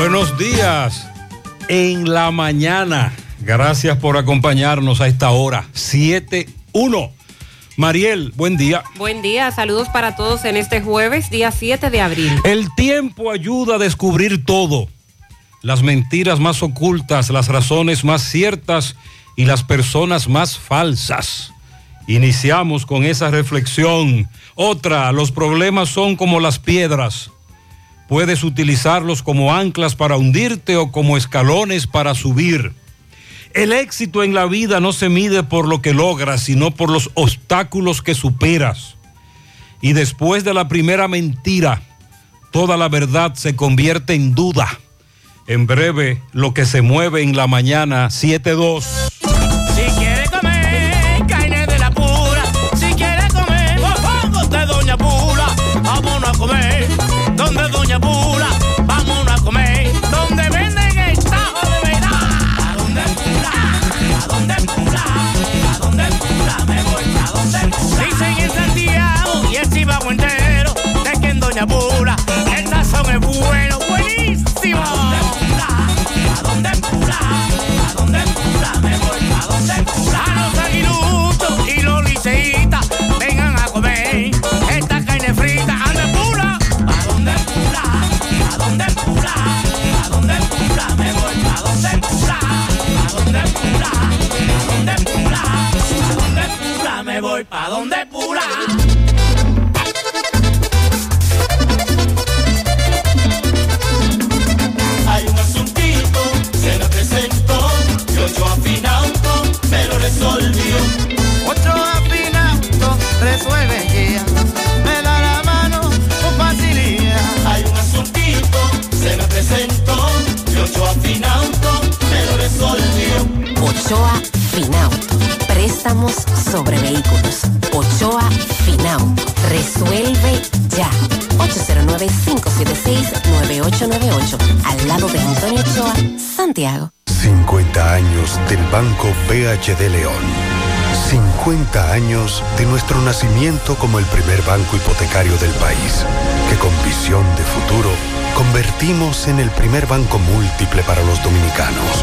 Buenos días en la mañana. Gracias por acompañarnos a esta hora. 7-1. Mariel, buen día. Buen día, saludos para todos en este jueves, día 7 de abril. El tiempo ayuda a descubrir todo. Las mentiras más ocultas, las razones más ciertas y las personas más falsas. Iniciamos con esa reflexión. Otra, los problemas son como las piedras Puedes utilizarlos como anclas para hundirte o como escalones para subir. El éxito en la vida no se mide por lo que logras, sino por los obstáculos que superas. Y después de la primera mentira, toda la verdad se convierte en duda. En breve, lo que se mueve en la mañana 7-2. Si quiere comer de la pura, si quiere comer de Doña a comer Dicen en Santiago y el Chivago entero, de que en Doña Pula, el sazón es bueno, buenísimo. ¿A dónde Pula? ¿A dónde Pula? ¿A dónde? Me voy a donde Pula. A los aguiluchos y los liceitas, vengan a comer esta carne frita. ¿A dónde Pula? ¿A dónde Pula? ¿A dónde Pula? ¿A dónde Pula? Me voy a donde Pula. ¿A dónde Pula? Me voy pa' donde Pula. Hay un asuntito, se me presentó, y ocho afinauto, me lo resolvió. Otro afinauto resuelve ya, me da la mano con facilidad. Hay un asuntito, se me presentó, y ocho afinauto, me lo resolvió. Ochoa Finauto. Préstamos sobre vehículos. Ochoa Finauto. Resuelve ya. 809-576-9898. Al lado de Antonio Ochoa, Santiago. 50 años del Banco BHD León. 50 años de nuestro nacimiento como el primer banco hipotecario del país, que con visión de futuro convertimos en el primer banco múltiple para los dominicanos.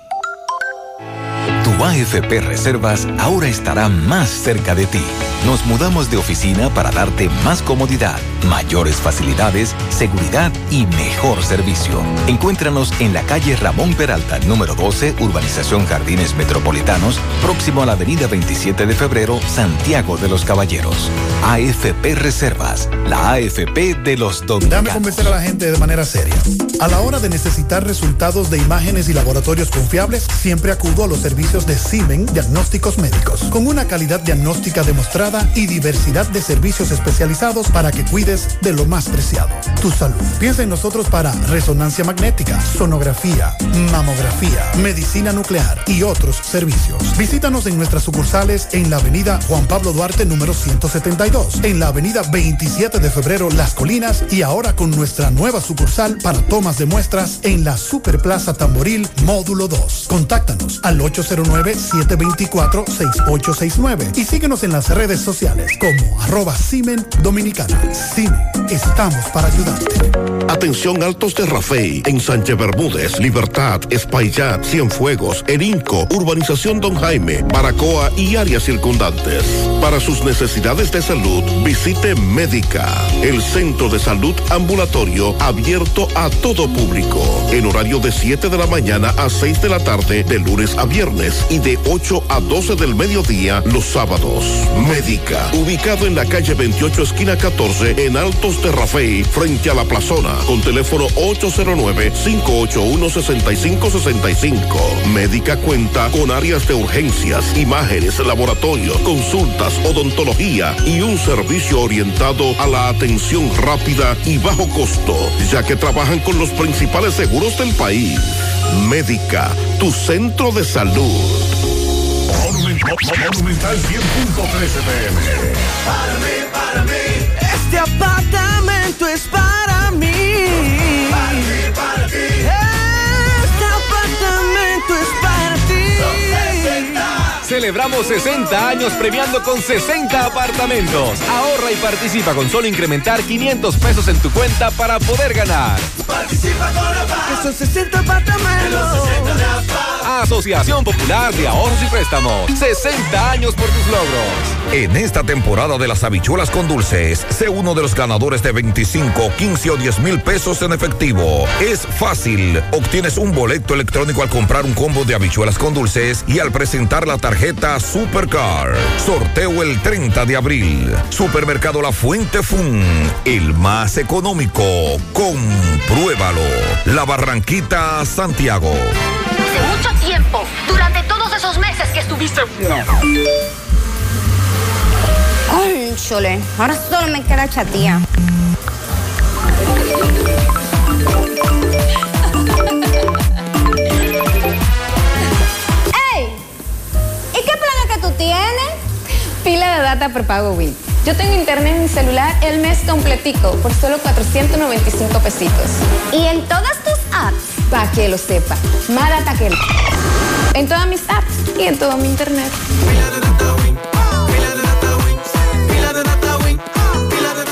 Tu AFP Reservas ahora estará más cerca de ti. Nos mudamos de oficina para darte más comodidad, mayores facilidades, seguridad y mejor servicio. Encuéntranos en la calle Ramón Peralta, número 12, Urbanización Jardines Metropolitanos, próximo a la avenida 27 de febrero, Santiago de los Caballeros. AFP Reservas, la AFP de los dominicanos. Déjame convencer a la gente de manera seria. A la hora de necesitar resultados de imágenes y laboratorios confiables, siempre acudo a los servicios de Simen Diagnósticos Médicos, con una calidad diagnóstica demostrada y diversidad de servicios especializados para que cuides de lo más preciado, tu salud. Piensa en nosotros para resonancia magnética, sonografía, mamografía, medicina nuclear y otros servicios. Visítanos en nuestras sucursales en la avenida Juan Pablo Duarte número 172, en la avenida 27 de febrero Las Colinas y ahora con nuestra nueva sucursal para tomas de muestras en la Superplaza Tamboril Módulo 2. Contáctanos al 809-724-6869 y síguenos en las redes sociales como arroba Simen Dominicana. Simen, estamos para ayudarte. Atención Altos de Rafey, en Sánchez Bermúdez, Libertad, Espaillat, Cienfuegos, Erinco, Urbanización Don Jaime, Baracoa y áreas circundantes. Para sus necesidades de salud, visite Médica, el centro de salud ambulatorio abierto a todo público, en horario de 7 de la mañana a 6 de la tarde, de lunes a viernes y de 8 a 12 del mediodía los sábados. Médica, ubicado en la calle 28, esquina 14, en Altos de frente a la plazona, con teléfono 809-581-6565. Médica cuenta con áreas de urgencias, imágenes, laboratorios, consultas, odontología y un servicio orientado a la atención rápida y bajo costo, ya que trabajan con los principales seguros del país. Médica, tu centro de salud. Monumental 100.13 pm. Para mí, para mí. Este Celebramos 60 años premiando con 60 apartamentos. Ahorra y participa con solo incrementar 500 pesos en tu cuenta para poder ganar. Participa con APA. Que son 60 apartamentos. Asociación Popular de Ahorros y Préstamos. 60 años por tus logros. En esta temporada de las habichuelas con dulces, sé uno de los ganadores de 25, 15 o 10 mil pesos en efectivo. Es fácil. Obtienes un boleto electrónico al comprar un combo de habichuelas con dulces y al presentar la tarjeta Supercar. Sorteo el 30 de abril. Supermercado La Fuente Fun. El más económico. Compruébalo. La Barranquita, Santiago. Hace mucho tiempo, durante todos esos meses que estuviste. Ay, chole, ahora solo me queda chatía. Pila de data por pago Win. Yo tengo internet en mi celular el mes completico por solo 495 pesitos. ¿Y en todas tus apps? Para que lo sepa. Más data que el... En todas mis apps y en todo mi internet.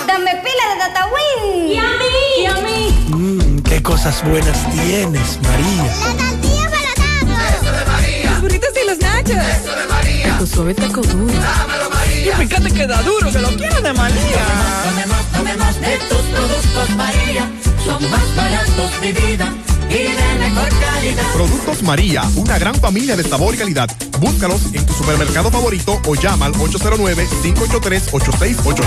Dame pila de data Win. ¿Y a mí? ¿Y a mí? Mmm, qué cosa cosas buenas tienes, María. La tortilla para Eso de María. Los burritos y los nachos. Eso de María. Tu suave taco duro. Dámelo, María. Y fíjate que da duro, que lo quiero de María. Tomemos, tomemos de tus productos, María. Son más baratos, mi vida. Y de mejor calidad. Productos María, una gran familia de sabor y calidad. Búscalos en tu supermercado favorito o llama al 809-583-8689.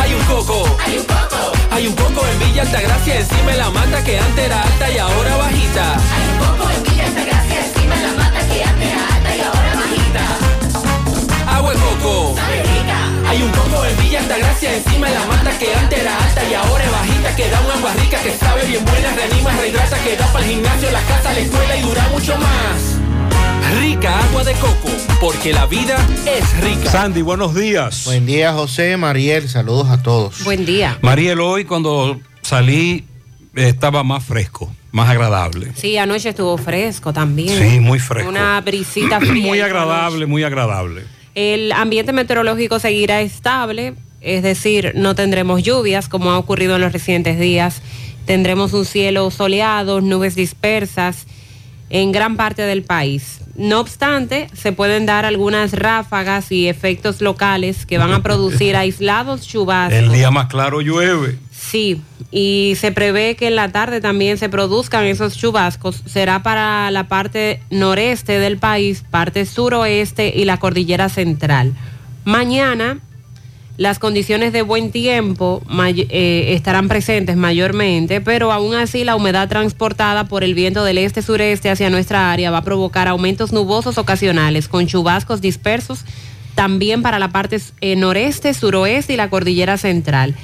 Hay un coco. Hay un coco. Hay un coco en Villa Altagracia encima de la mata que antes era alta y ahora bajita. Hay un coco en Villa Altagracia encima de la mata que antes era alta y ahora bajita. Agua de coco. Sabe rica. Hay un coco en Villa Altagracia encima de la mata que antes era alta y ahora es bajita. Que da un agua rica que sabe bien buena, reanima, rehidrata, que da para el gimnasio, la casa, la escuela y dura mucho más. Rica agua de coco, porque la vida es rica. Sandy, buenos días. Buen día, José, Mariel, saludos a todos. Buen día. Mariel, hoy cuando salí estaba más fresco, más agradable. Sí, anoche estuvo fresco también. Sí, muy fresco. Una brisita fría. Muy agradable, muy agradable. El ambiente meteorológico seguirá estable, es decir, no tendremos lluvias como ha ocurrido en los recientes días. Tendremos un cielo soleado, nubes dispersas en gran parte del país. No obstante, se pueden dar algunas ráfagas y efectos locales que van a producir aislados chubascos. El día más claro llueve. Sí, y se prevé que en la tarde también se produzcan esos chubascos. Será para la parte noreste del país, parte suroeste y la cordillera central. Mañana las condiciones de buen tiempo eh, estarán presentes mayormente, pero aún así la humedad transportada por el viento del este-sureste hacia nuestra área va a provocar aumentos nubosos ocasionales con chubascos dispersos también para la parte eh, noreste, suroeste y la cordillera central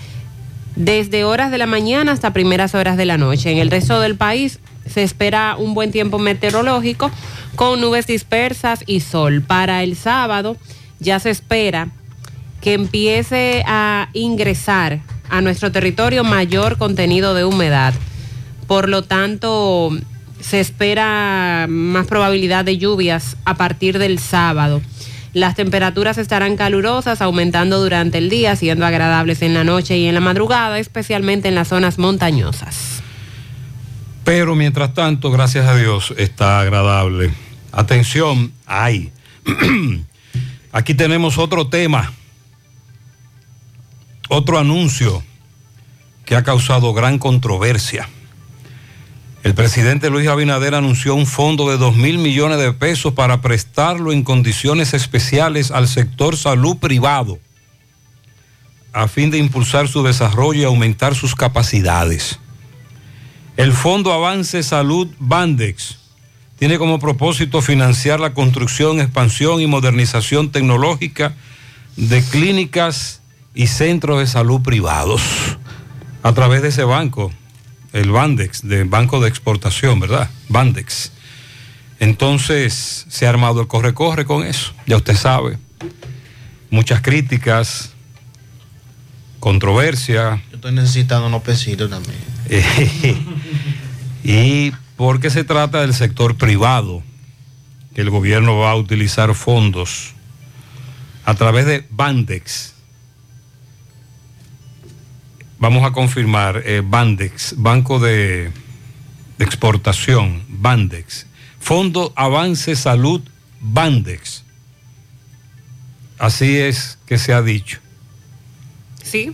desde horas de la mañana hasta primeras horas de la noche. En el resto del país se espera un buen tiempo meteorológico con nubes dispersas y sol. Para el sábado ya se espera que empiece a ingresar a nuestro territorio mayor contenido de humedad. Por lo tanto, se espera más probabilidad de lluvias a partir del sábado. Las temperaturas estarán calurosas, aumentando durante el día, siendo agradables en la noche y en la madrugada, especialmente en las zonas montañosas. Pero mientras tanto, gracias a Dios, está agradable. Atención, ay. Aquí tenemos otro tema, otro anuncio que ha causado gran controversia. El presidente Luis Abinader anunció un fondo de 2 mil millones de pesos para prestarlo en condiciones especiales al sector salud privado, a fin de impulsar su desarrollo y aumentar sus capacidades. El Fondo Avance Salud Bandex tiene como propósito financiar la construcción, expansión y modernización tecnológica de clínicas y centros de salud privados a través de ese banco, el Bandex, de Banco de Exportación, ¿verdad? Bandex. Entonces se ha armado el corre-corre con eso, ya usted sabe. Muchas críticas, controversia, Yo estoy necesitando unos pesitos también. y porque se trata del sector privado, que el gobierno va a utilizar fondos a través de Bandex. Vamos a confirmar, eh, Bandex, Banco de, de Exportación, Bandex, Fondo Avance Salud, Bandex. Así es que se ha dicho. Sí,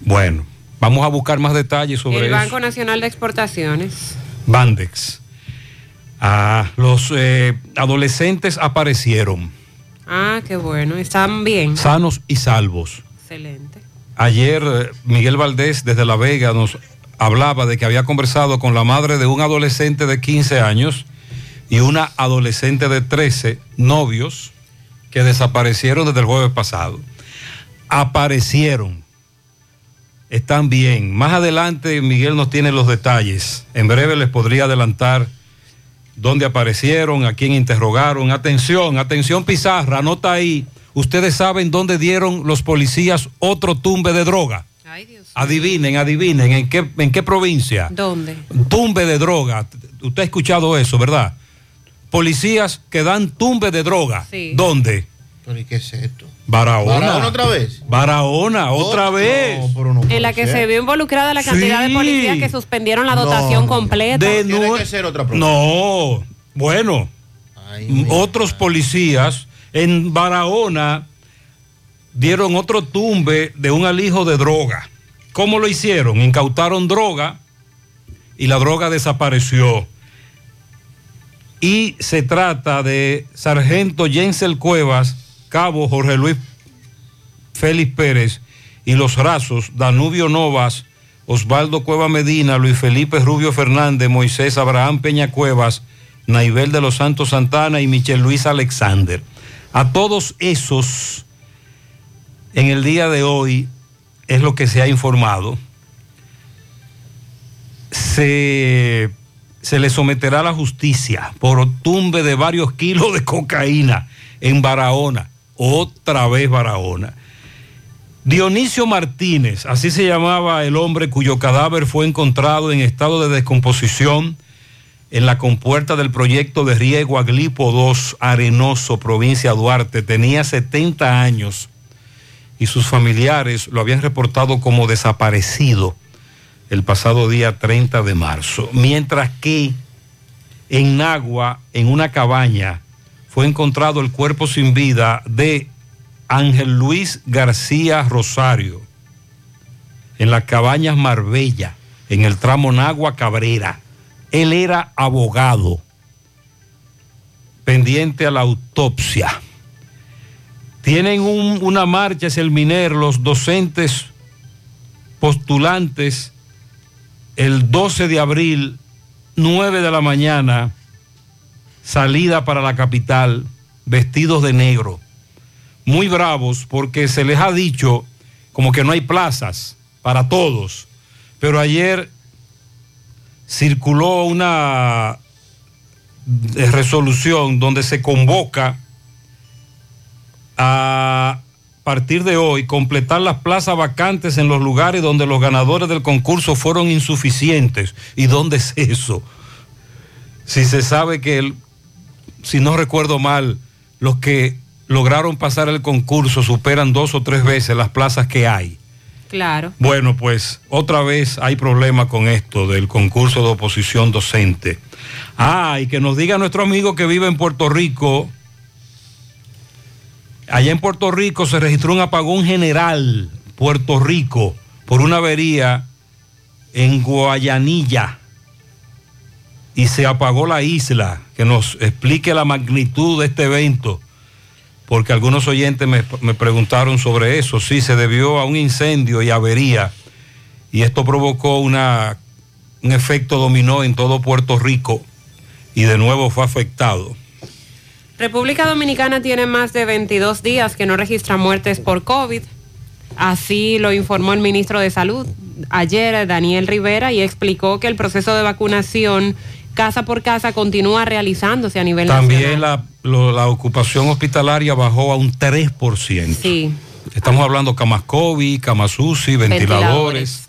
Bueno, vamos a buscar más detalles sobre el eso. Banco Nacional de Exportaciones. Bandex. Ah, los eh, adolescentes aparecieron Ah, qué bueno, están bien. sanos y salvos. Excelente. Ayer eh, Miguel Valdés desde La Vega nos hablaba de que había conversado con la madre de un adolescente de 15 años y una adolescente de 13 novios que desaparecieron desde el jueves pasado. Aparecieron. Están bien. Más adelante Miguel nos tiene los detalles. En breve les podría adelantar dónde aparecieron, a quién interrogaron. Atención, atención Pizarra, anota ahí. Ustedes saben dónde dieron los policías otro tumbe de droga. Adivinen, adivinen, ¿en qué, en qué provincia? ¿Dónde? Tumbe de droga. Usted ha escuchado eso, ¿verdad? Policías que dan tumbe de droga. Sí. ¿Dónde? ¿Pero y qué es esto? Barahona. ¿Barahona otra vez? Barahona, otra vez. en la que se vio involucrada la cantidad de policías que suspendieron la dotación completa. De nue- No, bueno, otros policías en Barahona dieron otro tumbe de un alijo de droga. ¿Cómo lo hicieron? Incautaron droga y la droga desapareció. Y se trata de Sargento Jensel Cuevas, Cabo Jorge Luis Félix Pérez y los rasos Danubio Novas, Osvaldo Cueva Medina, Luis Felipe Rubio Fernández, Moisés Abraham Peña Cuevas, Naibel de los Santos Santana y Michel Luis Alexander. A todos esos, en el día de hoy, es lo que se ha informado, se, se le someterá a la justicia por tumbe de varios kilos de cocaína en Barahona, otra vez Barahona. Dionisio Martínez, así se llamaba el hombre cuyo cadáver fue encontrado en estado de descomposición en la compuerta del proyecto de riego Aglipo 2, Arenoso, provincia Duarte. Tenía 70 años y sus familiares lo habían reportado como desaparecido el pasado día 30 de marzo. Mientras que en Nagua, en una cabaña, fue encontrado el cuerpo sin vida de Ángel Luis García Rosario, en las cabañas Marbella, en el tramo Nagua Cabrera. Él era abogado, pendiente a la autopsia. Tienen un- una marcha, es el MINER, los docentes postulantes, el 12 de abril, 9 de la mañana, salida para la capital, vestidos de negro. Muy bravos porque se les ha dicho como que no hay plazas para todos. Pero ayer circuló una eh, resolución donde se convoca a partir de hoy completar las plazas vacantes en los lugares donde los ganadores del concurso fueron insuficientes. ¿Y dónde es eso? Si se sabe que, si no recuerdo mal, los que lograron pasar el concurso superan dos o tres veces las plazas que hay. Claro. Bueno, pues otra vez hay problema con esto del concurso de oposición docente. Ah, y que nos diga nuestro amigo que vive en Puerto Rico. Allá en Puerto Rico se registró un apagón general, Puerto Rico, por una avería en Guayanilla. Y se apagó la isla. Que nos explique la magnitud de este evento porque algunos oyentes me, me preguntaron sobre eso. Sí, se debió a un incendio y avería, y esto provocó una, un efecto dominó en todo Puerto Rico, y de nuevo fue afectado. República Dominicana tiene más de 22 días que no registra muertes por COVID. Así lo informó el ministro de Salud ayer, Daniel Rivera, y explicó que el proceso de vacunación casa por casa continúa realizándose a nivel También nacional. la, lo- la ocupación hospitalaria bajó a un 3%. Sí. Estamos hablando camas COVID, camas UCI, ventiladores.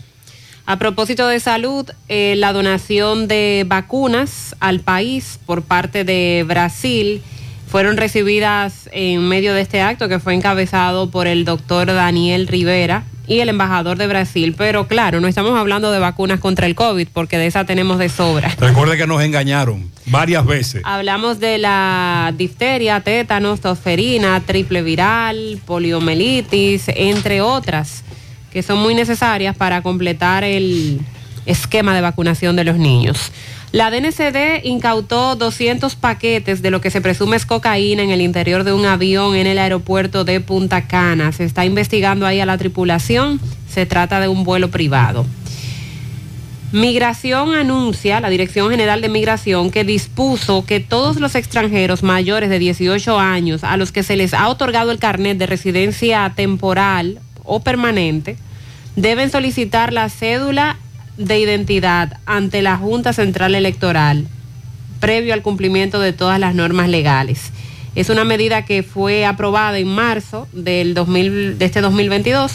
A propósito de salud, eh, la donación de vacunas al país por parte de Brasil fueron recibidas en medio de este acto que fue encabezado por el doctor Daniel Rivera y el embajador de Brasil. Pero claro, no estamos hablando de vacunas contra el COVID porque de esa tenemos de sobra. Recuerde que nos engañaron varias veces. Hablamos de la difteria, tétanos, tosferina, triple viral, poliomielitis, entre otras, que son muy necesarias para completar el esquema de vacunación de los niños. La DNCD incautó 200 paquetes de lo que se presume es cocaína en el interior de un avión en el aeropuerto de Punta Cana. Se está investigando ahí a la tripulación. Se trata de un vuelo privado. Migración anuncia, la Dirección General de Migración, que dispuso que todos los extranjeros mayores de 18 años a los que se les ha otorgado el carnet de residencia temporal o permanente deben solicitar la cédula de identidad ante la Junta Central Electoral previo al cumplimiento de todas las normas legales. Es una medida que fue aprobada en marzo del 2000 de este 2022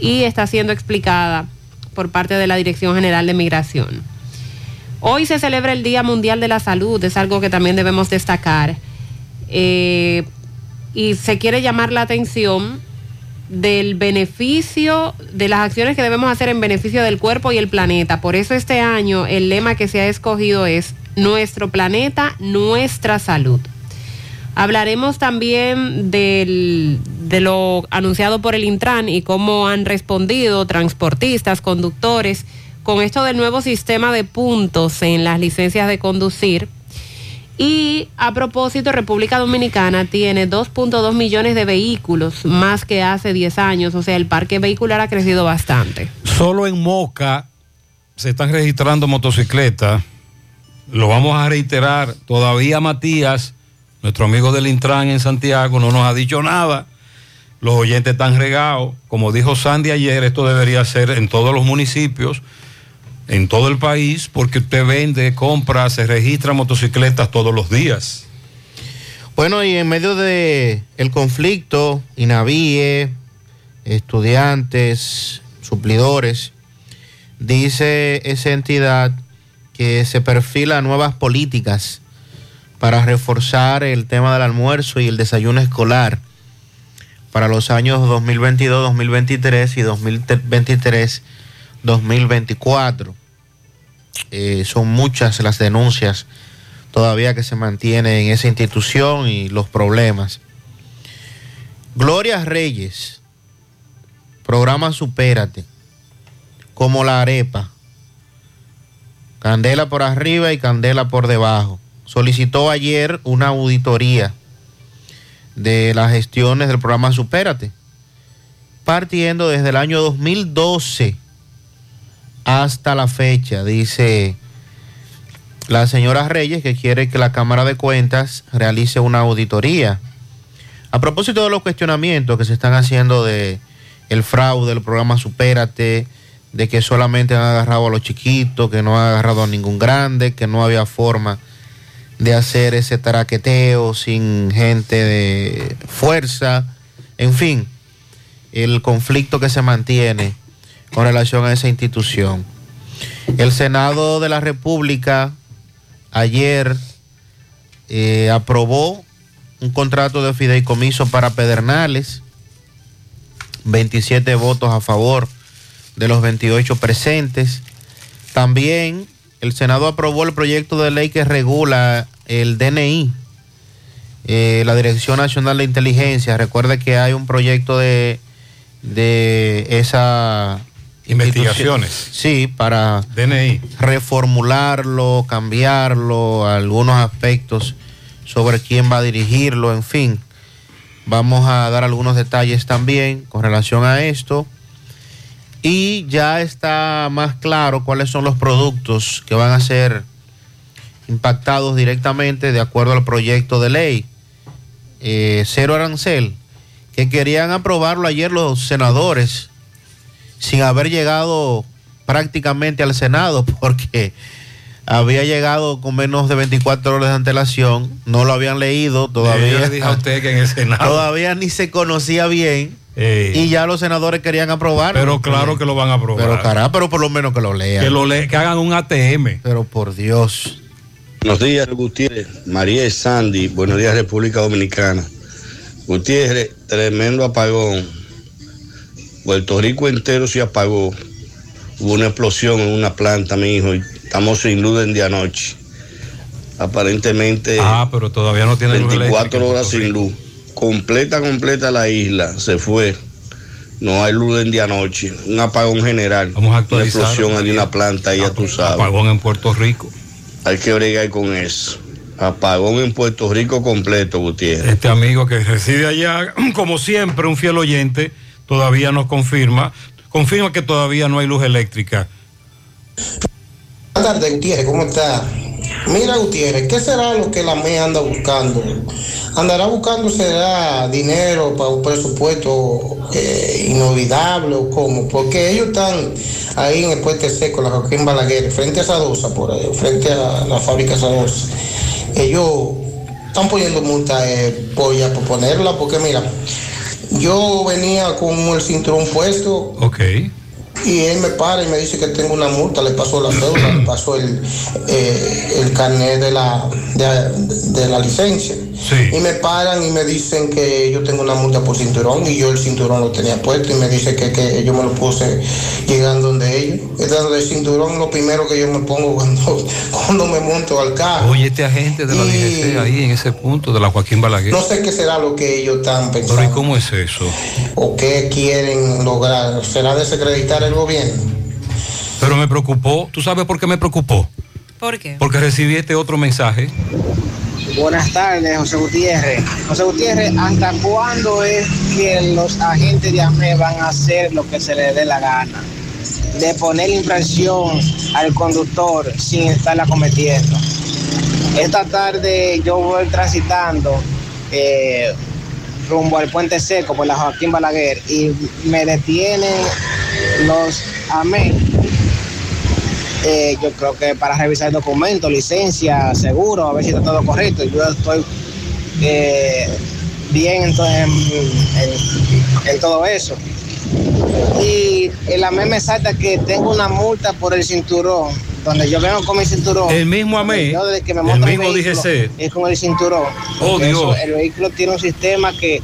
y está siendo explicada por parte de la Dirección General de Migración. Hoy se celebra el Día Mundial de la Salud, es algo que también debemos destacar. Eh, y se quiere llamar la atención del beneficio, de las acciones que debemos hacer en beneficio del cuerpo y el planeta. Por eso este año el lema que se ha escogido es Nuestro planeta, nuestra salud. Hablaremos también de lo anunciado por el Intran y cómo han respondido transportistas, conductores, con esto del nuevo sistema de puntos en las licencias de conducir. Y a propósito, República Dominicana tiene 2.2 millones de vehículos, más que hace 10 años, o sea, el parque vehicular ha crecido bastante. Solo en Moca se están registrando motocicletas. Lo vamos a reiterar. Todavía Matías, nuestro amigo del Intran en Santiago, no nos ha dicho nada. Los oyentes están regados. Como dijo Sandy ayer, esto debería ser en todos los municipios, en todo el país, porque usted vende, compra, se registra motocicletas todos los días. Bueno, y en medio de el conflicto, INAVIE, estudiantes, suplidores, dice esa entidad que se perfila nuevas políticas para reforzar el tema del almuerzo y el desayuno escolar para los años 2022, 2023 y 2023, 2024. Eh, son muchas las denuncias todavía que se mantienen en esa institución y los problemas. Gloria Reyes, programa Supérate, como la arepa, candela por arriba y candela por debajo. Solicitó ayer una auditoría de las gestiones del programa Supérate, partiendo desde el año 2012 hasta la fecha, dice la señora Reyes, que quiere que la Cámara de Cuentas realice una auditoría. A propósito de los cuestionamientos que se están haciendo de el fraude del programa Supérate, de que solamente han agarrado a los chiquitos, que no han agarrado a ningún grande, que no había forma de hacer ese taraqueteo sin gente de fuerza, en fin, el conflicto que se mantiene con relación a esa institución. El Senado de la República ayer eh, aprobó un contrato de fideicomiso para Pedernales, 27 votos a favor de los 28 presentes. También el Senado aprobó el proyecto de ley que regula el DNI, eh, la Dirección Nacional de Inteligencia. Recuerde que hay un proyecto de, de esa Investigaciones. Sí, para DNI. reformularlo, cambiarlo, algunos aspectos sobre quién va a dirigirlo, en fin. Vamos a dar algunos detalles también con relación a esto. Y ya está más claro cuáles son los productos que van a ser impactados directamente de acuerdo al proyecto de ley. Eh, cero arancel, que querían aprobarlo ayer los senadores sin haber llegado prácticamente al Senado, porque había llegado con menos de 24 horas de antelación, no lo habían leído Yo todavía. le dije a usted que en el Senado. Todavía ni se conocía bien Eh, y ya los senadores querían aprobarlo. pero claro que lo van a aprobar. Pero cará, pero por lo menos que lo lean. que, lo le- que hagan un ATM. Pero por Dios. Buenos días, Gutiérrez. María y Sandy. Buenos días, República Dominicana. Gutiérrez, tremendo apagón. Puerto Rico entero se apagó. Hubo una explosión en una planta, mi hijo, y estamos sin luz desde anoche. Aparentemente, Ah, pero todavía no tiene luz 24 eléctrica en horas sin luz. Completa, completa la isla. Se fue. No hay luz desde anoche. Un apagón general. Vamos a Una actualizar. explosión de una planta, ya tú sabes. Apagón en Puerto Rico. Hay que bregar con eso. Apagón en Puerto Rico completo, Gutiérrez. Este amigo que reside allá, como siempre, un fiel oyente, todavía nos confirma, confirma que todavía no hay luz eléctrica. Buenas tardes, Gutiérrez, ¿cómo está? Mira, Gutiérrez, ¿qué será lo que la ME anda buscando? ¿Andará buscando, será dinero para un presupuesto eh, inolvidable o cómo? Porque ellos están ahí en el puente seco, la Joaquín Balaguer, frente a Sadosa, por ahí, frente a la fábrica Sadosa. Ellos están poniendo multa eh, por ya por ponerla, porque mira, yo venía con el cinturón puesto Ok. Y él me para y me dice que tengo una multa, le pasó la cédula, le pasó el, eh, el carnet de la, de, de la licencia. y me paran y me dicen que yo tengo una multa por cinturón y yo el cinturón lo tenía puesto y me dice que, que yo me lo puse llegando donde ellos. Entonces el cinturón lo primero que yo me pongo cuando, cuando me monto al carro. Oye, este agente de la DGC ahí en ese punto de la Joaquín Balaguer. No sé qué será lo que ellos están pensando. Pero ¿y cómo es eso? o qué quieren lograr. ¿Será desacreditar el gobierno? Pero me preocupó. ¿Tú sabes por qué me preocupó? ¿Por qué? Porque recibí este otro mensaje. Buenas tardes, José Gutiérrez. José Gutiérrez, ¿hasta cuándo es que los agentes de AME van a hacer lo que se les dé la gana? De poner infracción al conductor sin estarla cometiendo. Esta tarde yo voy transitando eh, rumbo al puente seco por la Joaquín Balaguer y me detienen los AME. Eh, yo creo que para revisar documentos, licencia, seguro, a ver si está todo correcto. Yo estoy eh, bien en, to- en- en- en todo eso. Y el AME me salta que tengo una multa por el cinturón, donde yo vengo con mi cinturón. El mismo AME, Yo desde que me el mismo vehículo, DGC. Es con el cinturón. Oh, eso, Dios. el vehículo tiene un sistema que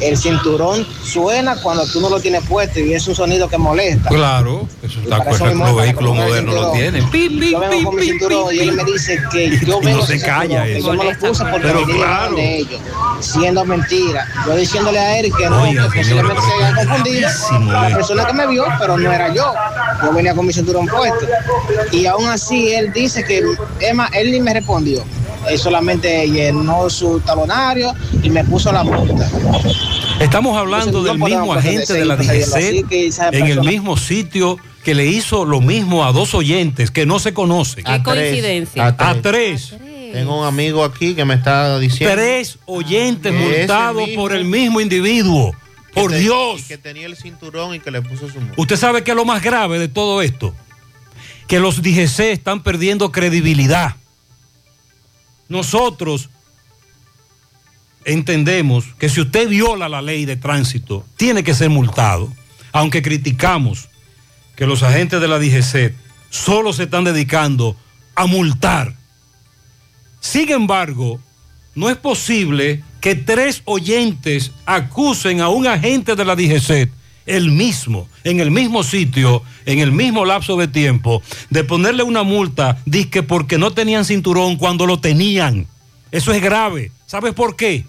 el cinturón suena cuando tú no lo tienes puesto y es un sonido que molesta. Claro, eso está mismo, Los vehículos modernos lo tienen. Yo vengo con mi cinturón y él me dice que yo vengo no se calla eso. yo me lo puse porque Pero me claro. de ellos, siendo mentira. Yo diciéndole a él que no, que posiblemente se haya confundido. La persona que me vio, pero no era yo. Yo venía con mi cinturón puesto. Y aún así él dice que, Emma, él ni me respondió. Él solamente llenó su talonario y me puso la multa. Estamos hablando Entonces, del no mismo agente de la DGC en el mismo sitio que le hizo lo mismo a dos oyentes que no se conocen. Qué coincidencia. A tres. Tengo un amigo aquí que me está diciendo. Tres oyentes multados mismo- por el mismo individuo. Por te- Dios. y que tenía el cinturón y que le puso su multa. Usted sabe que es lo más grave de todo esto. Que los DGC están perdiendo credibilidad. Nosotros entendemos que si usted viola la ley de tránsito, tiene que ser multado. Aunque criticamos que los agentes de la DGC solo se están dedicando a multar. Sin embargo, no es posible que tres oyentes acusen a un agente de la DGC, el mismo, en el mismo sitio, en el mismo lapso de tiempo, de ponerle una multa, disque porque no tenían cinturón cuando lo tenían. Eso es grave. ¿Sabes por qué?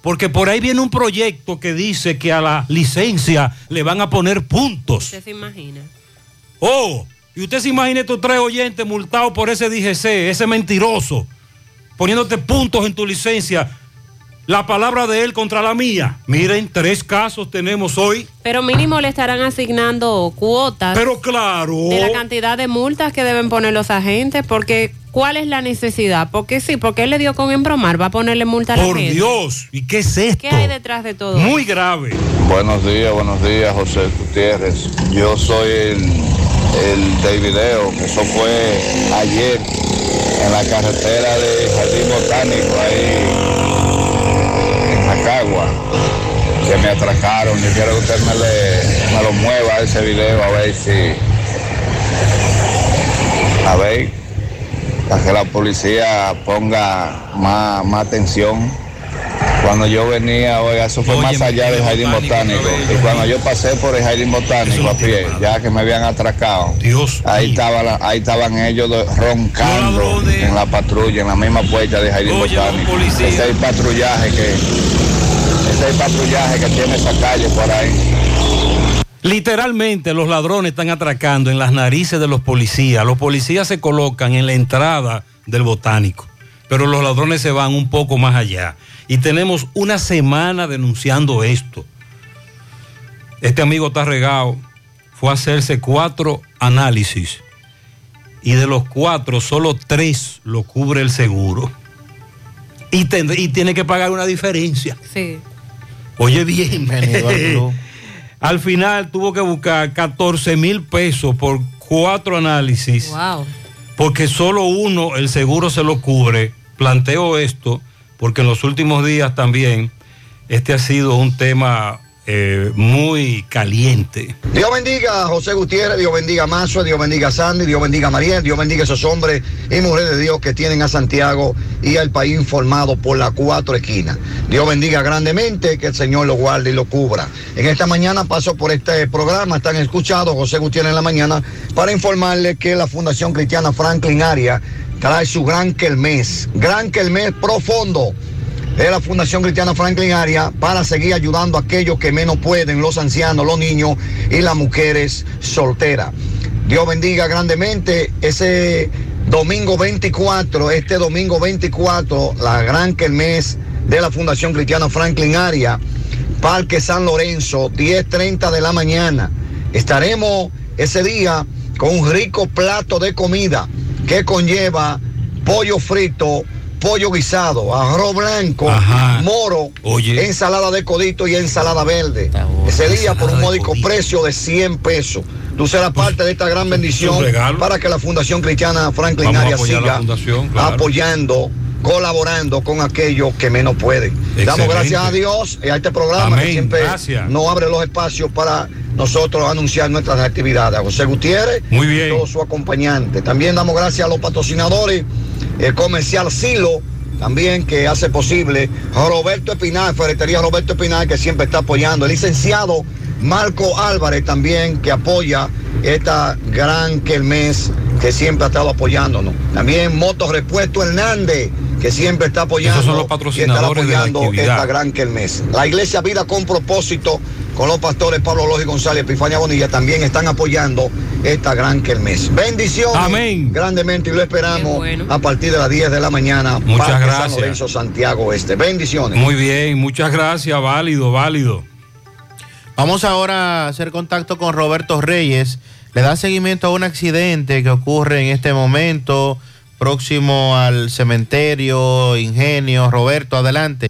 Porque por ahí viene un proyecto que dice que a la licencia le van a poner puntos. ¿Usted se imagina? Oh, y usted se imagina estos tres oyentes multados por ese DGC, ese mentiroso, poniéndote puntos en tu licencia. La palabra de él contra la mía. Miren, tres casos tenemos hoy. Pero mínimo le estarán asignando cuotas Pero claro. de la cantidad de multas que deben poner los agentes, porque ¿cuál es la necesidad? Porque sí, porque él le dio con embromar, va a ponerle multa a la Por gente. Dios, ¿y qué es esto? ¿Qué hay detrás de todo? Muy esto? grave. Buenos días, buenos días, José Gutiérrez. Yo soy el, el del video, que eso fue ayer en la carretera de Jardín Botánico, ahí en Jacagua, que me atracaron. Yo quiero que usted me, le, me lo mueva ese video a ver si. A ver, para que la policía ponga más, más atención. Cuando yo venía, oiga, eso fue más allá del jardín botánico. Y cuando yo pasé por el jardín botánico a pie, ya que me habían atracado, ahí, estaba la- ahí estaban ellos do- roncando en la patrulla, en la misma puerta del jardín botánico. Ese es el patrullaje que, el patrullaje que tiene esa calle por ahí. Literalmente los ladrones están atracando en las narices de los policías. Los policías se colocan en la entrada del botánico, pero los ladrones se van un poco más allá. Y tenemos una semana denunciando esto. Este amigo está regado, fue a hacerse cuatro análisis y de los cuatro solo tres lo cubre el seguro. Y, y tiene que pagar una diferencia. Sí. Oye bien, Bienvenido al club. al final tuvo que buscar 14 mil pesos por cuatro análisis, Wow. porque solo uno el seguro se lo cubre. Planteo esto porque en los últimos días también este ha sido un tema eh, muy caliente. Dios bendiga a José Gutiérrez, Dios bendiga a Mazo, Dios bendiga a Sandy, Dios bendiga a Mariel, Dios bendiga a esos hombres y mujeres de Dios que tienen a Santiago y al país informado por las cuatro esquinas. Dios bendiga grandemente, que el Señor lo guarde y lo cubra. En esta mañana paso por este programa, están escuchados José Gutiérrez en la mañana, para informarles que la Fundación Cristiana Franklin Aria trae su gran mes, gran mes profundo de la Fundación Cristiana Franklin Aria para seguir ayudando a aquellos que menos pueden, los ancianos, los niños y las mujeres solteras. Dios bendiga grandemente ese domingo 24, este domingo 24, la gran mes de la Fundación Cristiana Franklin Aria, Parque San Lorenzo, 10.30 de la mañana. Estaremos ese día con un rico plato de comida que conlleva pollo frito, pollo guisado, arroz blanco, moro, ensalada de codito y ensalada verde. Ese día por un módico precio de 100 pesos. Tú serás parte de esta gran bendición para que la Fundación Cristiana Franklin Vamos a Aria apoyar la siga claro. apoyando, colaborando con aquellos que menos pueden. Damos gracias a Dios y a este programa que Amén, siempre gracias. nos abre los espacios para nosotros anunciar nuestras actividades. A José Gutiérrez Muy bien. y todo su acompañante. También damos gracias a los patrocinadores, el comercial Silo, también que hace posible, Roberto Espinar, Ferretería Roberto Espinar, que siempre está apoyando, el licenciado Marco Álvarez también, que apoya esta gran Kermés, que siempre ha estado apoyándonos. También Motos Repuesto Hernández, que siempre está apoyando Esos son los patrocinadores de la apoyando esta gran Kermés. La iglesia Vida con propósito, con los pastores Pablo Lógico González y Epifania Bonilla, también están apoyando esta gran Kermés. Bendiciones. Amén. Grandemente y lo esperamos a partir de las 10 de la mañana. Muchas Parque San gracias. Lorenzo, Santiago Este. Bendiciones. Muy bien, muchas gracias, válido, válido. Vamos ahora a hacer contacto con Roberto Reyes. Le da seguimiento a un accidente que ocurre en este momento próximo al cementerio Ingenio. Roberto, adelante.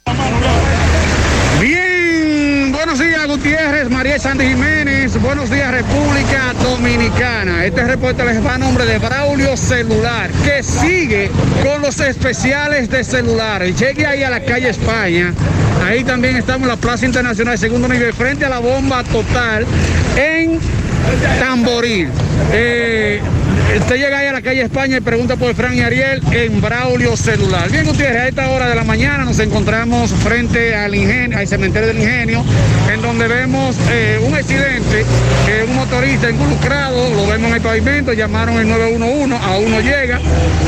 Bien, buenos días Gutiérrez, María Sandy Jiménez, buenos días República Dominicana. Este reporte les va a nombre de Braulio Celular, que sigue con los especiales de celulares. Llegue ahí a la calle España, ahí también estamos en la Plaza Internacional Segundo Nivel, frente a la bomba total en Tamboril. Eh, usted llega ahí a la calle España y pregunta por Fran y Ariel en Braulio Celular. Bien, Gutiérrez, a esta hora de la mañana nos encontramos frente al, ingenio, al cementerio del ingenio, en donde vemos eh, un accidente, que un motorista involucrado, lo vemos en el pavimento, llamaron el 911, aún no llega,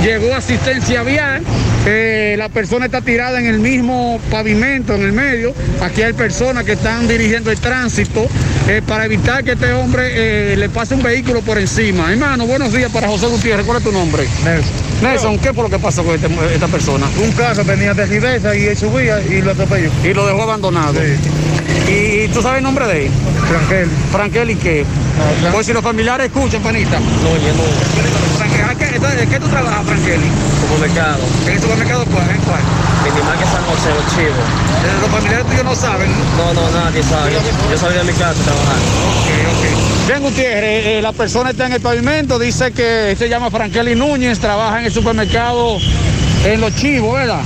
llegó asistencia vial, eh, la persona está tirada en el mismo pavimento, en el medio, aquí hay personas que están dirigiendo el tránsito eh, para evitar que este hombre eh, le pase un vehículo por encima. Hermano, buenos días para José Gutiérrez, ¿cuál es tu nombre? Nelson. Nelson, ¿qué fue lo que pasó con este- esta persona? Un carro venía de reversa y él subía y lo atropelló. Y lo dejó abandonado. ¿Y tú sabes el nombre de él? Frankel. ¿Frankel y qué? Pues si los familiares escuchan, panita. No, yo no. Frankel, ¿a qué, entonces, ¿en qué tú trabajas, Frankeli? Supermercado. ¿En el supermercado cuál? ¿En cuál? Minimal que San José, los chivos. Eh, Los familiares tuyos no saben. No, no, nadie sabe. Yo, yo salí de mi casa a trabajar. Bien, Gutiérrez, eh, la persona está en el pavimento, dice que se llama Frankeli Núñez, trabaja en el supermercado en Los Chivos, ¿verdad?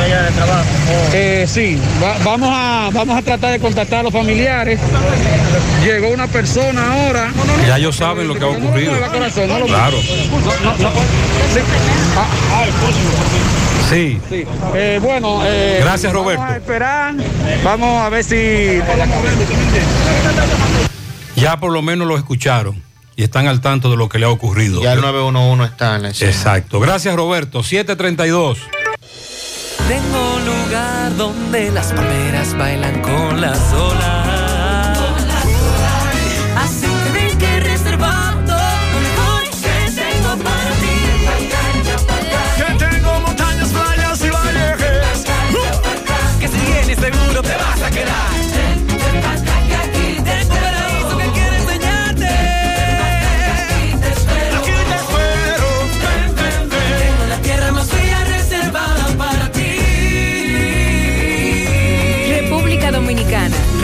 allá de trabajo. Eh, sí, Va- vamos, a, vamos a tratar de contactar a los familiares. Llegó una persona ahora. Ya ellos saben lo que ha ocurrido. no lo Claro. No, no. Ah, Sí. Sí. Eh, bueno, eh, Gracias, Vamos Roberto. a esperar. Vamos a ver si. Ya por lo menos lo escucharon y están al tanto de lo que le ha ocurrido. Ya el 911 está en la escena. Exacto. Gracias, Roberto. 732. Tengo un lugar donde las palmeras bailan con las olas.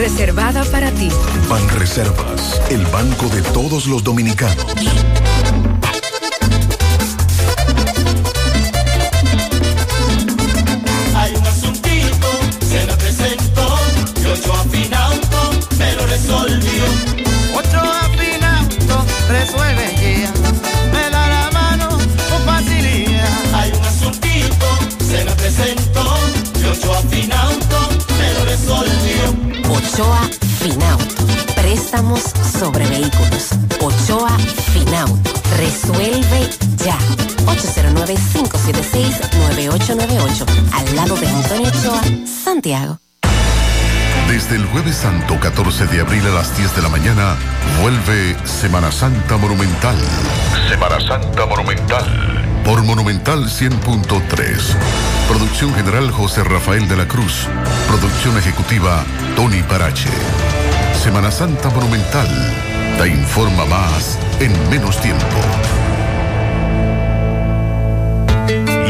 Reservada para ti. Ban Reservas, el banco de todos los dominicanos. Ochoa Finauto. Préstamos sobre vehículos. Ochoa Finauto. Resuelve ya. 809-576-9898. Al lado de Antonio Ochoa, Santiago. Desde el jueves santo 14 de abril a las 10 de la mañana, vuelve Semana Santa Monumental. Semana Santa Monumental. Por Monumental 100.3. Producción general José Rafael de la Cruz. Producción ejecutiva Tony Parache. Semana Santa Monumental. Te informa más en menos tiempo.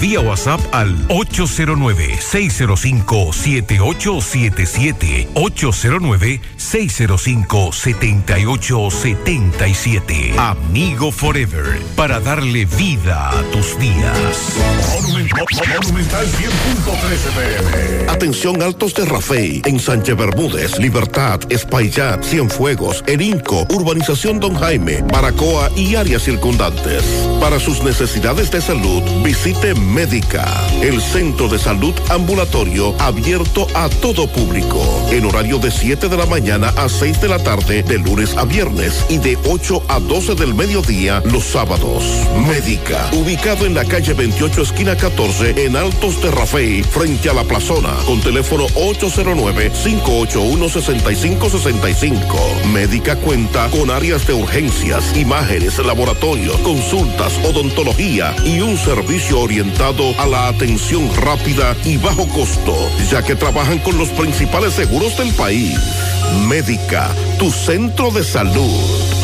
vía WhatsApp al 809-605-7877. 809-605-7877. Amigo Forever, para darle vida a tus días. Monumental 100.13 pm. Atención Altos de Rafey, en Sánchez Bermúdez, Libertad, Espaillat, Cienfuegos, Erinco, Urbanización Don Jaime, Baracoa y áreas circundantes. Para sus necesidades de salud, visite Médica, el centro de salud ambulatorio abierto a todo público, en horario de 7 de la mañana a 6 de la tarde, de lunes a viernes y de 8 a 12 del mediodía los sábados. Médica, ubicado en la calle 28 esquina 14 en Altos de frente a la plazona, con teléfono 809-581-6565. Médica cuenta con áreas de urgencias, imágenes, laboratorios, consultas, odontología y un servicio orientado a la atención rápida y bajo costo, ya que trabajan con los principales seguros del país. Médica, tu centro de salud.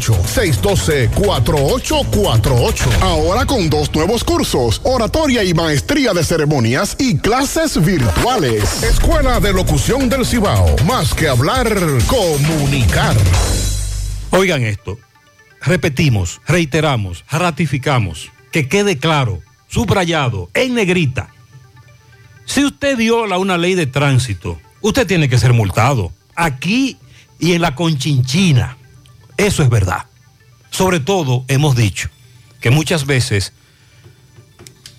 612-4848. Ahora con dos nuevos cursos, oratoria y maestría de ceremonias y clases virtuales. Escuela de Locución del Cibao. Más que hablar, comunicar. Oigan esto. Repetimos, reiteramos, ratificamos. Que quede claro, subrayado, en negrita. Si usted viola una ley de tránsito, usted tiene que ser multado. Aquí y en la Conchinchina. Eso es verdad. Sobre todo, hemos dicho que muchas veces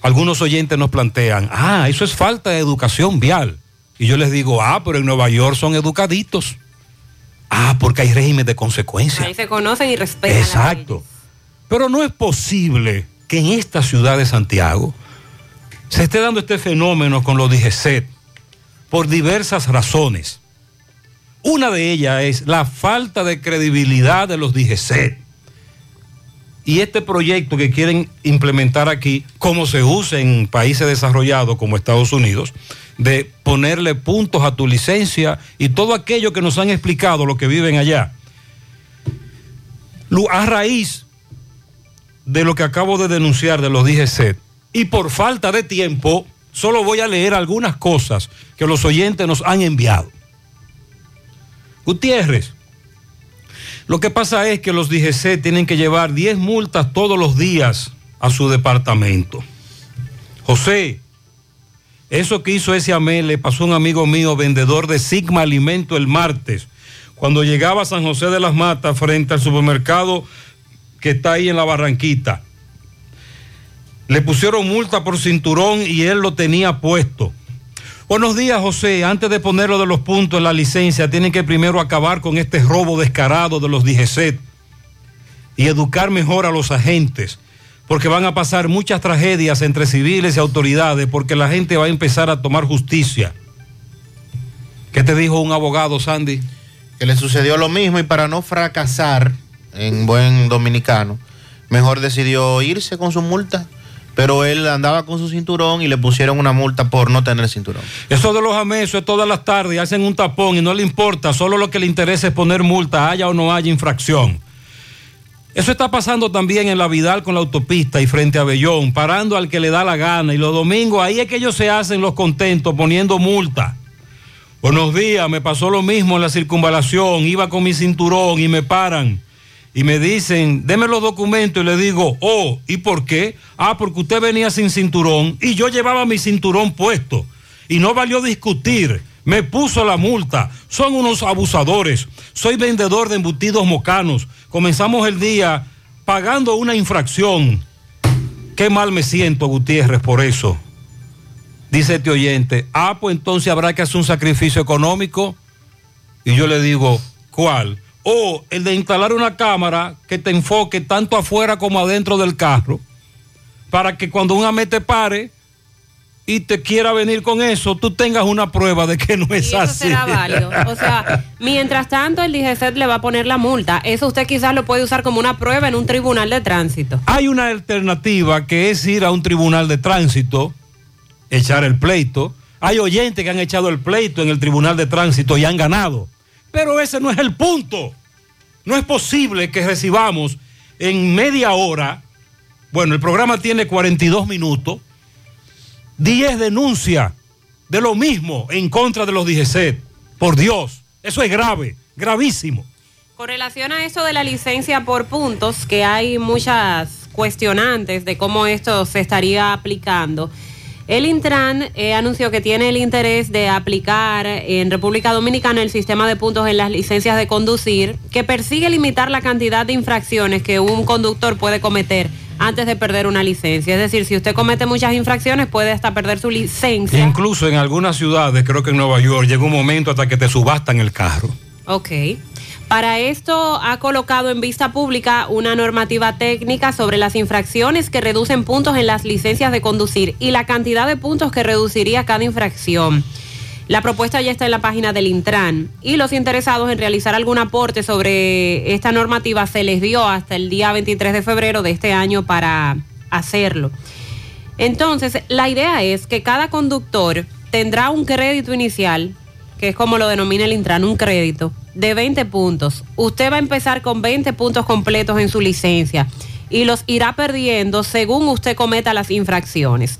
algunos oyentes nos plantean, ah, eso es falta de educación vial. Y yo les digo, ah, pero en Nueva York son educaditos. Ah, porque hay régimen de consecuencia. Ahí se conocen y respetan. Exacto. Pero no es posible que en esta ciudad de Santiago se esté dando este fenómeno con los DGCET por diversas razones. Una de ellas es la falta de credibilidad de los DGC. Y este proyecto que quieren implementar aquí, como se usa en países desarrollados como Estados Unidos, de ponerle puntos a tu licencia y todo aquello que nos han explicado los que viven allá. A raíz de lo que acabo de denunciar de los DGC, y por falta de tiempo, solo voy a leer algunas cosas que los oyentes nos han enviado. Gutiérrez, lo que pasa es que los DGC tienen que llevar 10 multas todos los días a su departamento. José, eso que hizo ese AME le pasó a un amigo mío, vendedor de Sigma Alimento el martes, cuando llegaba a San José de las Matas frente al supermercado que está ahí en la Barranquita. Le pusieron multa por cinturón y él lo tenía puesto. Buenos días, José. Antes de ponerlo de los puntos en la licencia, tienen que primero acabar con este robo descarado de los DGCET y educar mejor a los agentes, porque van a pasar muchas tragedias entre civiles y autoridades, porque la gente va a empezar a tomar justicia. ¿Qué te dijo un abogado, Sandy? Que le sucedió lo mismo y para no fracasar en buen dominicano, mejor decidió irse con su multa pero él andaba con su cinturón y le pusieron una multa por no tener cinturón. Eso de los amesos es todas las tardes, hacen un tapón y no le importa, solo lo que le interesa es poner multa, haya o no haya infracción. Eso está pasando también en la Vidal con la autopista y frente a Bellón, parando al que le da la gana. Y los domingos ahí es que ellos se hacen los contentos poniendo multa. Buenos días, me pasó lo mismo en la circunvalación, iba con mi cinturón y me paran y me dicen, deme los documentos y le digo, oh, ¿y por qué? Ah, porque usted venía sin cinturón y yo llevaba mi cinturón puesto y no valió discutir. Me puso la multa. Son unos abusadores. Soy vendedor de embutidos mocanos. Comenzamos el día pagando una infracción. Qué mal me siento, Gutiérrez, por eso. Dice este oyente, ah, pues entonces habrá que hacer un sacrificio económico. Y yo le digo, ¿cuál? O el de instalar una cámara que te enfoque tanto afuera como adentro del carro, para que cuando un AME te pare y te quiera venir con eso, tú tengas una prueba de que no es y eso así. será válido. O sea, mientras tanto el DGCET le va a poner la multa. Eso usted quizás lo puede usar como una prueba en un tribunal de tránsito. Hay una alternativa que es ir a un tribunal de tránsito, echar el pleito. Hay oyentes que han echado el pleito en el tribunal de tránsito y han ganado. Pero ese no es el punto. No es posible que recibamos en media hora, bueno, el programa tiene 42 minutos, 10 denuncias de lo mismo en contra de los DGC. Por Dios, eso es grave, gravísimo. Con relación a eso de la licencia por puntos, que hay muchas cuestionantes de cómo esto se estaría aplicando. El Intran eh, anunció que tiene el interés de aplicar en República Dominicana el sistema de puntos en las licencias de conducir, que persigue limitar la cantidad de infracciones que un conductor puede cometer antes de perder una licencia. Es decir, si usted comete muchas infracciones, puede hasta perder su licencia. Incluso en algunas ciudades, creo que en Nueva York, llega un momento hasta que te subastan el carro. Ok. Para esto ha colocado en vista pública una normativa técnica sobre las infracciones que reducen puntos en las licencias de conducir y la cantidad de puntos que reduciría cada infracción. La propuesta ya está en la página del Intran y los interesados en realizar algún aporte sobre esta normativa se les dio hasta el día 23 de febrero de este año para hacerlo. Entonces, la idea es que cada conductor tendrá un crédito inicial, que es como lo denomina el Intran, un crédito de 20 puntos. Usted va a empezar con 20 puntos completos en su licencia y los irá perdiendo según usted cometa las infracciones.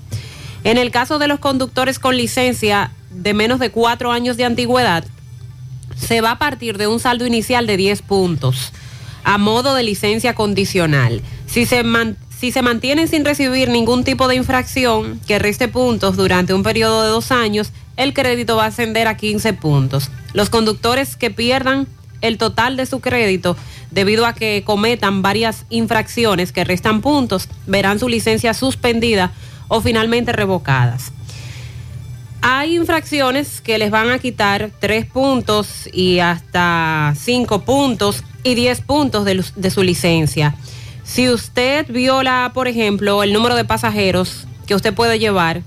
En el caso de los conductores con licencia de menos de cuatro años de antigüedad, se va a partir de un saldo inicial de 10 puntos a modo de licencia condicional. Si se, man- si se mantienen sin recibir ningún tipo de infracción que reste puntos durante un periodo de dos años, el crédito va a ascender a 15 puntos. Los conductores que pierdan el total de su crédito debido a que cometan varias infracciones que restan puntos, verán su licencia suspendida o finalmente revocadas. Hay infracciones que les van a quitar 3 puntos y hasta 5 puntos y 10 puntos de, su licencia. Si usted viola, por ejemplo, el número de pasajeros que usted puede llevar,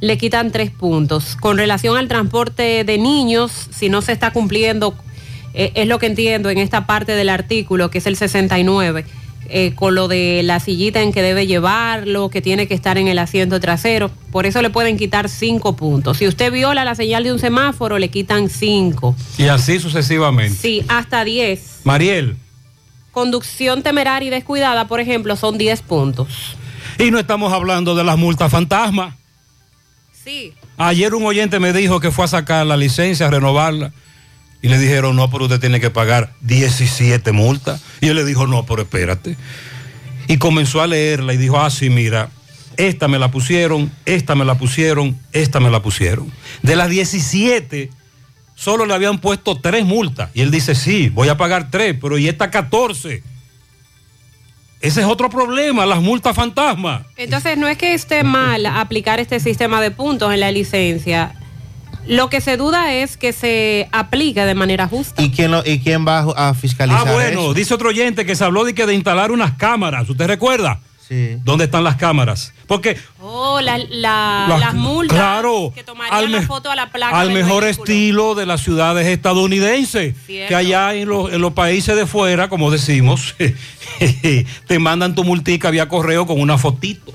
le quitan 3 puntos. Con relación al transporte de niños, si no se está cumpliendo, eh, es lo que entiendo en esta parte del artículo, que es el 69, eh, con lo de la sillita en que debe llevarlo, que tiene que estar en el asiento trasero. Por eso le pueden quitar 5 puntos. Si usted viola la señal de un semáforo, le quitan 5. Y así sucesivamente. Sí, hasta 10. Mariel, Conducción temeraria y descuidada, por ejemplo, son 10 puntos. y no estamos hablando de las multas fantasmas. Sí. Ayer un oyente me dijo que fue a sacar la licencia, a renovarla. Y le dijeron, no, pero usted tiene que pagar 17 multas. Y él le dijo, no, pero espérate. Y comenzó a leerla y dijo, ah, sí, mira, esta me la pusieron, esta me la pusieron, esta me la pusieron. De las 17, solo le habían puesto tres multas. Y él dice, sí, voy a pagar tres, pero ¿y esta 14? Ese es otro problema, las multas fantasmas. Entonces, no es que esté mal aplicar este sistema de puntos en la licencia. Lo que se duda es que se aplique de manera justa. ¿Y quién, lo- y quién va a fiscalizar Ah, bueno, eso? dice otro oyente que se habló de que de instalar unas cámaras. ¿Usted recuerda? Sí. ¿Dónde están las cámaras? Porque Oh, la- la- Las- las multas claro, que tomarían al la foto a la placa. al mejor vehículo. estilo de las ciudades estadounidenses, Cierto. que allá en los, en los países de fuera, como decimos, te mandan tu multica vía correo con una fotito.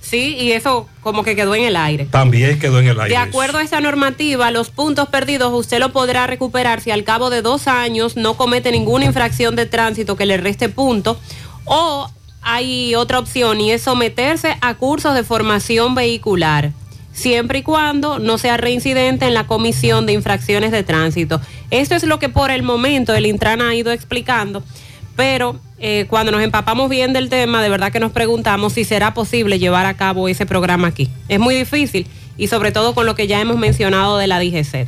Sí, y eso como que quedó en el aire. También quedó en el aire. De acuerdo a esta normativa, los puntos perdidos usted lo podrá recuperar si al cabo de dos años no comete ninguna infracción de tránsito que le reste punto o hay otra opción y es someterse a cursos de formación vehicular, siempre y cuando no sea reincidente en la comisión de infracciones de tránsito. Esto es lo que por el momento el Intran ha ido explicando, pero eh, cuando nos empapamos bien del tema, de verdad que nos preguntamos si será posible llevar a cabo ese programa aquí. Es muy difícil y sobre todo con lo que ya hemos mencionado de la DGC.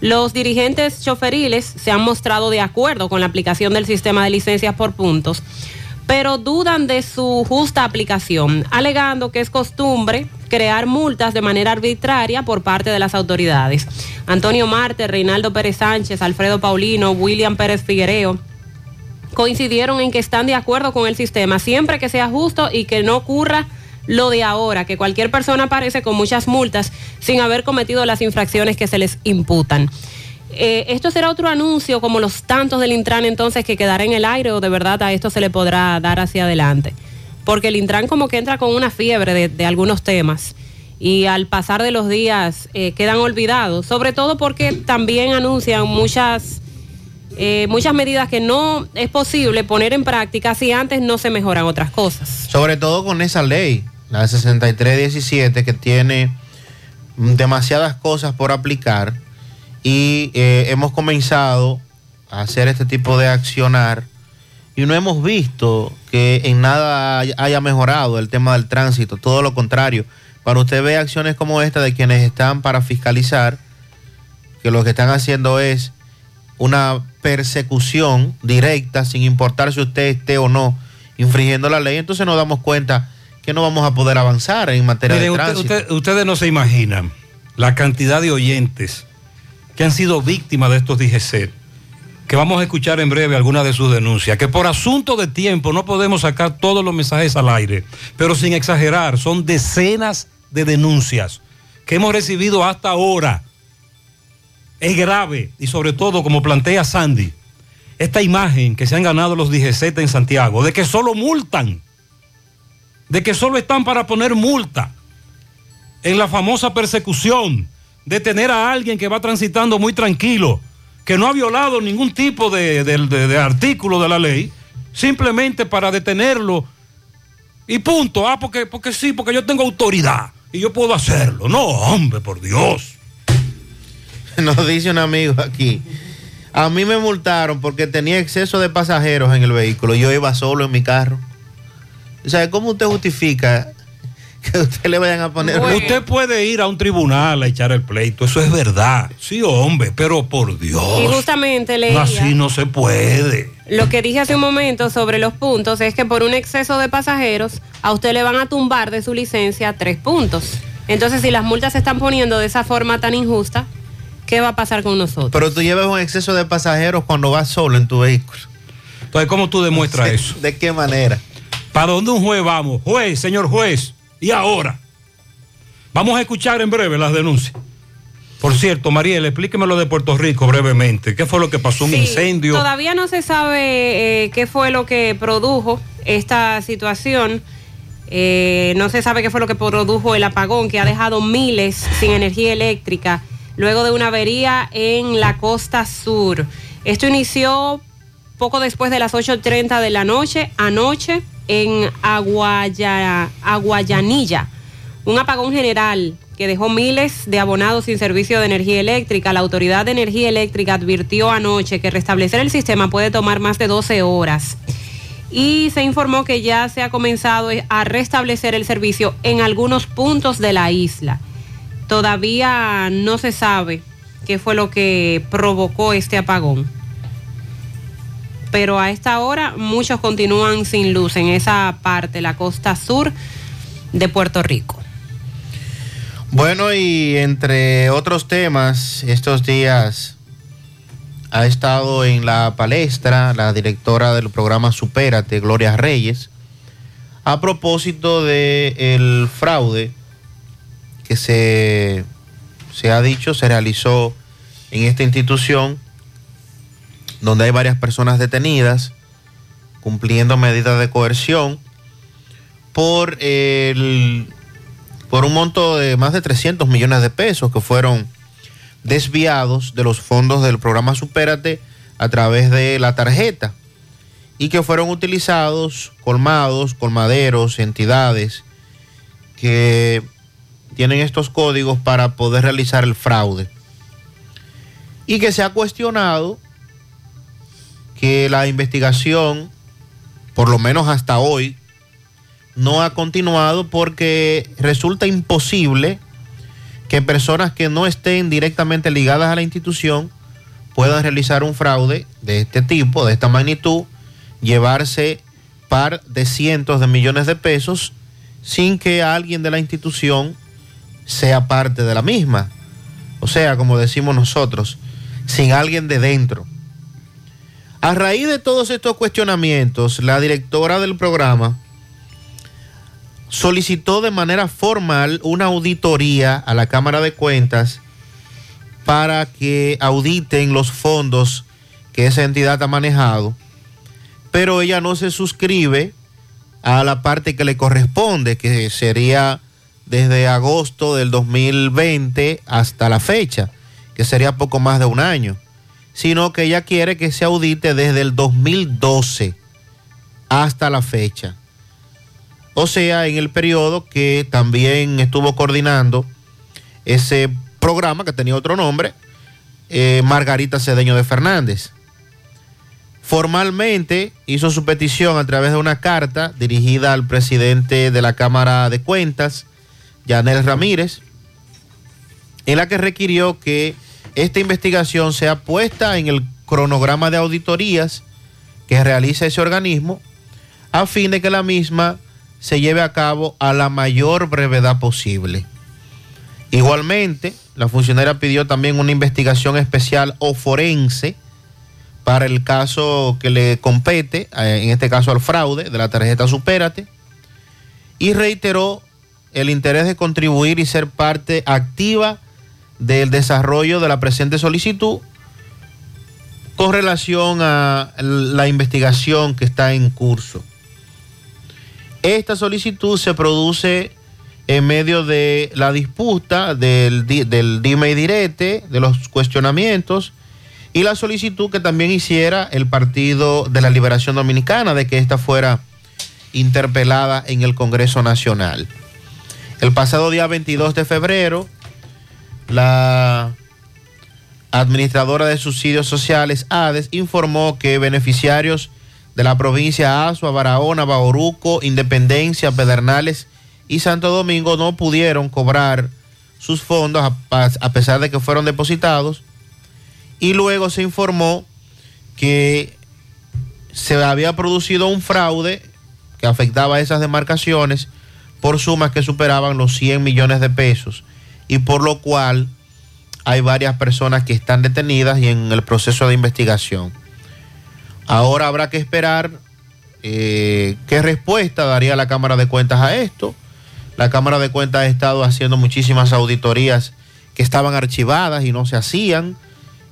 Los dirigentes choferiles se han mostrado de acuerdo con la aplicación del sistema de licencias por puntos, pero dudan de su justa aplicación, alegando que es costumbre crear multas de manera arbitraria por parte de las autoridades. Antonio Marte, Reinaldo Pérez Sánchez, Alfredo Paulino, William Pérez Figuereo coincidieron en que están de acuerdo con el sistema, siempre que sea justo y que no ocurra lo de ahora, que cualquier persona aparece con muchas multas sin haber cometido las infracciones que se les imputan. Eh, ¿Esto será otro anuncio como los tantos del Intran entonces que quedará en el aire o de verdad a esto se le podrá dar hacia adelante? Porque el Intran como que entra con una fiebre de, algunos temas y al pasar de los días eh, quedan olvidados, sobre todo porque también anuncian muchas, eh, muchas medidas que no es posible poner en práctica si antes no se mejoran otras cosas. Sobre todo con esa ley, la 6317, que tiene demasiadas cosas por aplicar y eh, hemos comenzado a hacer este tipo de accionar y no hemos visto que en nada haya- mejorado el tema del tránsito, todo lo contrario. Para usted ve acciones como esta de quienes están para fiscalizar, que lo que están haciendo es una persecución directa, sin importar si usted esté o no infringiendo la ley, entonces nos damos cuenta que no vamos a poder avanzar en materia de usted- tránsito. usted- ustedes no se imaginan la cantidad de oyentes que han sido víctimas de estos DGC que vamos a escuchar en breve algunas de sus denuncias, que por asunto de tiempo no podemos sacar todos los mensajes al aire, pero sin exagerar, son decenas de denuncias que hemos recibido hasta ahora. Es grave y sobre todo, como plantea Sandy, esta imagen que se han ganado los DGZ en Santiago, de que solo multan, de que solo están para poner multa en la famosa persecución, de tener a alguien que va transitando muy tranquilo, que no ha violado ningún tipo de, de- de- de artículo de la ley, simplemente para detenerlo y punto. Ah, porque, porque sí, porque yo tengo autoridad y yo puedo hacerlo. No, hombre, por Dios. Nos dice un amigo aquí. A mí me multaron porque tenía exceso de pasajeros en el vehículo. Yo iba solo en mi carro. O sea, ¿cómo usted justifica que usted le vayan a poner... Usted puede ir a un tribunal a echar el pleito, eso es verdad. Sí, hombre, pero por Dios. Y justamente leía Así no se puede. lo que dije hace un momento sobre los puntos es que por un exceso de pasajeros a usted le van a tumbar de su licencia tres puntos. Entonces, si las multas se están poniendo de esa forma tan injusta, ¿qué va a pasar con nosotros? Pero tú llevas un exceso de pasajeros cuando vas solo en tu vehículo. Entonces, ¿cómo tú demuestras eso? ¿De qué manera? ¿Para dónde un juez vamos? Juez, señor juez. ¿Y ahora? Vamos a escuchar en breve las denuncias. Por cierto, Mariel, explíqueme lo de Puerto Rico brevemente. ¿Qué fue lo que pasó? ¿Un Sí, incendio? Todavía no se sabe eh, qué fue lo que produjo esta situación. Eh, no se sabe qué fue lo que produjo el apagón que ha dejado miles sin energía eléctrica luego de una avería en la costa sur. Esto inició poco después de las 8.30 de la noche, anoche, en Aguaya, Aguayanilla. Un apagón general que dejó miles de abonados sin servicio de energía eléctrica. La Autoridad de Energía Eléctrica advirtió anoche que restablecer el sistema puede tomar más de 12 horas. Y se informó que ya se ha comenzado a restablecer el servicio en algunos puntos de la isla. Todavía no se sabe qué fue lo que provocó este apagón. Pero a esta hora muchos continúan sin luz en esa parte, la costa sur de Puerto Rico. Bueno, y entre otros temas, estos días ha estado en la palestra la directora del programa Supérate, Gloria Reyes, a propósito del fraude que se, se ha dicho se realizó en esta institución, donde hay varias personas detenidas cumpliendo medidas de coerción por el por un monto de más de 300 millones de pesos que fueron desviados de los fondos del programa Supérate a través de la tarjeta y que fueron utilizados colmados, colmaderos, entidades que tienen estos códigos para poder realizar el fraude. Y que se ha cuestionado que la investigación, por lo menos hasta hoy, no ha continuado porque resulta imposible que personas que no estén directamente ligadas a la institución puedan realizar un fraude de este tipo, de esta magnitud, llevarse par de cientos de millones de pesos sin que alguien de la institución sea parte de la misma. O sea, como decimos nosotros, sin alguien de dentro. A raíz de todos estos cuestionamientos, la directora del programa solicitó de manera formal una auditoría a la Cámara de Cuentas para que auditen los fondos que esa entidad ha manejado, pero ella no se suscribe a la parte que le corresponde, que sería desde agosto del 2020 hasta la fecha, que sería poco más de un año, sino que ella quiere que se audite desde el 2012 hasta la fecha. O sea, en el periodo que también estuvo coordinando ese programa que tenía otro nombre, eh, Margarita Cedeño de Fernández. Formalmente hizo su petición a través de una carta dirigida al presidente de la Cámara de Cuentas, Yanel Ramírez, en la que requirió que esta investigación sea puesta en el cronograma de auditorías que realiza ese organismo, a fin de que la misma se lleve a cabo a la mayor brevedad posible. Igualmente, la funcionaria pidió también una investigación especial o forense para el caso que le compete, eh, en este caso al fraude de la tarjeta Supérate, y reiteró el interés de contribuir y ser parte activa del desarrollo de la presente solicitud con relación a la investigación que está en curso. Esta solicitud se produce en medio de la disputa del, del dime y direte, de los cuestionamientos y la solicitud que también hiciera el Partido de la Liberación Dominicana de que ésta fuera interpelada en el Congreso Nacional. El pasado día 22 de febrero, la administradora de subsidios sociales, ADES, informó que beneficiarios de la provincia Azua, Barahona, Bauruco, Independencia, Pedernales y Santo Domingo no pudieron cobrar sus fondos a, a pesar de que fueron depositados. Y luego se informó que se había producido un fraude que afectaba a esas demarcaciones por sumas que superaban los 100 millones de pesos y por lo cual hay varias personas que están detenidas y en el proceso de investigación. Ahora habrá que esperar eh, qué respuesta daría la Cámara de Cuentas a esto. La Cámara de Cuentas ha estado haciendo muchísimas auditorías que estaban archivadas y no se hacían.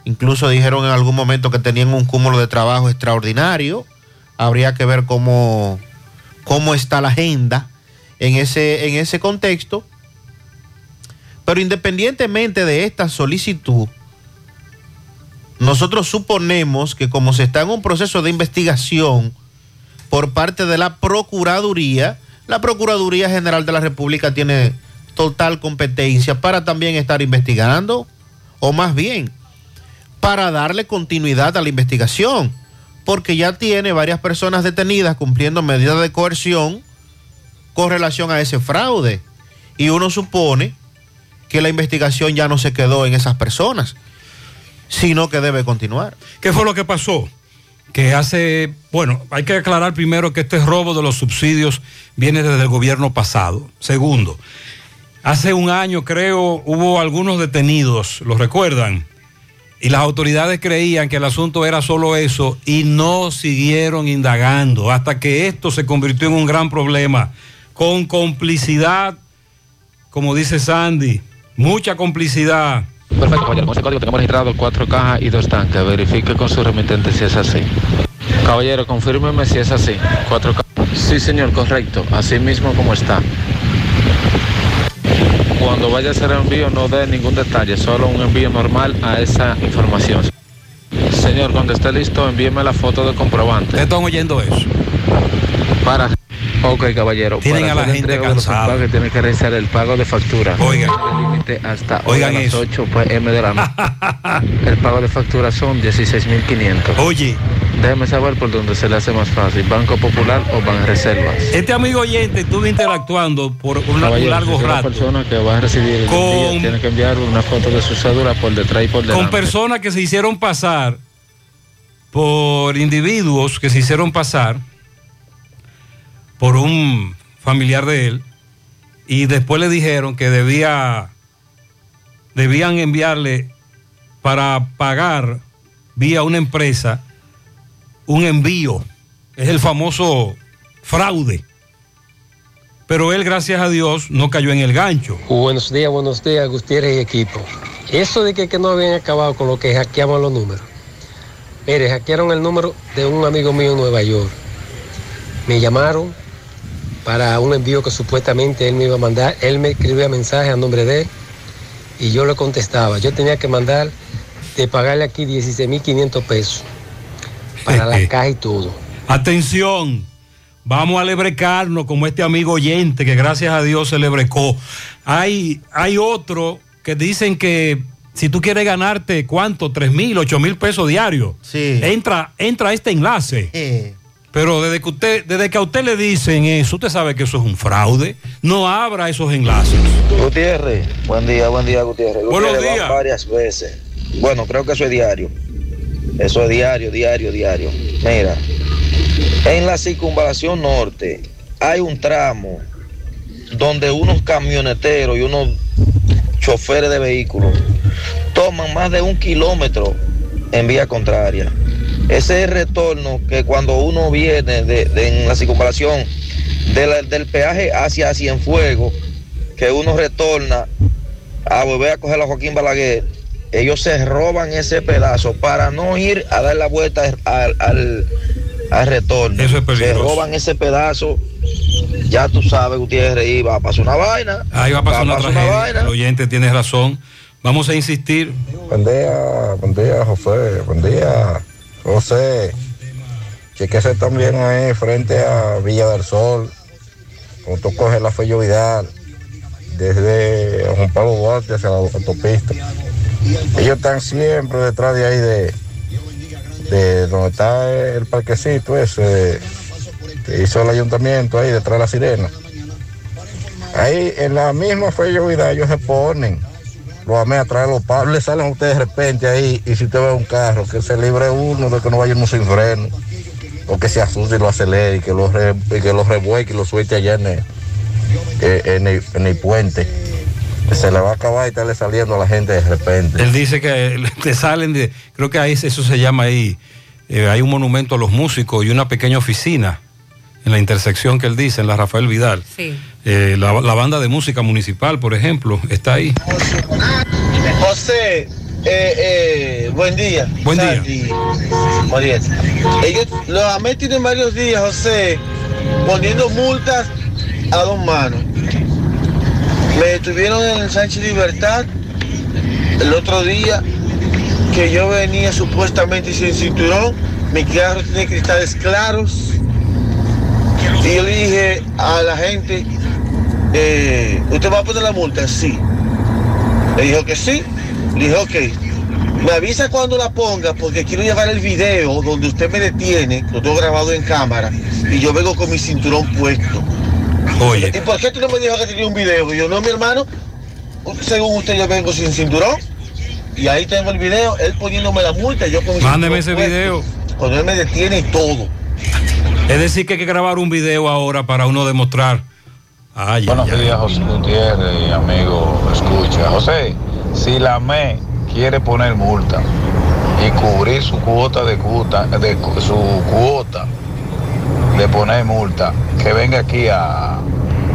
Incluso dijeron en algún momento que tenían un cúmulo de trabajo extraordinario. Habría que ver cómo, cómo está la agenda en ese, en ese contexto. Pero independientemente de esta solicitud, nosotros suponemos que como se está en un proceso de investigación por parte de la Procuraduría, la Procuraduría General de la República tiene total competencia para también estar investigando, o más bien, para darle continuidad a la investigación, porque ya tiene varias personas detenidas cumpliendo medidas de coerción con relación a ese fraude. Y uno supone que la investigación ya no se quedó en esas personas, sino que debe continuar. ¿Qué fue lo que pasó? Que hace, bueno, hay que aclarar primero que este robo de los subsidios viene desde el gobierno pasado. Segundo, hace un año creo hubo algunos detenidos, ¿lo recuerdan? Y las autoridades creían que el asunto era solo eso y no siguieron indagando hasta que esto se convirtió en un gran problema con complicidad, como dice Sandy, mucha complicidad. Perfecto, caballero. Con ese código tenemos registrado cuatro cajas y dos tanques. Verifique con su remitente si es así. Caballero, confírmeme si es así. Cuatro cajas. Sí, señor, correcto. Así mismo como está. Cuando vaya a hacer el envío, no dé ningún detalle, solo un envío normal a esa información. Señor, cuando esté listo, envíeme la foto de comprobante. están oyendo eso? Para. Ok, caballero. Tienen para a la gente cansada. empaques, tiene que realizar el pago de factura. Oigan. Hasta Oigan las eso. 8 pues, M de la noche. el pago de factura son 16.500. Oye. Déjeme saber por dónde se le hace más fácil, Banco Popular o Banreservas. Este amigo oyente estuvo interactuando por un, Caballero, largo si es una rato persona que va a recibir el Con- tiene que enviar una foto de su cédula por detrás y por delante. con personas que se hicieron pasar por individuos que se hicieron pasar por un familiar de él y después le dijeron que debía debían enviarle para pagar vía una empresa un envío es el famoso fraude pero él gracias a Dios no cayó en el gancho Buenos días, buenos días, Gutiérrez y equipo. Eso de que, que no habían acabado con lo que hackeaban los números. Mire, hackearon el número de un amigo mío en Nueva York. Me llamaron para un envío que supuestamente él me iba a mandar. Él me escribía mensaje a nombre de él y yo le contestaba. Yo tenía que mandar de pagarle aquí 16.500 pesos para la caja y todo. Atención, vamos a lebrecarnos como este amigo oyente que gracias a Dios se lebrecó. Hay, hay otro que dicen que si tú quieres ganarte, ¿cuánto? ¿Tres mil, ocho mil pesos diarios? Sí. Entra, entra a este enlace. Pero desde que, usted, desde que a usted le dicen eso, usted sabe que eso es un fraude. No abra esos enlaces. Gutiérrez, buen día, buen día, Gutiérrez. Buenos Gutiérrez días. varias veces. Bueno, creo que eso es diario. Eso es diario, diario, diario. Mira, en la circunvalación norte hay un tramo donde unos camioneteros y unos choferes de vehículos toman más de un kilómetro en vía contraria. Ese retorno que cuando uno viene de, de- en la circunvalación de la- del peaje hacia Cienfuegos, que uno retorna a volver a coger a Joaquín Balaguer, ellos se roban ese pedazo para no ir a dar la vuelta al, al- al retorno. Eso es se roban ese pedazo, ya tú sabes, Gutiérrez, y va a pasar una vaina. Ahí va a pasar una tragedia. vaina. El oyente tiene razón. Vamos a insistir. Buen día, buen día, José. Buen día, José. Chequese también ahí frente a Villa del Sol. Cuando tú coges la Fello Vidal, desde Juan Pablo Duarte hacia la autopista. Ellos están siempre detrás de ahí de, de donde está el parquecito ese que hizo el ayuntamiento ahí detrás de la sirena. Ahí en la misma Fello Vidal ellos se ponen los a traer los pablos, le salen a ustedes de repente ahí, y si usted ve un carro, que se libre uno de que no vaya uno sin freno, o que se asuste y lo acelere, y que lo, que lo revuelque y lo suelte allá en el, eh, en el- en el puente. Se le va a acabar y estarle saliendo a la gente de repente. Él dice que te salen de, creo que ahí eso se llama ahí, eh, hay un monumento a los músicos y una pequeña oficina en la intersección que él dice, en la Rafael Vidal. Sí. Eh, la, la banda de música municipal, por ejemplo, está ahí. José, eh, eh, buen día. Buen día. Ellos, los AME tienen varios días, José, poniendo multas a dos manos. Me detuvieron en el Sánchez Libertad el otro día que yo venía supuestamente sin cinturón, mi carro tiene cristales claros. Y yo le dije a la gente, eh, ¿usted va a poner la multa? Sí. Le dijo que sí. Le dije, ok. Me avisa cuando la ponga porque quiero llevar el video donde usted me detiene, lo tengo grabado en cámara, y yo vengo con mi cinturón puesto. Oye. ¿Y por qué tú no me dijo que tenía un video? Y yo, no, mi hermano, según usted yo vengo sin cinturón. Y ahí tengo el video, él poniéndome la multa, yo con mi Mándeme ese cinturón video. puesto, Cuando él me detiene y todo. Es decir, que hay que grabar un video ahora para uno demostrar. Ay, Buenos días, José Gutiérrez, amigo, escucha. José, si la ME quiere poner multa y cubrir su cuota de cuota, de su cuota de poner multa, que venga aquí a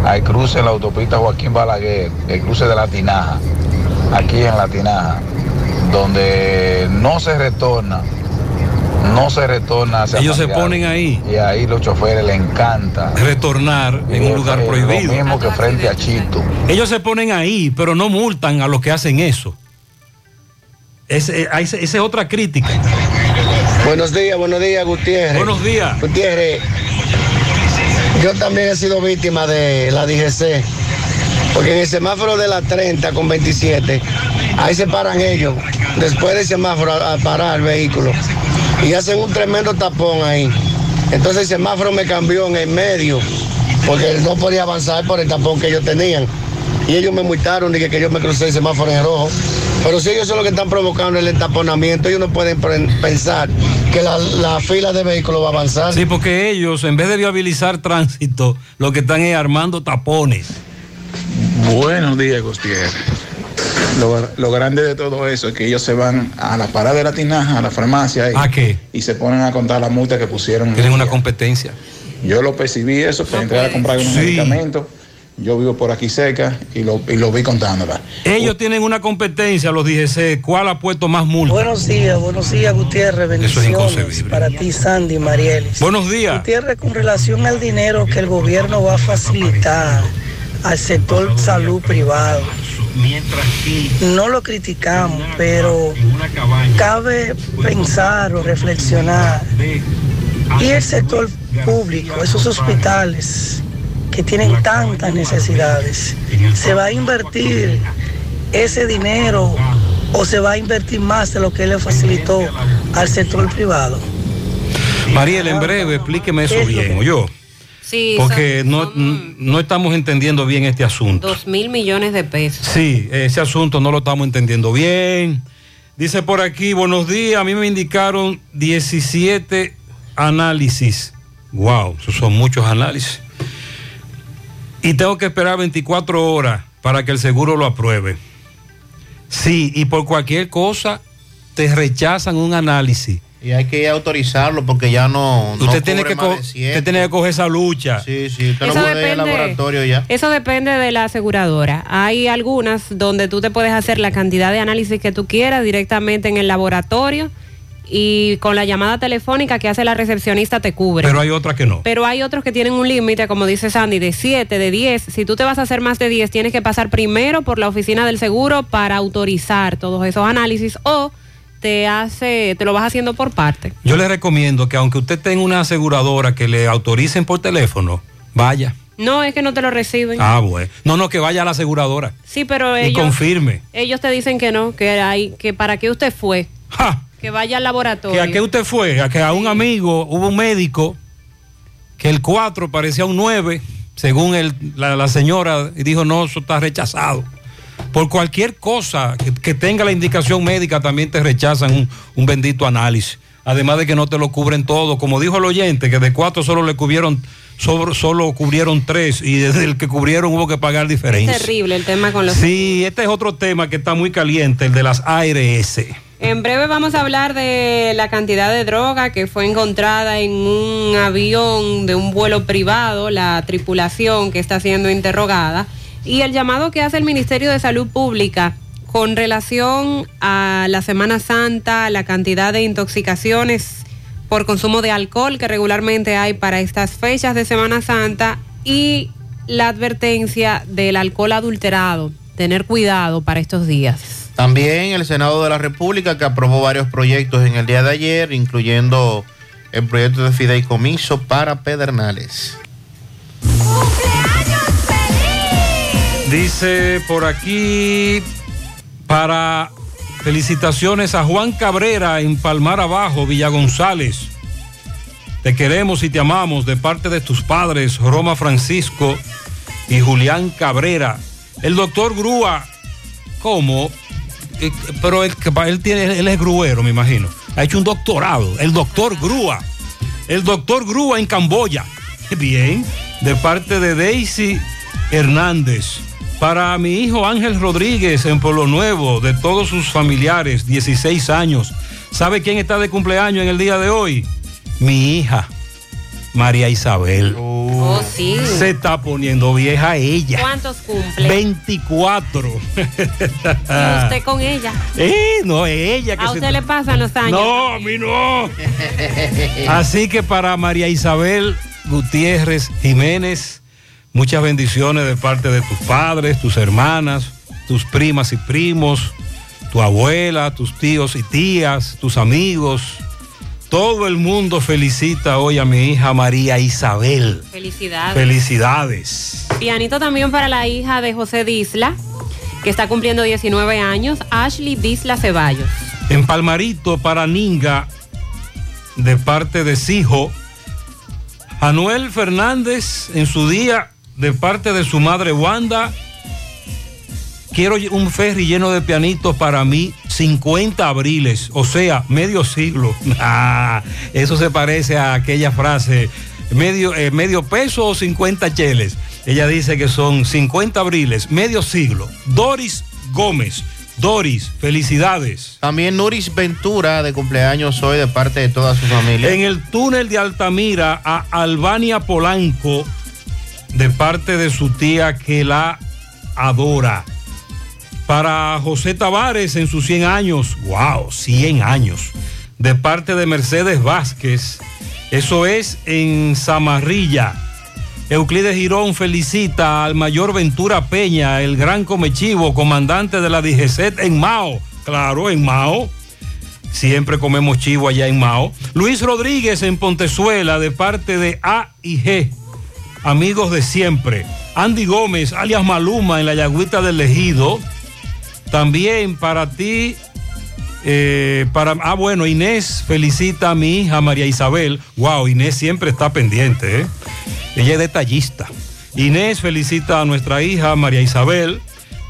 al cruce de la autopista Joaquín Balaguer, el cruce de la Tinaja, aquí en la Tinaja, donde no se retorna, no se retorna hacia Ellos se ponen ahí. Y ahí los choferes les encanta. Retornar en un lugar prohibido. Lo mismo que frente a Chito. Ellos se ponen ahí, pero no multan a los que hacen eso. Esa es otra crítica. Buenos días, buenos días, Gutiérrez. Buenos días. Gutiérrez, yo también he sido víctima de la DGC, porque en el semáforo de la 30 con 27, ahí se paran ellos, después del semáforo a, a parar el vehículo, y hacen un tremendo tapón ahí. Entonces el semáforo me cambió en el medio, porque no podía avanzar por el tapón que ellos tenían. Y ellos me multaron, dije que yo me crucé el semáforo en rojo. Pero si ellos son los que están provocando el entaponamiento, ellos no pueden pensar que la, la fila de vehículos va a avanzar. Sí, porque ellos, en vez de viabilizar tránsito, lo que están es armando tapones. Buenos días, Gutiérrez. Lo, lo grande de todo eso es que ellos se van a la parada de la tinaja, a la farmacia. ¿A qué? Y se ponen a contar la multa que pusieron. Tienen una competencia. Yo lo percibí eso para entrar a comprar unos Sí. medicamentos. Yo vivo por aquí cerca y lo, y lo vi contándola. Ellos tienen una competencia, los DGC. ¿Cuál ha puesto más multa? Buenos días, buenos días, Gutiérrez. Eso es Bendiciones inconcebible. para ti, Sandy Marielis. Buenos días. Gutiérrez, con relación al dinero que el gobierno va a facilitar al sector salud privado. No lo criticamos, pero cabe pensar o reflexionar. Y el sector público, esos hospitales que tienen tantas necesidades, ¿se va a invertir ese dinero o se va a invertir más de lo que le facilitó al sector privado? Mariel, en breve, explíqueme eso bien, yo. Sí, Porque son no, no estamos entendiendo bien este asunto. dos mil millones de pesos. Sí, ese asunto no lo estamos entendiendo bien. Dice por aquí, buenos días, a mí me indicaron 17 análisis. Wow, esos son muchos análisis. Y tengo que esperar 24 horas para que el seguro lo apruebe. Sí, y por cualquier cosa te rechazan un análisis Y hay que autorizarlo porque ya no. no Usted tiene, que usted tiene que coger esa lucha. Sí, sí, usted no Eso puede ir al depende- laboratorio ya. Eso depende de la aseguradora. Hay algunas donde tú te puedes hacer la cantidad de análisis que tú quieras directamente en el laboratorio y con la llamada telefónica que hace la recepcionista te cubre. Pero hay otras que no. Pero hay otros que tienen un límite, como dice Sandy, de 7, de 10. Si tú te vas a hacer más de 10, tienes que pasar primero por la oficina del seguro para autorizar todos esos análisis o te hace, te lo vas haciendo por parte. Yo le recomiendo que aunque usted tenga una aseguradora que le autoricen por teléfono, vaya. No, es que no te lo reciben. Ah, bueno. No, no, que vaya a la aseguradora Sí, pero y ellos, confirme. ellos te dicen que no, que hay, que para qué usted fue. Que vaya al laboratorio. Que a qué usted fue, a que a un amigo hubo un médico que el 4 parecía un 9, según el- la, la señora, y dijo, no, eso está rechazado. Por cualquier cosa que, que tenga la indicación médica, también te rechazan un, un bendito análisis. Además de que no te lo cubren todo. Como dijo el oyente, que de cuatro solo le cubrieron, sobre- solo cubrieron tres, y desde el que cubrieron hubo que pagar Es diferencia. terrible el tema con los... Sí, este es otro tema que está muy caliente, el de las ARS. En breve vamos a hablar de la cantidad de droga que fue encontrada en un avión de un vuelo privado, la tripulación que está siendo interrogada, y el llamado que hace el Ministerio de Salud Pública con relación a la Semana Santa, la cantidad de intoxicaciones por consumo de alcohol que regularmente hay para estas fechas de Semana Santa y la advertencia del alcohol adulterado, tener cuidado para estos días. También el Senado de la República que aprobó varios proyectos en el día de ayer, incluyendo el proyecto de fideicomiso para Pedernales. Dice por aquí para felicitaciones a Juan Cabrera en Palmar Abajo, Villa González. Te queremos y te amamos de parte de tus padres, Roma Francisco y Julián Cabrera. El doctor Grúa, ¿cómo? Eh, Pero él, tiene, él es gruero, me imagino. Ha hecho un doctorado. El doctor Grúa. El doctor Grúa en Camboya. Bien. De parte de Daisy Hernández. Para mi hijo Ángel Rodríguez en Pueblo Nuevo, de todos sus familiares, 16 años. ¿Sabe quién está de cumpleaños en el día de hoy? Mi hija, María Isabel. Oh, sí. Se está poniendo vieja ella. ¿Cuántos cumple? 24. Y usted con ella. Eh, no, ella que A se usted le pasan los años. No, a mí no. Así que para María Isabel Gutiérrez Jiménez, muchas bendiciones de parte de tus padres, tus hermanas, tus primas y primos, tu abuela, tus tíos y tías, tus amigos. Todo el mundo felicita hoy a mi hija María Isabel. Felicidades. Felicidades. Pianito también para la hija de José Disla, que está cumpliendo 19 años, Ashley Disla Ceballos. En Palmarito para Ninga, de parte de Sijo. Anuel Fernández en su día, de parte de su madre Wanda. Quiero un ferry lleno de pianitos para mí, 50 abriles, o sea, medio siglo. Ah, eso se parece a aquella frase, medio, eh, medio peso o 50 cheles. Ella dice que son 50 abriles, medio siglo. Doris Gómez. Doris, felicidades. También Nuris Ventura de cumpleaños hoy de parte de toda su familia. En el túnel de Altamira a Albania Polanco, de parte de su tía que la adora. Para José Tavares en sus 100 años, wow, 100 años, de parte de Mercedes Vázquez, eso es en Zamarrilla. Euclides Girón felicita al mayor Ventura Peña, el gran comechivo, comandante de la DGCET en Mao. Claro, en Mao. Siempre comemos chivo allá en Mao. Luis Rodríguez en Pontezuela, de parte de A y G. Amigos de siempre. Andy Gómez, alias Maluma, en la Yagüita del Ejido. También para ti, eh, para, ah, bueno, Inés felicita a mi hija María Isabel. Wow, Inés siempre está pendiente, ¿eh? Ella es detallista. Inés felicita a nuestra hija María Isabel.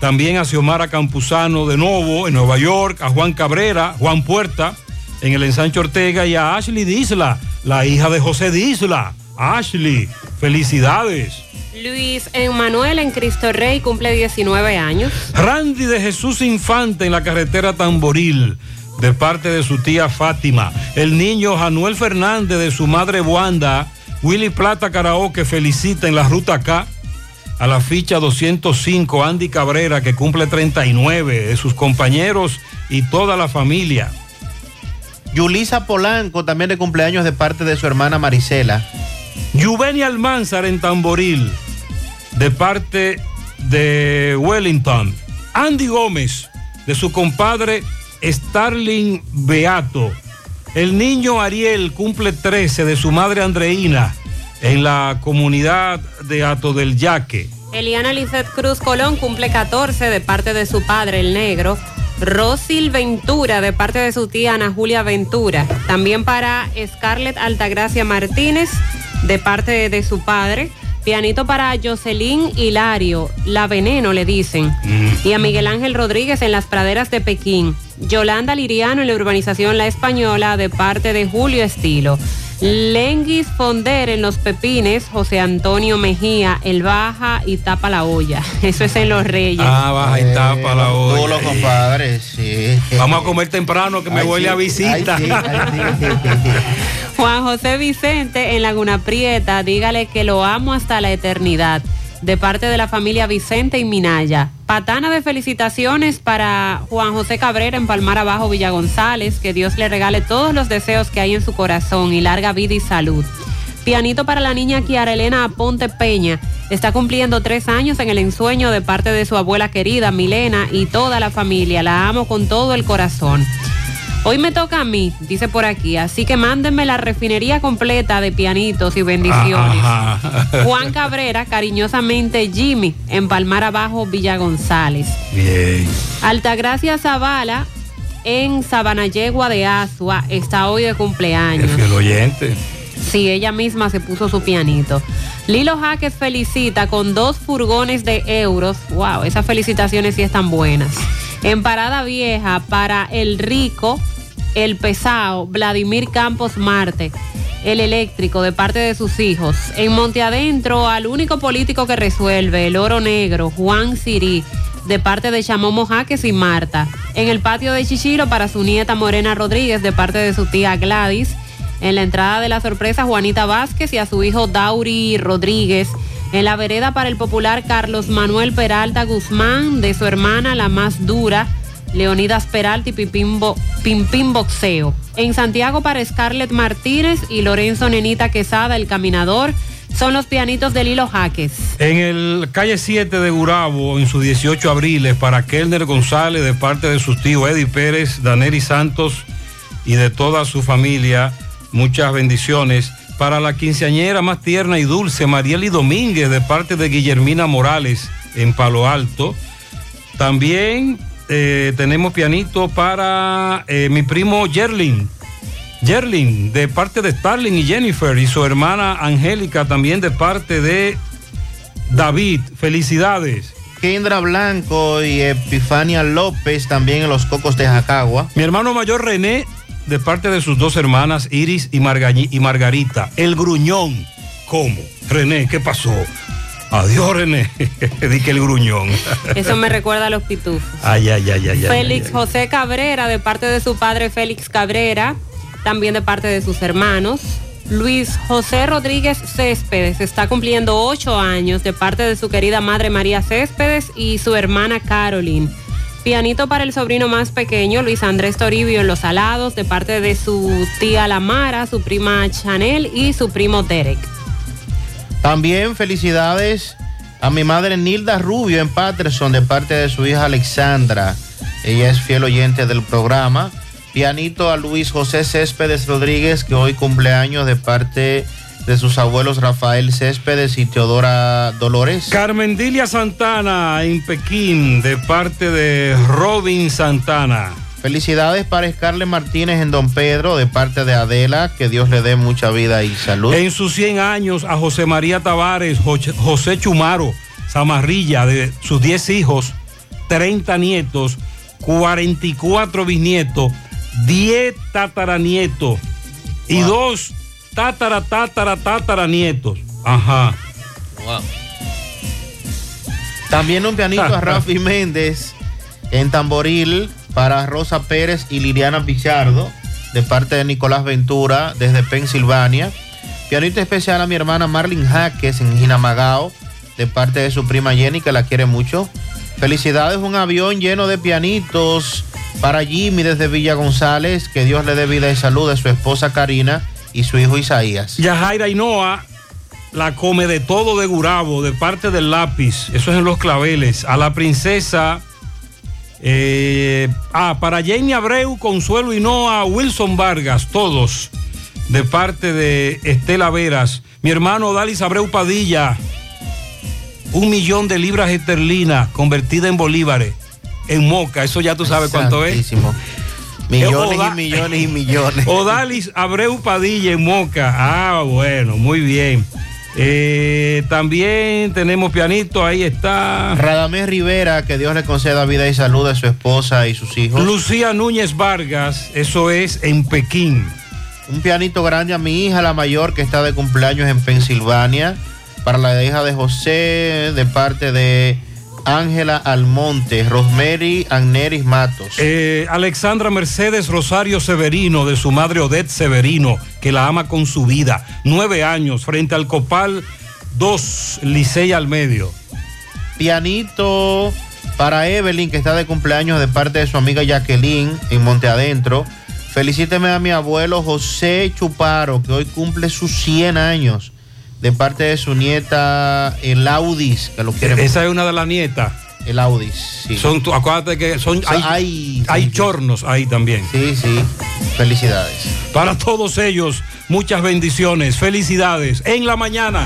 También a Xiomara Campuzano de nuevo en Nueva York, a Juan Cabrera, Juan Puerta en el ensancho Ortega y a Ashley Disla, la hija de José Disla. Ashley, felicidades. Luis Emanuel en Cristo Rey cumple 19 años. Randy de Jesús Infante en la carretera Tamboril. de parte de su tía Fátima. El niño Januel Fernández de su madre Wanda. Willy Plata Karaoke felicita en la ruta K a la ficha 205 Andy Cabrera que cumple 39 de sus compañeros y toda la familia. Yulisa Polanco también de cumpleaños de parte de su hermana Marisela. Yuveni Almanzar en Tamboril de parte de Wellington. Andy Gómez de su compadre Starling Beato. El niño Ariel cumple 13 de su madre Andreina en la comunidad de Ato del Yaque. Eliana Lizeth Cruz Colón cumple 14 de parte de su padre, el negro. Rosil Ventura de parte de su tía Ana Julia Ventura. También para Scarlett Altagracia Martínez de parte de su padre. Pianito para Jocelyn Hilario, La Veneno le dicen. Y a Miguel Ángel Rodríguez en las praderas de Pekín. Yolanda Liriano en la urbanización La Española de parte de Julio Estilo. Lenguis Fonder en Los Pepines, José Antonio Mejía, el baja y tapa la olla. Eso es en Los Reyes. Ah, baja y tapa la olla. Todos los compadres, sí. Vamos a comer temprano que me Ay, huele sí, a visita. ay, sí, ay, Juan José Vicente en Laguna Prieta, dígale que lo amo hasta la eternidad. De parte de la familia Vicente y Minaya. Patana de felicitaciones para Juan José Cabrera en Palmar Abajo, Villa González. Que Dios le regale todos los deseos que hay en su corazón y larga vida y salud. Pianito para la niña Kiara Elena Aponte Peña. Está cumpliendo tres años en el ensueño de parte de su abuela querida, Milena, y toda la familia. La amo con todo el corazón. Hoy me toca a mí, dice por aquí, así que mándenme la refinería completa de pianitos y bendiciones. Ajá. Juan Cabrera, cariñosamente Jimmy, en Palmar Abajo, Villa González. Bien. Altagracia Zavala, en Sabanayegua de Asua, está hoy de cumpleaños. El oyente. Sí, ella misma se puso su pianito. Lilo Jaques felicita con dos furgones de euros. Wow, esas felicitaciones sí están buenas. En Parada Vieja para el rico, el pesado, Vladimir Campos Marte, el eléctrico de parte de sus hijos. En Monte Adentro, al único político que resuelve, el oro negro, Juan Sirí, de parte de Chamomo Jaques y Marta. En el patio de Chichiro para su nieta Morena Rodríguez, de parte de su tía Gladys. En la entrada de la sorpresa, Juanita Vázquez y a su hijo Dauri Rodríguez. En la vereda para el popular Carlos Manuel Peralta Guzmán, de su hermana la más dura, Leonidas Peralta y Pipín, Bo- Pimpín Boxeo. En Santiago para Scarlett Martínez y Lorenzo Nenita Quesada, el caminador, son los pianitos de Lilo Jaques. En el calle 7 de Gurabo, en sus 18 abriles, para Kelner González, de parte de sus tíos Eddie Pérez, Daneri Santos y de toda su familia, muchas bendiciones. Para la quinceañera más tierna y dulce, Marieli Domínguez, de parte de Guillermina Morales, en Palo Alto. También eh, tenemos pianito para eh, mi primo Yerlin. Yerlin, de parte de Starling y Jennifer, y su hermana Angélica, también de parte de David. Felicidades. Kendra Blanco y Epifania López también en los Cocos de Jacagua. Mi hermano mayor René, de parte de sus dos hermanas, Iris y, y Margarita. El gruñón. ¿Cómo? René, ¿qué pasó? Adiós, René. Di que el gruñón. Eso me recuerda a los pitufos. Ay, ay, ay, ay, ay. Félix José Cabrera, de parte de su padre Félix Cabrera, también de parte de sus hermanos. Luis José Rodríguez Céspedes está cumpliendo ocho años de parte de su querida madre María Céspedes y su hermana Caroline. Pianito para el sobrino más pequeño, Luis Andrés Toribio en Los Alados, de parte de su tía Lamara, su prima Chanel y su primo Derek. También felicidades a mi madre Nilda Rubio en Patterson de parte de su hija Alexandra. Ella es fiel oyente del programa. Pianito a Luis José Céspedes Rodríguez, que hoy cumpleaños de parte de sus abuelos Rafael Céspedes y Teodora Dolores. Carmen Dilia Santana en Pekín, de parte de Robin Santana. Felicidades para Scarlett Martínez en Don Pedro, de parte de Adela, que Dios le dé mucha vida y salud. En sus 100 años a José María Tavares, Jo- José Chumaro, Zamarrilla, de sus 10 hijos, 30 nietos, 44 bisnietos, 10 tataranietos y dos tatara, tatara, tataranietos. Ajá. También un pianito a Rafi Méndez En Tamboril, para Rosa Pérez y Liliana Pichardo, de parte de Nicolás Ventura, desde Pensilvania. Pianito especial a mi hermana Marlene Jaques en Jinamagao, de parte de su prima Jenny, que la quiere mucho. Felicidades, un avión lleno de pianitos para Jimmy desde Villa González. Que Dios le dé vida y salud a su esposa Karina y su hijo Isaías. Yajaira Inoa la come de todo de Gurabo, de parte del lápiz. Eso es en los claveles. A la princesa. Eh, ah, para Jamie Abreu, Consuelo Hinoa, Wilson Vargas, todos. De parte de Estela Veras. Mi hermano Dalis Abreu Padilla. Un millón de libras esterlinas convertida en bolívares. En moca, eso ya tú sabes cuánto es. Millones Oda- y millones y millones. Odalis Abreu Padilla en Moca. Ah, bueno, muy bien. Eh, también tenemos pianito, ahí está. Radamés Rivera, que Dios le conceda vida y salud a su esposa y sus hijos. Lucía Núñez Vargas, eso es en Pekín. Un pianito grande a mi hija, la mayor, que está de cumpleaños en Pensilvania. Para la hija de José, de parte de Ángela Almonte, Rosemary Agneris Matos. Eh, Alexandra Mercedes Rosario Severino, de su madre Odette Severino, que la ama con su vida. Nueve años, frente al Copal 2, Licey al medio. Pianito para Evelyn, que está de cumpleaños de parte de su amiga Jacqueline en Monte Adentro. Felicíteme a mi abuelo José Chuparo, que hoy cumple sus 100 años, de parte de su nieta El Audis, que lo quiere mucho. Esa es una de las nietas. El Audis, sí. Son, tú- acuérdate que son, Son- hay, hay- hay chornos ahí también. Sí, sí. Felicidades. Para todos ellos, muchas bendiciones, felicidades. En la mañana.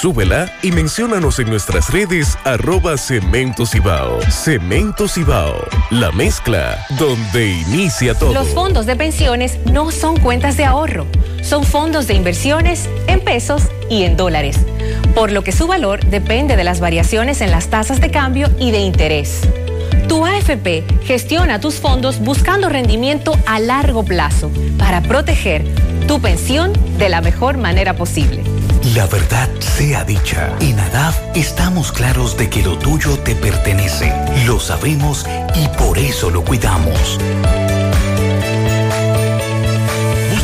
Súbela y menciónanos en nuestras redes arroba Cemento Cibao. Cemento Cibao, la mezcla donde inicia todo. Los fondos de pensiones no son cuentas de ahorro, son fondos de inversiones en pesos y en dólares, por lo que su valor depende de las variaciones en las tasas de cambio y de interés. Tu AFP gestiona tus fondos buscando rendimiento a largo plazo para proteger tu pensión de la mejor manera posible. La verdad sea dicha, en ADAF estamos claros de que lo tuyo te pertenece. Lo sabemos y por eso lo cuidamos.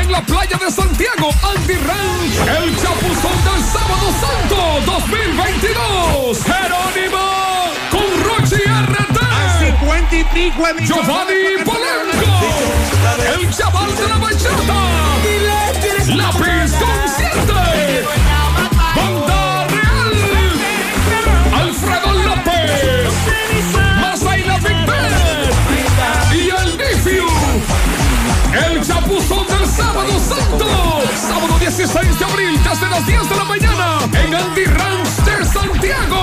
en la playa de Santiago, Andy Ranch, el chapuzón del sábado santo 2022. Jerónimo con Rochi RT. Giovanni Polanco, el chaval de la bachata. Lápiz consciente. Sábado santo. Sábado 16 de abril, desde las 10 de la mañana. En Andy Ranch de Santiago.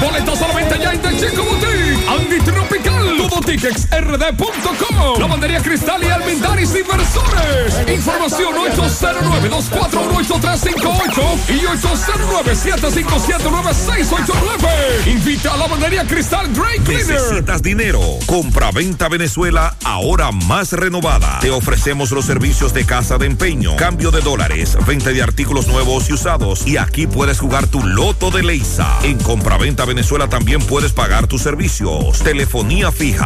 Boletos solamente ya en The Chico Boutique. Andy Tropical. Todo tickets rd.com. Lavandería Cristal y Almendaris Inversores. Información 809-241-8358 y 809-757-9689. Invita a Lavandería Cristal Dry Cleaner. Necesitas dinero. Compra-venta Venezuela ahora más renovada. Te ofrecemos los servicios de casa de empeño, cambio de dólares, venta de artículos nuevos y usados. Y aquí puedes jugar tu loto de Leisa. En Compra-venta Venezuela también puedes pagar tus servicios. Telefonía fija,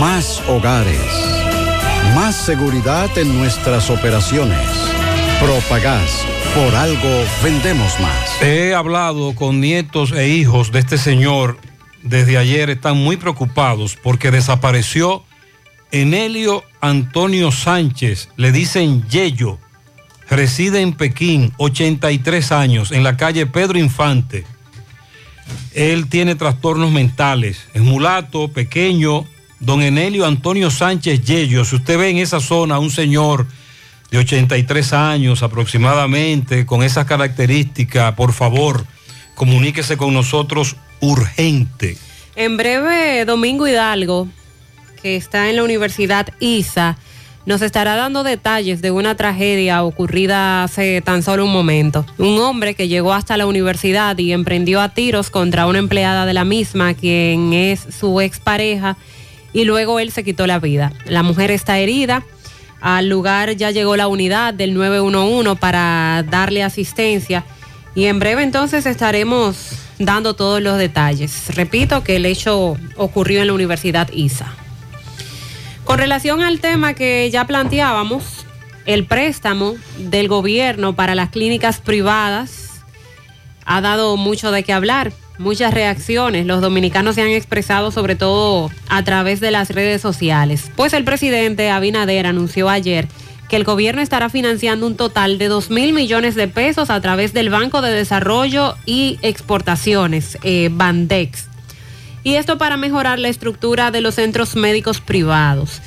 Más hogares. Más seguridad en nuestras operaciones. Propagás. Por algo vendemos más. He hablado con nietos e hijos de este señor desde ayer. Están muy preocupados porque desapareció Enelio Antonio Sánchez. Le dicen Yello. Reside en Pekín, 83 años, en la calle Pedro Infante. Él tiene trastornos mentales. Es mulato, pequeño. Don Enelio Antonio Sánchez Yello. Si usted ve en esa zona un señor de 83 años aproximadamente, con esas características, por favor, comuníquese con nosotros urgente. En breve, Domingo Hidalgo, que está en la Universidad ISA, nos estará dando detalles de una tragedia ocurrida hace tan solo un momento. Un hombre que llegó hasta la universidad y emprendió a tiros contra una empleada de la misma, quien es su expareja, y luego él se quitó la vida. La mujer está herida. Al lugar ya llegó la unidad del 911 para darle asistencia y en breve entonces estaremos dando todos los detalles. Repito que el hecho ocurrió en la Universidad ISA. Con relación al tema que ya planteábamos, el préstamo del gobierno para las clínicas privadas ha dado mucho de qué hablar, muchas reacciones. Los dominicanos se han expresado sobre todo a través de las redes sociales. Pues el presidente Abinader anunció ayer que el gobierno estará financiando un total de 2 mil millones de pesos a través del Banco de Desarrollo y Exportaciones, eh, Bandex y esto para mejorar la estructura de los centros médicos privados.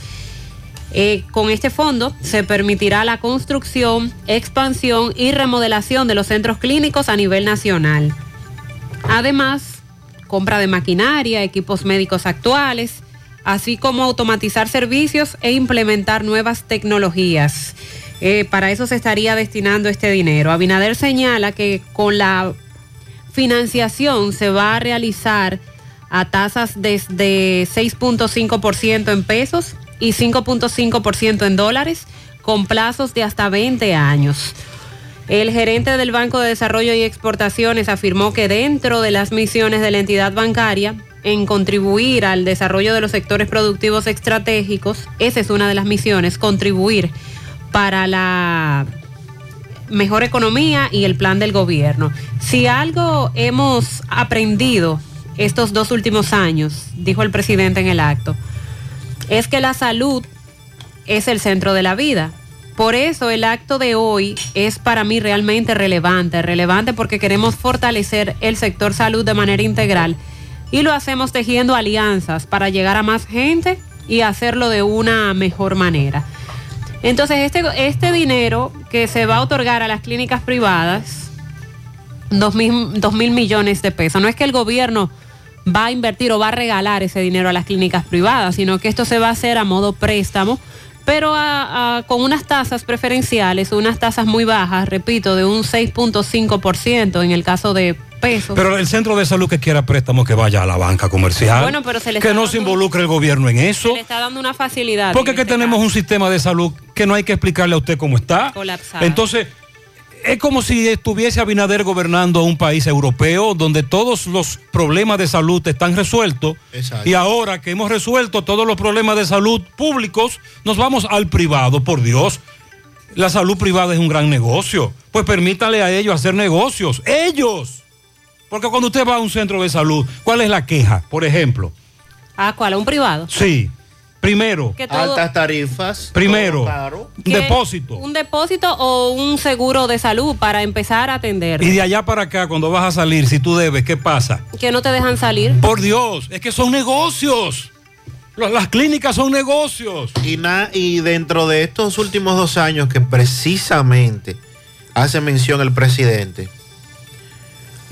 Eh, con este fondo se permitirá la construcción, expansión y remodelación de los centros clínicos a nivel nacional. Además, compra de maquinaria, equipos médicos actuales, así como automatizar servicios e implementar nuevas tecnologías. Eh, para eso se estaría destinando este dinero. Abinader señala que con la financiación se va a realizar a tasas desde 6.5% en pesos y 5.5% en dólares, con plazos de hasta 20 años. El gerente del Banco de Desarrollo y Exportaciones afirmó que dentro de las misiones de la entidad bancaria, en contribuir al desarrollo de los sectores productivos estratégicos, esa es una de las misiones, contribuir para la mejor economía y el plan del gobierno. Si algo hemos aprendido estos dos últimos años, dijo el presidente en el acto, es que la salud es el centro de la vida. Por eso el acto de hoy es para mí realmente relevante, relevante porque queremos fortalecer el sector salud de manera integral y lo hacemos tejiendo alianzas para llegar a más gente y hacerlo de una mejor manera. Entonces, este, este dinero que se va a otorgar a las clínicas privadas, dos mil, dos mil millones de pesos, no es que el gobierno va a invertir o va a regalar ese dinero a las clínicas privadas, sino que esto se va a hacer a modo préstamo, pero con unas tasas preferenciales, unas tasas muy bajas, repito, de un 6.5% en el caso de pesos. Pero el centro de salud que quiera préstamo que vaya a la banca comercial. Bueno, pero se le que no se involucre el gobierno en eso. Se le está dando una facilidad. Porque que este tenemos un sistema de salud que no hay que explicarle a usted cómo está. Colapsado. Entonces, es como si estuviese Abinader gobernando un país europeo donde todos los problemas de salud están resueltos. Exacto. Y ahora que hemos resuelto todos los problemas de salud públicos, nos vamos al privado, por Dios. La salud privada es un gran negocio. Pues permítale a ellos hacer negocios. Ellos. Porque cuando usted va a un centro de salud, ¿cuál es la queja? Por ejemplo. Ah, ¿cuál? ¿Un privado? Sí. Primero. Que todo- Altas tarifas. Primero. caro. Un depósito. Un depósito o un seguro de salud para empezar a atender. Y de allá para acá, cuando vas a salir, si tú debes, ¿qué pasa? Que no te dejan salir. Por Dios, es que son negocios. Las las clínicas son negocios. Y, na- y dentro de estos últimos dos años que precisamente hace mención el presidente,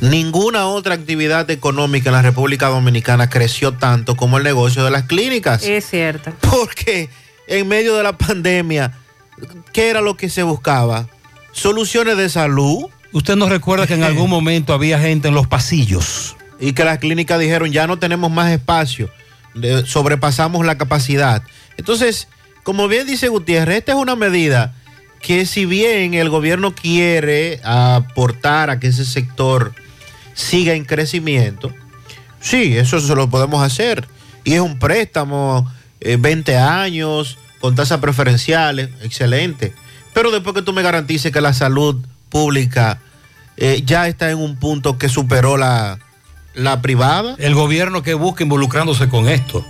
ninguna otra actividad económica en la República Dominicana creció tanto como el negocio de las clínicas. Es cierto. Porque en medio de la pandemia, ¿qué era lo que se buscaba? Soluciones de salud. Usted nos recuerda que en algún momento había gente en los pasillos. Y que las clínicas dijeron, ya no tenemos más espacio, sobrepasamos la capacidad. Entonces, como bien dice Gutiérrez, esta es una medida que si bien el gobierno quiere aportar a que ese sector siga en crecimiento, sí, eso se lo podemos hacer. Y es un préstamo, eh, 20 años, con tasas preferenciales, excelente. Pero después que tú me garantices que la salud pública eh, ya está en un punto que superó la, la privada. El gobierno que busca involucrándose con esto.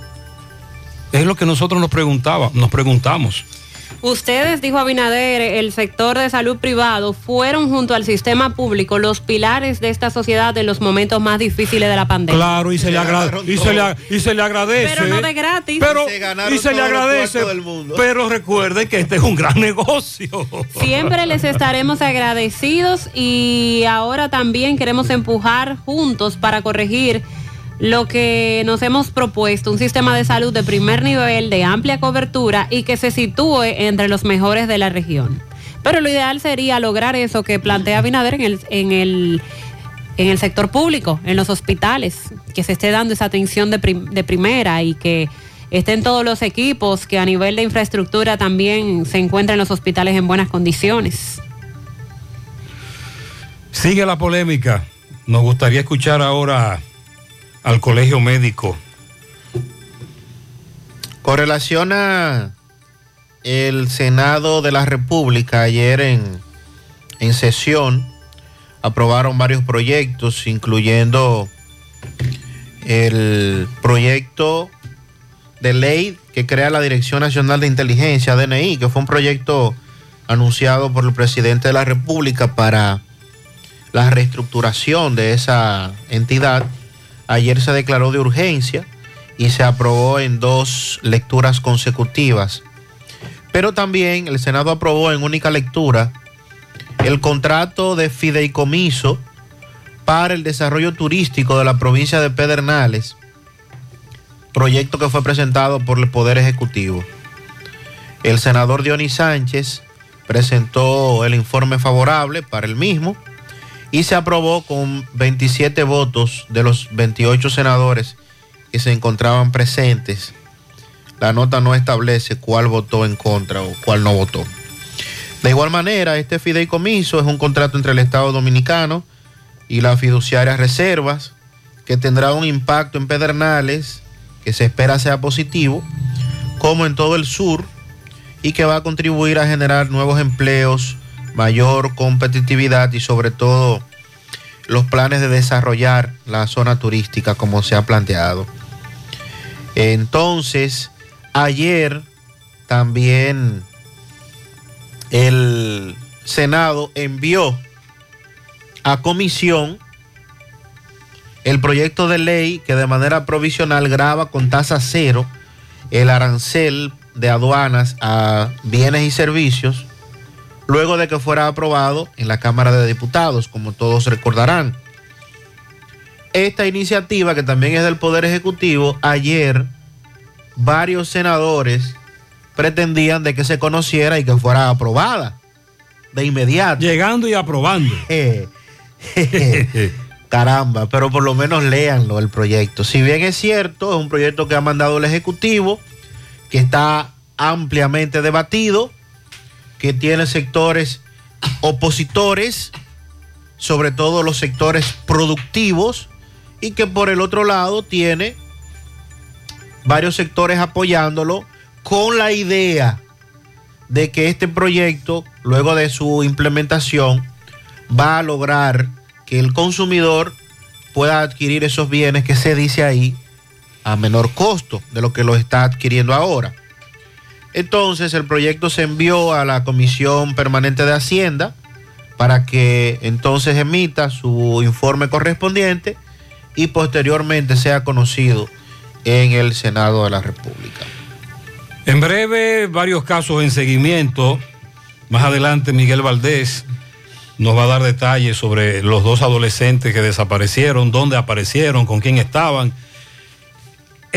Es lo que nosotros nos preguntaba, nos preguntamos. Ustedes, dijo Abinader, el sector de salud privado fueron junto al sistema público los pilares de esta sociedad en los momentos más difíciles de la pandemia. Claro, y se, le, agra- y se, le, y se le agradece. Pero no de gratis. Pero, Se ganaron y se le agradece. del mundo. Pero recuerden que este es un gran negocio. Siempre les estaremos agradecidos y ahora también queremos empujar juntos para corregir lo que nos hemos propuesto, un sistema de salud de primer nivel, de amplia cobertura y que se sitúe entre los mejores de la región. Pero lo ideal sería lograr eso que plantea Binader en el, en el, en el sector público, en los hospitales, que se esté dando esa atención de, de primera y que estén todos los equipos, que a nivel de infraestructura también se encuentren los hospitales en buenas condiciones. Sigue la polémica. Nos gustaría escuchar ahora al colegio médico. Con relación el Senado de la República, ayer en, en sesión aprobaron varios proyectos, incluyendo el proyecto de ley que crea la Dirección Nacional de Inteligencia, DNI, que fue un proyecto anunciado por el presidente de la República para la reestructuración de esa entidad. Ayer se declaró de urgencia y se aprobó en dos lecturas consecutivas. Pero también el Senado aprobó en única lectura el contrato de fideicomiso para el desarrollo turístico de la provincia de Pedernales, proyecto que fue presentado por el Poder Ejecutivo. El senador Dionis Sánchez presentó el informe favorable para el mismo y se aprobó con 27 votos de los 28 senadores que se encontraban presentes. La nota no establece cuál votó en contra o cuál no votó. De igual manera, este fideicomiso es un contrato entre el Estado Dominicano y la fiduciaria Reservas que tendrá un impacto en Pedernales que se espera sea positivo, como en todo el sur, y que va a contribuir a generar nuevos empleos, mayor competitividad y sobre todo los planes de desarrollar la zona turística como se ha planteado. Entonces, ayer también el Senado envió a comisión el proyecto de ley que de manera provisional graba con tasa cero el arancel de aduanas a bienes y servicios, luego de que fuera aprobado en la Cámara de Diputados, como todos recordarán. Esta iniciativa, que también es del Poder Ejecutivo, ayer varios senadores pretendían de que se conociera y que fuera aprobada de inmediato. Llegando y aprobando. Caramba, pero por lo menos léanlo el proyecto. Si bien es cierto, es un proyecto que ha mandado el Ejecutivo, que está ampliamente debatido, que tiene sectores opositores, sobre todo los sectores productivos, y que por el otro lado tiene varios sectores apoyándolo con la idea de que este proyecto, luego de su implementación, va a lograr que el consumidor pueda adquirir esos bienes que se dice ahí a menor costo de lo que lo está adquiriendo ahora. Entonces el proyecto se envió a la Comisión Permanente de Hacienda para que entonces emita su informe correspondiente y posteriormente sea conocido en el Senado de la República. En breve, varios casos en seguimiento. Más adelante, Miguel Valdés nos va a dar detalles sobre los dos adolescentes que desaparecieron, dónde aparecieron, con quién estaban.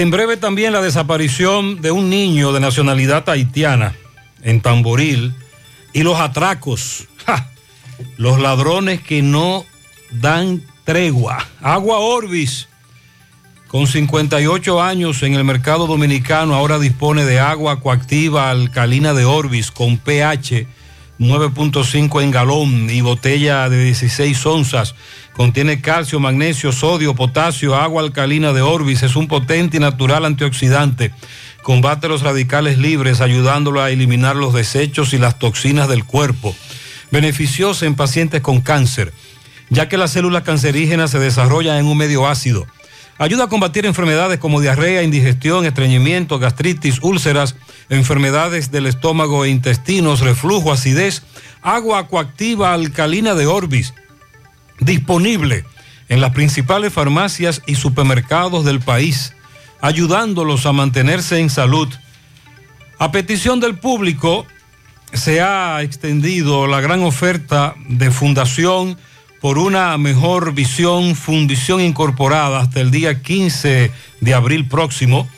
En breve también la desaparición de un niño de nacionalidad haitiana en Tamboril y los atracos, los ladrones que no dan tregua. Agua Orbis, con 58 años en el mercado dominicano, ahora dispone de agua coactiva alcalina de Orbis con pH 9.5 en galón y botella de 16 onzas. Contiene calcio, magnesio, sodio, potasio, agua alcalina de Orbis. Es un potente y natural antioxidante. Combate los radicales libres, ayudándolo a eliminar los desechos y las toxinas del cuerpo. Beneficiosa en pacientes con cáncer, ya que las células cancerígenas se desarrollan en un medio ácido. Ayuda a combatir enfermedades como diarrea, indigestión, estreñimiento, gastritis, úlceras, enfermedades del estómago e intestinos, reflujo, acidez, agua coactiva alcalina de Orbis. Disponible en las principales farmacias y supermercados del país, ayudándolos a mantenerse en salud. A petición del público, se ha extendido la gran oferta de fundación por una mejor visión, fundición incorporada hasta el día 15 de abril próximo.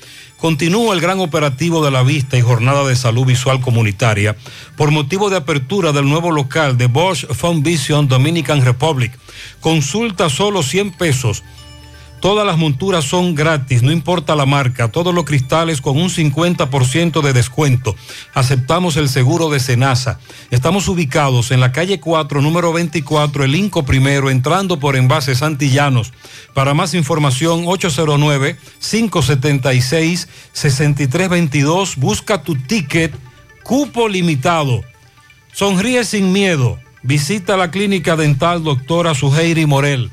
Continúa el gran operativo de la vista y jornada de salud visual comunitaria por motivo de apertura del nuevo local de Bosch Foundation Dominican Republic. Consulta solo 100 pesos. Todas las monturas son gratis, no importa la marca, todos los cristales con un 50% de descuento. Aceptamos el seguro de Senasa. Estamos ubicados en la calle 4, número 24, el Inco Primero, entrando por envases antillanos. Para más información, 809-576-6322. Busca tu ticket, cupo limitado. Sonríe sin miedo. Visita la clínica dental doctora Suheiri Morel.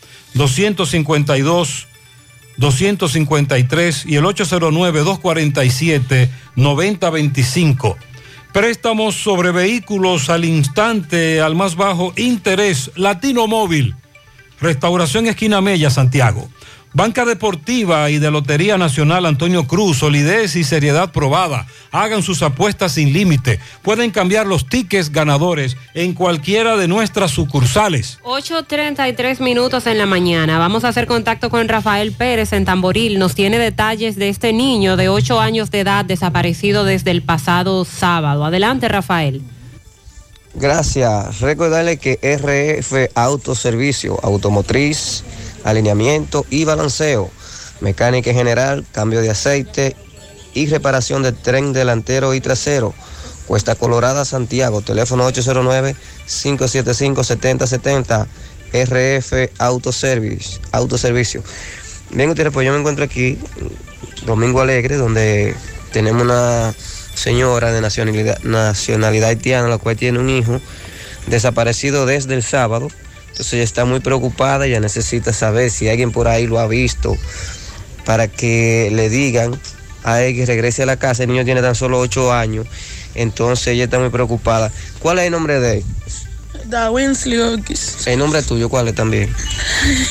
252, 253 y el 809-247-9025. Préstamos sobre vehículos al instante, al más bajo interés, Latino Móvil. Restauración Esquina Mella, Santiago. Banca Deportiva y de Lotería Nacional Antonio Cruz, solidez y seriedad probada. Hagan sus apuestas sin límite. Pueden cambiar los tickets ganadores en cualquiera de nuestras sucursales. 8.33 minutos en la mañana. Vamos a hacer contacto con Rafael Pérez en Tamboril. Nos tiene detalles de este niño de 8 años de edad desaparecido desde el pasado sábado. Adelante, Rafael. Gracias. Recordarle que RF Autoservicio, automotriz, alineamiento y balanceo, mecánica en general, cambio de aceite y reparación del tren delantero y trasero. Cuesta Colorada, Santiago, teléfono 809-575-7070, RF Autoservice, Autoservicio. Bien, ustedes, pues yo me encuentro aquí, Domingo Alegre, donde tenemos una señora de nacionalidad, nacionalidad haitiana, la cual tiene un hijo desaparecido desde el sábado. Entonces ella está muy preocupada, ella necesita saber si alguien por ahí lo ha visto para que le digan a él que regrese a la casa. El niño tiene tan solo 8 años, entonces ella está muy preocupada. ¿Cuál es el nombre de él? Darwin. El nombre tuyo, ¿cuál es también?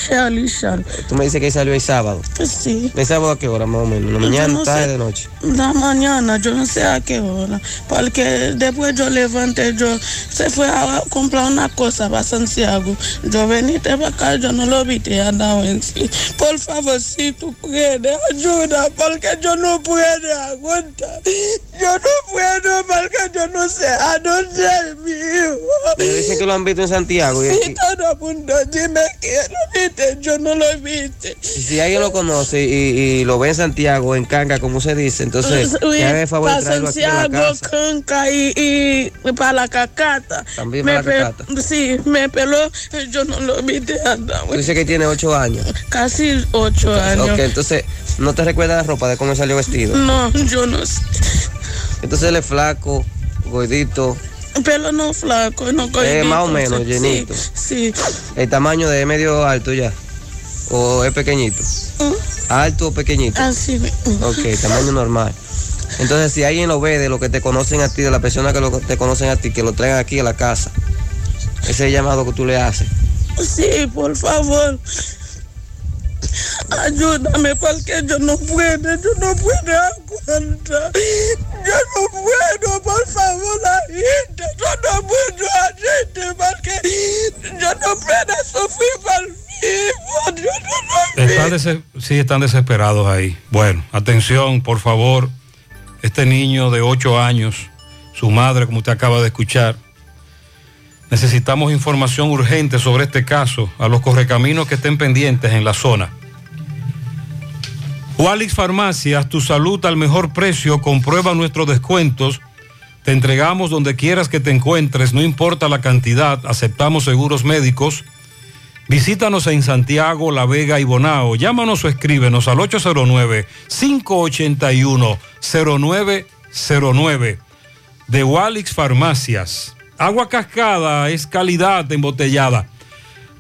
Charlie Charlie. Tú me dices que salió el sábado. Sí. ¿El sábado a qué hora más o menos? ¿La mañana, no tarde, sé. de noche? La mañana, yo no sé a qué hora, porque después yo levanté, yo se fue a comprar una cosa para Santiago. Yo venía para acá, yo no lo vi, en sí. Por favor, si tú puedes, ayuda, porque yo no puedo aguantar. Yo no puedo, porque yo no sé a dónde es mi hijo. Lo han visto en Santiago. Y, Sí, todo el mundo dime que lo viste, yo no lo viste. y si alguien lo conoce y, y lo ve en Santiago, en Canga, como se dice, entonces el favor de para traerlo aquí a la Santiago, casa. Canca y, y para la cacata. También Me para la cacata. Sí, me peló, yo no lo vi de andar. Tú dices que tiene ocho años. Casi ocho años. Ok, entonces, ¿no te recuerdas la ropa de cómo salió vestido? No, yo no sé. Entonces él es flaco, gordito, Pelo no flaco, no Eh, más o menos, llenito. Sí, el tamaño de medio alto ya. ¿O es pequeñito? ¿Alto o pequeñito? así. Ok, tamaño normal. Entonces, si alguien lo ve de lo que te conocen a ti, de la persona que lo- te conocen a ti, que lo traigan aquí a la casa, ese es el llamado que tú le haces. Sí, por favor. Ayúdame porque yo no puedo, yo no puedo aguantar. Yo no puedo, por favor, la gente. Yo no puedo hacerte porque yo no puedo sufrir por vivo. Yo no Están sí, están desesperados ahí. Bueno, atención, por favor. Este niño de 8 años, su madre, como usted acaba de escuchar, necesitamos información urgente sobre este caso a los correcaminos que estén pendientes en la zona. Walix Farmacias, tu salud al mejor precio, comprueba nuestros descuentos. Te entregamos donde quieras que te encuentres, no importa la cantidad, aceptamos seguros médicos. Visítanos en Santiago, La Vega y Bonao. Llámanos o escríbenos al 809-581-0909 de Walix Farmacias. Agua cascada es calidad embotellada.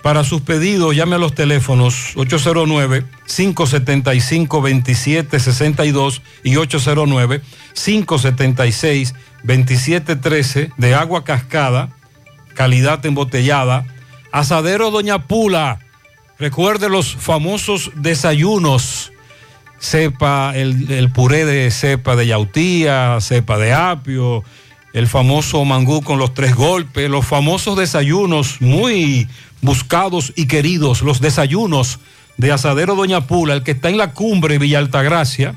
Para sus pedidos, llame a los teléfonos 809-575-2762 y 809-576-2713 de agua cascada, calidad embotellada. Asadero Doña Pula. Recuerde los famosos desayunos. Cepa, el, puré de cepa de yautía, cepa de apio, el famoso mangú con los tres golpes, los famosos desayunos muy buscados y queridos, los desayunos de Asadero Doña Pula, el que está en la cumbre Villa Altagracia,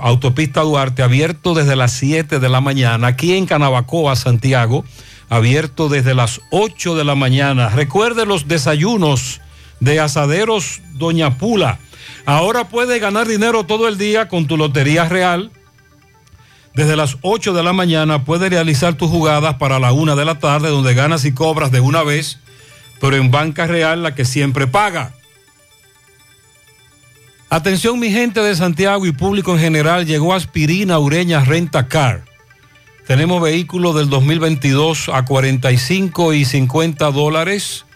autopista Duarte, abierto desde las 7 de la mañana, aquí en Canabacoa, Santiago, abierto desde las 8 de la mañana. Recuerde los desayunos de Asaderos Doña Pula. Ahora puedes ganar dinero todo el día con tu Lotería Real. Desde las 8 de la mañana puedes realizar tus jugadas para la 1 de la tarde, donde ganas y cobras de una vez, pero en Banca Real la que siempre paga. Atención mi gente de Santiago y público en general, llegó Aspirina Ureña Renta Car. Tenemos vehículos del 2022 a 45 y 50 dólares,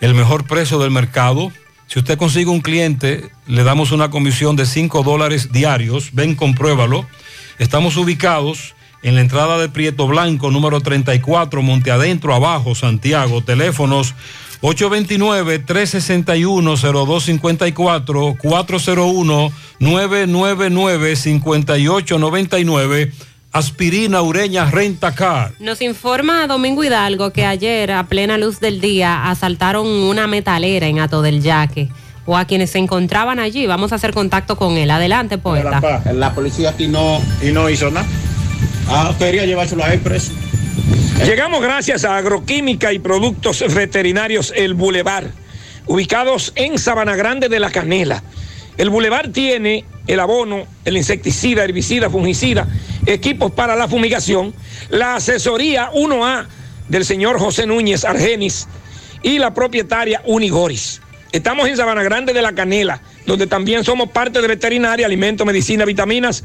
el mejor precio del mercado. Si usted consigue un cliente, le damos una comisión de 5 dólares diarios. Ven, compruébalo. Estamos ubicados en la entrada de Prieto Blanco, número 34, Monte Adentro, abajo, Santiago. Teléfonos 829-361-0254, 401-999-5899, Aspirina Ureña Renta Car. Nos informa Domingo Hidalgo que ayer, a plena luz del día, asaltaron una metalera en Ato del Yaque. O a quienes se encontraban allí. Vamos a hacer contacto con él. Adelante, poeta. La policía aquí no, y no hizo nada. Ah, quería llevárselo a él preso. Llegamos gracias a Agroquímica y Productos Veterinarios El Boulevard, ubicados en Sabana Grande de la Canela. El Boulevard tiene el abono, el insecticida, herbicida, fungicida, equipos para la fumigación, la asesoría 1A del señor José Núñez Argenis y la propietaria Unigoris. Estamos en Sabana Grande de la Canela, donde también somos parte de veterinaria, alimento, medicina, vitaminas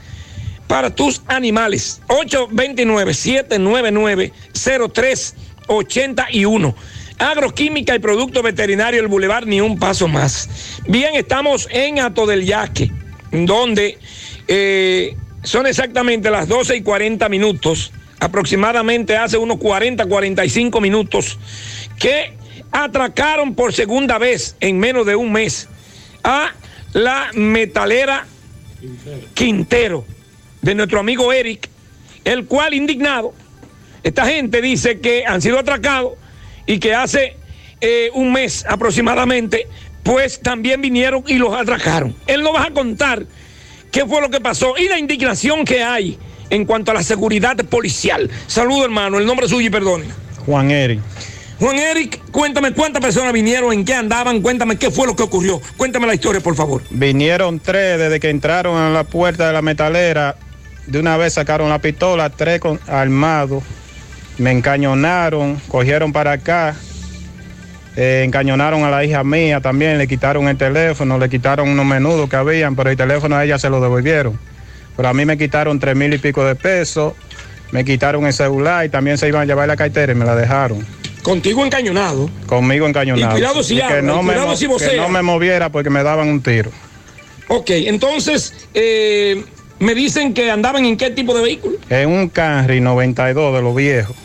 para tus animales. 829-799-0381. Agroquímica y Producto Veterinario El Boulevard, ni un paso más. Bien, estamos en Ato del Yaque, donde eh, son exactamente las 12 y 40 minutos, aproximadamente hace unos 40, 45 minutos, que atracaron por segunda vez en menos de un mes a la metalera Quintero de nuestro amigo Eric, el cual indignado, esta gente dice que han sido atracados y que hace eh, un mes aproximadamente, pues también vinieron y los atracaron. Él nos va a contar qué fue lo que pasó y la indignación que hay en cuanto a la seguridad policial. Saludo hermano, el nombre suyo y perdone. Juan Eric. Juan Eric, cuéntame cuántas personas vinieron, en qué andaban, cuéntame qué fue lo que ocurrió. Cuéntame la historia, por favor. Vinieron tres desde que entraron a la puerta de la metalera. De una vez sacaron la pistola, tres armados. Me encañonaron, cogieron para acá. eh, encañonaron a la hija mía también, le quitaron el teléfono, le quitaron unos menudos que habían, pero el teléfono a ella se lo devolvieron. Pero a mí me quitaron tres mil y pico de pesos, me quitaron el celular y también se iban a llevar la cartera y me la dejaron. Contigo encañonado. Conmigo encañonado. Y cuidado si que habla, no, y me, cuidado si que vocea. no me moviera porque me daban un tiro. Ok, entonces, eh, me dicen que andaban en qué tipo de vehículo. En un Camry 92 de los viejos.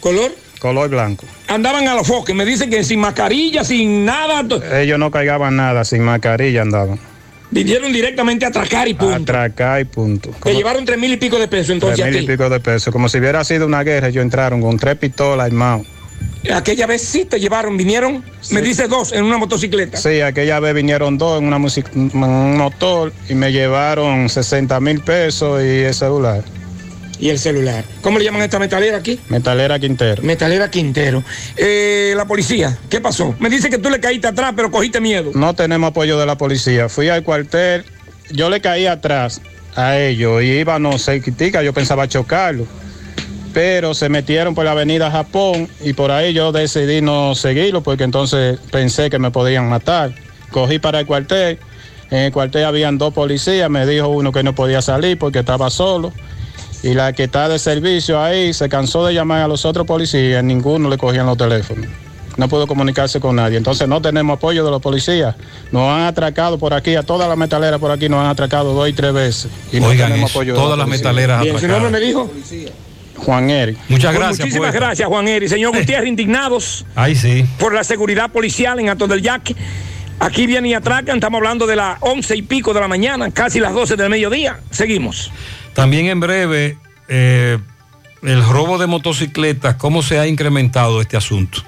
¿Color? Color blanco. Andaban a los foques, me dicen que sin mascarilla, sin nada. Ellos no cargaban nada, sin mascarilla andaban. Vinieron directamente a atracar y punto. Atracar y punto. Te llevaron tres mil y pico de pesos entonces Tres mil y pico de pesos. Como si hubiera sido una guerra, ellos entraron con tres pistolas armados. Aquella vez sí te llevaron, vinieron, me dice dos en una motocicleta. Sí, aquella vez vinieron dos en una un motor y me llevaron 60 mil pesos y el celular. Y el celular. ¿Cómo le llaman a esta metalera aquí? Metalera Quintero. Metalera Quintero. Eh, la policía, ¿qué pasó? Me dice que tú le caíste atrás, pero cogiste miedo. No tenemos apoyo de la policía. Fui al cuartel, yo le caí atrás a ellos y íbamos cerquitica, yo pensaba chocarlo. Pero se metieron por la avenida Japón y por ahí yo decidí no seguirlo porque entonces pensé que me podían matar. Cogí para el cuartel, en el cuartel habían dos policías, me dijo uno que no podía salir porque estaba solo. Y la que está de servicio ahí se cansó de llamar a los otros policías, ninguno le cogían los teléfonos. No pudo comunicarse con nadie. Entonces no tenemos apoyo de los policías. Nos han atracado por aquí, a toda la metalera por aquí nos han atracado dos y tres veces. Y no Oigan tenemos eso, apoyo de todas la las policía. metaleras Bien, ¿su nombre me dijo? Juan Eric. Muchas Pues gracias, Muchísimas poeta. gracias, Juan Eri. Señor Gutiérrez, indignados Ahí sí. por la seguridad policial en Ato del Yaque. Aquí vienen y atracan, estamos hablando de las once y pico de la mañana, casi las 12 del mediodía. Seguimos. También en breve, eh, el robo de motocicletas, ¿cómo se ha incrementado este asunto?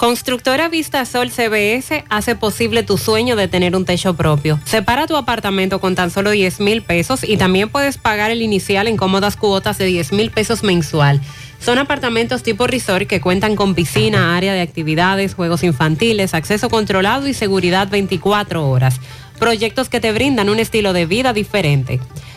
Constructora Vistasol CBS hace posible tu sueño de tener un techo propio. Separa tu apartamento con tan solo 10 mil pesos y también puedes pagar el inicial en cómodas cuotas de 10 mil pesos mensual. Son apartamentos tipo resort que cuentan con piscina, área de actividades, juegos infantiles, acceso controlado y seguridad 24 horas. Proyectos que te brindan un estilo de vida diferente.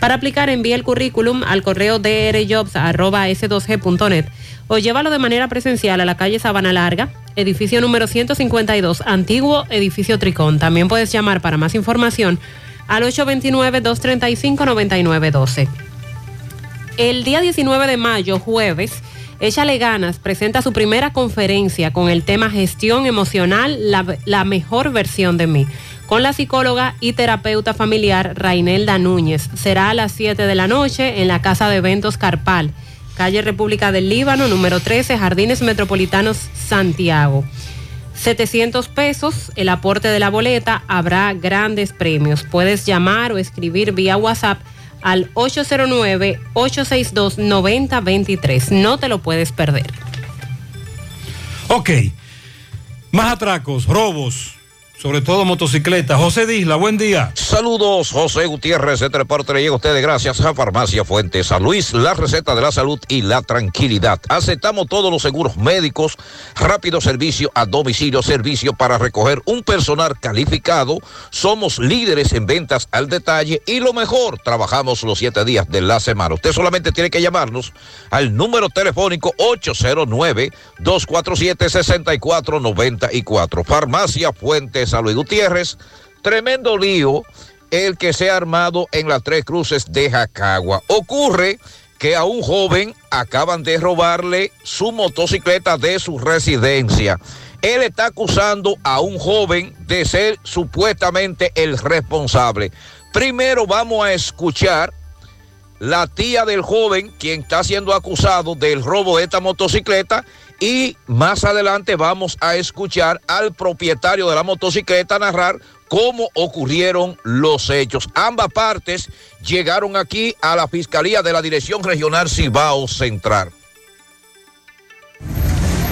Para aplicar, envía el currículum al correo drjobs.s2g.net o llévalo de manera presencial a la calle Sabana Larga, edificio número 152, antiguo edificio Tricón. También puedes llamar para más información al 829-235-9912. El día 19 de mayo, jueves, Échale Ganas presenta su primera conferencia con el tema Gestión Emocional, la, la mejor versión de mí con la psicóloga y terapeuta familiar Rainelda Núñez. Será a las 7 de la noche en la Casa de Eventos Carpal, calle República del Líbano, número 13, Jardines Metropolitanos, Santiago. 700 pesos, el aporte de la boleta, habrá grandes premios. Puedes llamar o escribir vía WhatsApp al 809-862-9023. No te lo puedes perder. Ok. Más atracos, robos, sobre todo motocicletas. José Disla, buen día. Saludos, José Gutiérrez, este reporte le llega a ustedes gracias a Farmacia Fuentes San Luis, la receta de la salud y la tranquilidad. Aceptamos todos los seguros médicos, rápido servicio a domicilio, servicio para recoger un personal calificado. Somos líderes en ventas al detalle y lo mejor, trabajamos los siete días de la semana. Usted solamente tiene que llamarnos al número telefónico 809-247-6494. Farmacia Fuentes San Luis Gutiérrez. Tremendo lío el que se ha armado en las tres cruces de Jacagua. Ocurre que a un joven acaban de robarle su motocicleta de su residencia. Él está acusando a un joven de ser supuestamente el responsable. Primero vamos a escuchar la tía del joven, quien está siendo acusado del robo de esta motocicleta, y más adelante vamos a escuchar al propietario de la motocicleta narrar cómo ocurrieron los hechos. Ambas partes llegaron aquí a la Fiscalía de la Dirección Regional Cibao Central.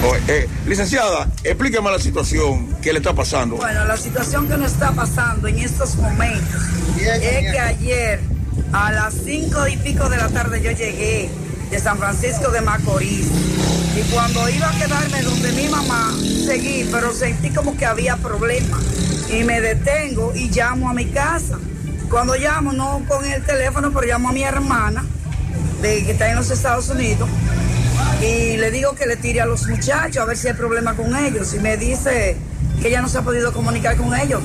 Oh, eh, licenciada, explíqueme la situación que le está pasando. Bueno, la situación que nos está pasando en estos momentos es que ayer a las cinco y pico de la tarde yo llegué de San Francisco de Macorís y cuando iba a quedarme donde mi mamá seguí, pero sentí como que había problemas y me detengo y llamo a mi casa. Cuando llamo, no con el teléfono, pero llamo a mi hermana de, que está en los Estados Unidos y le digo que le tire a los muchachos a ver si hay problema con ellos. Y me dice que ella no se ha podido comunicar con ellos,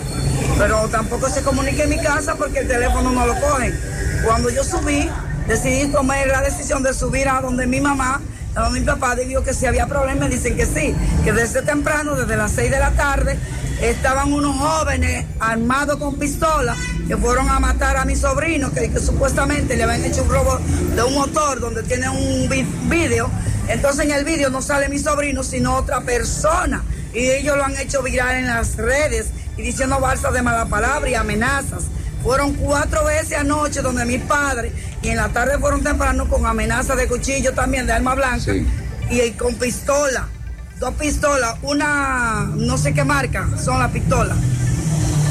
pero tampoco se comunica en mi casa porque el teléfono no lo cogen. Cuando yo subí, decidí tomar la decisión de subir a donde mi mamá, a donde mi papá, dijo que si había problema, me dicen que sí, que desde temprano, desde las 6 de la tarde, estaban unos jóvenes armados con pistolas que fueron a matar a mi sobrino, que, supuestamente le habían hecho un robo de un motor donde tiene un vídeo. Entonces en el vídeo no sale mi sobrino, sino otra persona. Y ellos lo han hecho viral en las redes y diciendo balsas de mala palabra y amenazas. Fueron cuatro veces anoche donde mi padre y en la tarde fueron temprano con amenazas de cuchillo también, de arma blanca y con pistola. Dos pistolas, una no sé qué marca son las pistolas.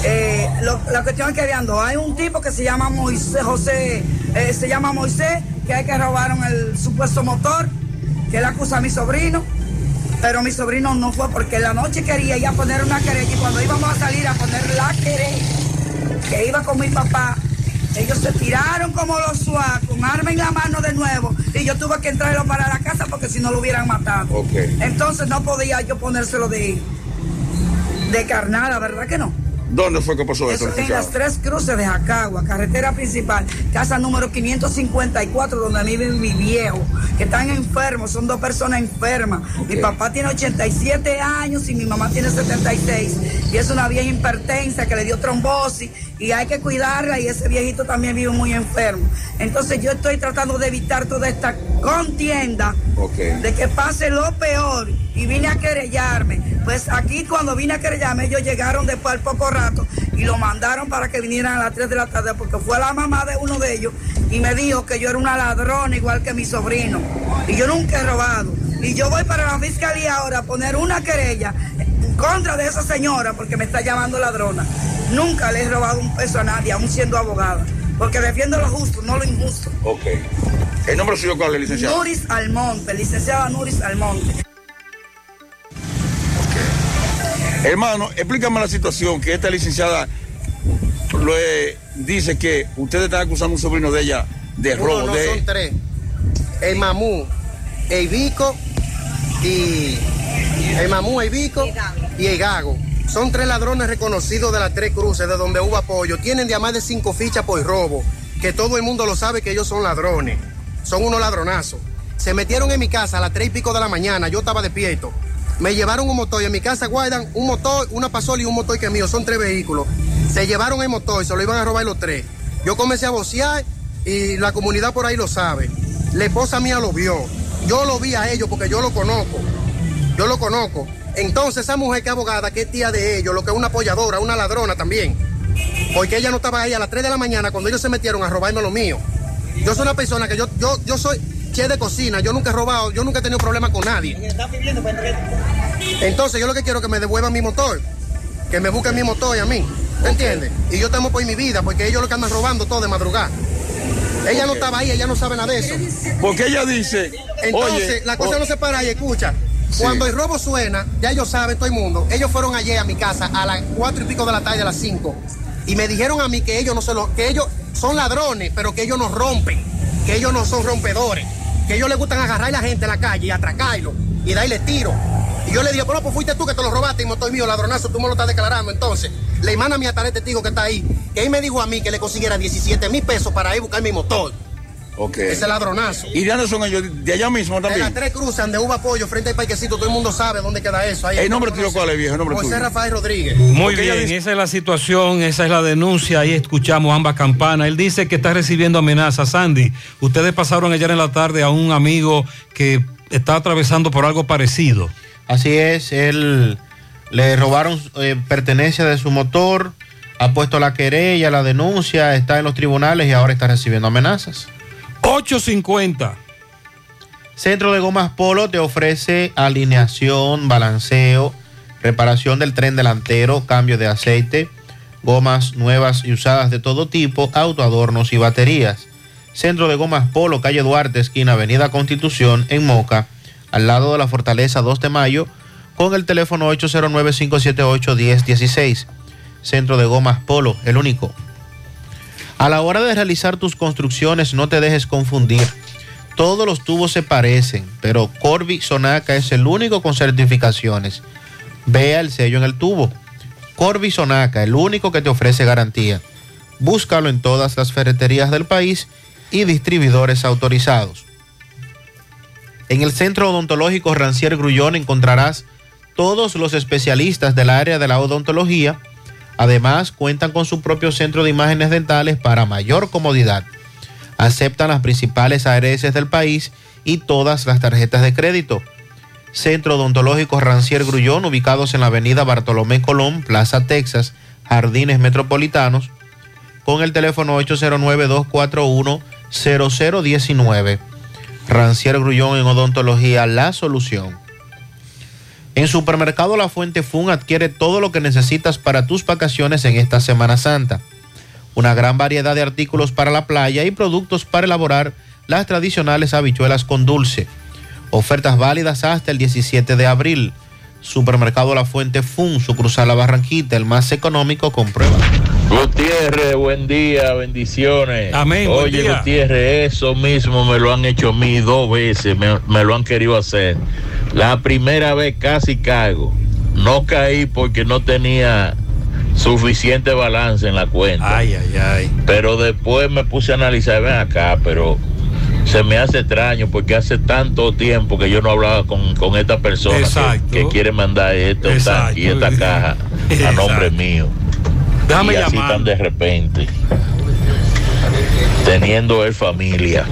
Eh, lo- la cuestión es que habían dos. Hay un tipo que se llama Moisés, José, eh, se llama Moisés, que hay que robaron el supuesto motor, que él acusa a mi sobrino. Pero mi sobrino no fue porque en la noche quería ya poner una querella y cuando íbamos a salir a poner la querella, que iba con mi papá, ellos se tiraron como los suá, con arma en la mano de nuevo, y yo tuve que entrarlo para la casa porque si no lo hubieran matado. Entonces no podía yo ponérselo de, de carnada, ¿verdad que no? ¿Dónde fue que pasó Eso esto, en las tres cruces de Jacagua, carretera principal, casa número 554, donde vive mi viejo, que están enfermos, son dos personas enfermas. Mi papá tiene 87 años y mi mamá tiene 76. Y es una vieja hipertensa que le dio trombosis y hay que cuidarla y ese viejito también vive muy enfermo. Entonces yo estoy tratando de evitar toda esta contienda de que pase lo peor y vine a querellarme. Pues aquí cuando vine a querellarme ellos llegaron después al poco rato y lo mandaron para que vinieran a las 3 de la tarde porque fue la mamá de uno de ellos y me dijo que yo era una ladrona igual que mi sobrino y yo nunca he robado. Y yo voy para la fiscalía ahora a poner una querella en contra de esa señora porque me está llamando ladrona. Nunca le he robado un peso a nadie, aún siendo abogada, porque defiendo lo justo, no lo injusto. Ok. ¿El nombre suyo cuál es, licenciado? Nuris Almonte, licenciada Nuris Almonte. Hermano, explícame la situación que esta licenciada lo, eh, dice que ustedes están acusando a un sobrino de ella de Uno, robo. no, de... son tres. El mamú, el bico y el mamú, el bico y el gago. Son tres ladrones reconocidos de las tres cruces de donde hubo apoyo. Tienen de más de cinco fichas por robo. Que todo el mundo lo sabe que ellos son ladrones. Son unos ladronazos. Se metieron en mi casa a las tres y pico de la mañana. Yo estaba despierto. Me llevaron un motor y en mi casa guardan un motor, una pasola y un motor que es mío. Son tres vehículos. Se llevaron el motor y se lo iban a robar los tres. Yo comencé a vocear y la comunidad por ahí lo sabe. La esposa mía lo vio. Yo lo vi a ellos porque yo lo conozco. Yo lo conozco. Entonces esa mujer que es abogada, que es tía de ellos, lo que es una apoyadora, una ladrona también. Porque ella no estaba ahí a las 3 de la mañana cuando ellos se metieron a robarme lo mío. Yo soy una persona que yo, yo, yo soy chef de cocina, yo nunca he robado, yo nunca he tenido problemas con nadie. Entonces yo lo que quiero es que me devuelvan mi motor, que me busquen mi motor y a mí, ¿me entiendes? Y yo temo por mi vida, porque ellos lo que andan robando todo de madrugada. Ella no estaba ahí, ella no sabe nada de eso. Porque ella dice, Entonces, oye, la cosa no se para ahí, escucha. Sí. Cuando el robo suena, ya ellos saben, todo el mundo. Ellos fueron ayer a mi casa a las cuatro y pico de la tarde, a las cinco. Y me dijeron a mí que ellos no se lo, que ellos son ladrones, pero que ellos no rompen, que ellos no son rompedores, que ellos les gustan agarrar a la gente en la calle y atracarlo y darle tiro. Yo le dije, bueno, pues fuiste tú que te lo robaste y motor mío, ladronazo, tú me lo estás declarando. Entonces, le hermana mía tal testigo que está ahí, que él me dijo a mí que le consiguiera 17 mil pesos para ir a buscar mi motor. Ok. Ese ladronazo. ¿Y de dónde son ellos? ¿De allá mismo En las también? tres cruces de Uva Pollo, frente al parquecito, todo el mundo sabe dónde queda eso. Ahí ¿El nombre tuyo cuál es, viejo? ¿El nombre José tuyo? Rafael Rodríguez. Muy bien, dice- esa es la situación, esa es la denuncia, ahí escuchamos ambas campanas. Él dice que está recibiendo amenazas. Sandy, ustedes pasaron ayer en la tarde a un amigo que está atravesando por algo parecido. Así es, él le robaron eh, pertenencia de su motor, ha puesto la querella, la denuncia, está en los tribunales y ahora está recibiendo amenazas. 850. Centro de Gomas Polo te ofrece alineación, balanceo, reparación del tren delantero, cambio de aceite, gomas nuevas y usadas de todo tipo, autoadornos y baterías. Centro de Gomas Polo, calle Duarte, esquina Avenida Constitución, en Moca, al lado de la Fortaleza 2 de Mayo, con el teléfono 809-578-1016. Centro de Gomas Polo, el único. A la hora de realizar tus construcciones, no te dejes confundir. Todos los tubos se parecen, pero Corby Sonaca es el único con certificaciones. Vea el sello en el tubo. Corby Sonaca, el único que te ofrece garantía. Búscalo en todas las ferreterías del país y distribuidores autorizados. En el Centro Odontológico Rancier Grullón encontrarás todos los especialistas del área de la odontología. Además, cuentan con su propio centro de imágenes dentales para mayor comodidad. Aceptan las principales ARS del país y todas las tarjetas de crédito. Centro Odontológico Rancier Grullón, ubicados en la avenida Bartolomé Colón, Plaza Texas, Jardines Metropolitanos, con el teléfono 809-241-0019. Rancier Grullón en Odontología, la solución. En Supermercado La Fuente Fun adquiere todo lo que necesitas para tus vacaciones en esta Semana Santa. Una gran variedad de artículos para la playa y productos para elaborar las tradicionales habichuelas con dulce. Ofertas válidas hasta el 17 de abril. Supermercado La Fuente Fun, sucursal La Barranquita, el más económico, comprueba. Gutiérrez, buen día, bendiciones. Amén, buen Oye, día. Gutiérrez, eso mismo me lo han hecho a mí dos veces, me, me lo han querido hacer. La primera vez casi caigo. No caí porque no tenía suficiente balance en la cuenta. Ay, ay, ay. Pero después me puse a analizar, ven acá, pero se me hace extraño porque hace tanto tiempo que yo no hablaba con, con esta persona que, quiere mandar esto Exacto. y esta caja a Exacto. nombre mío. Déjame y así llamar. tan de repente, teniendo él familia.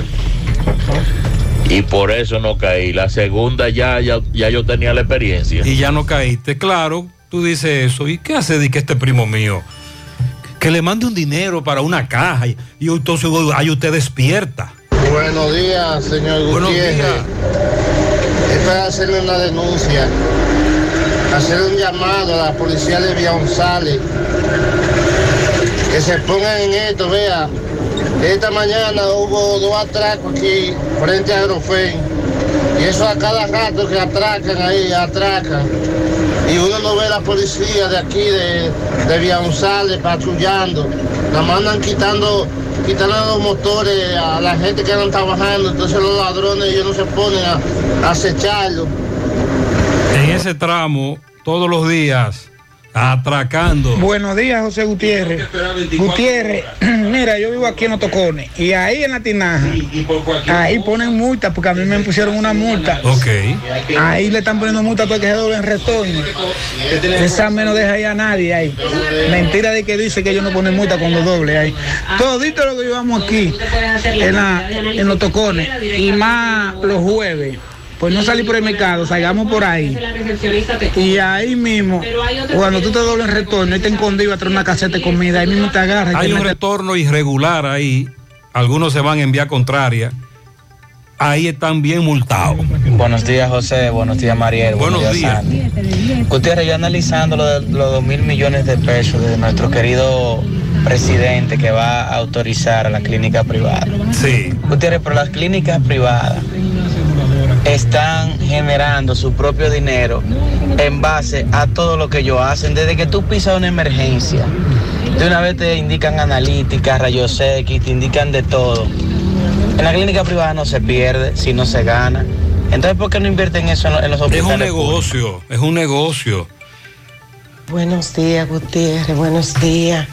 Y por eso no caí. La segunda ya, ya, ya yo tenía la experiencia. Y ya no caíste. Claro, tú dices eso. ¿Y qué hace de que este primo mío? Que le mande un dinero para una caja y, y entonces ahí usted despierta. Buenos días, señor Buenos Gutiérrez. Es para hacerle una denuncia, hacer un llamado a la policía de Villa González, que se pongan en esto, vea. Esta mañana hubo dos atracos aquí frente a Aerofen. Y eso a cada rato que atracan ahí, atracan. Y uno no ve a la policía de aquí, de, de Villa González, patrullando. La mandan quitando, quitando los motores a la gente que andan trabajando. Entonces los ladrones ellos no se ponen a, a acecharlo. En ese tramo, todos los días, atracando. Buenos días, José Gutiérrez. Gutiérrez, mira, yo vivo aquí en Otocones y ahí en la tinaja, ahí ponen multa porque a mí me pusieron una multa. Ok. Ahí le están poniendo multa porque se doble en retorno. Esa me no deja ahí a nadie ahí. Mentira de que dice que ellos no ponen multa cuando doble ahí. Todito lo que llevamos aquí en, la, en los tocones y más los jueves. Pues no salir por el mercado, salgamos por ahí. Y ahí mismo, cuando tú te dobles retorno y te escondido atrás una caseta de comida, ahí mismo te agarras. Hay un retorno irregular ahí. Algunos se van en vía contraria. Ahí están bien multados. Buenos días, José. Buenos días, Mariel. Buenos días. Sandy. Gutiérrez, yo analizando lo de los dos mil millones de pesos de nuestro querido presidente que va a autorizar a la clínica privada. Sí. Gutiérrez, pero las clínicas privadas están generando su propio dinero en base a todo lo que ellos hacen. Desde que tú pisas una emergencia, de una vez te indican analítica, rayos X, te indican de todo. En la clínica privada no se pierde, si no se gana. Entonces, ¿por qué no invierten eso en, lo- en los Es hospitales? un negocio, es un negocio. Buenos días, Gutiérrez, buenos días.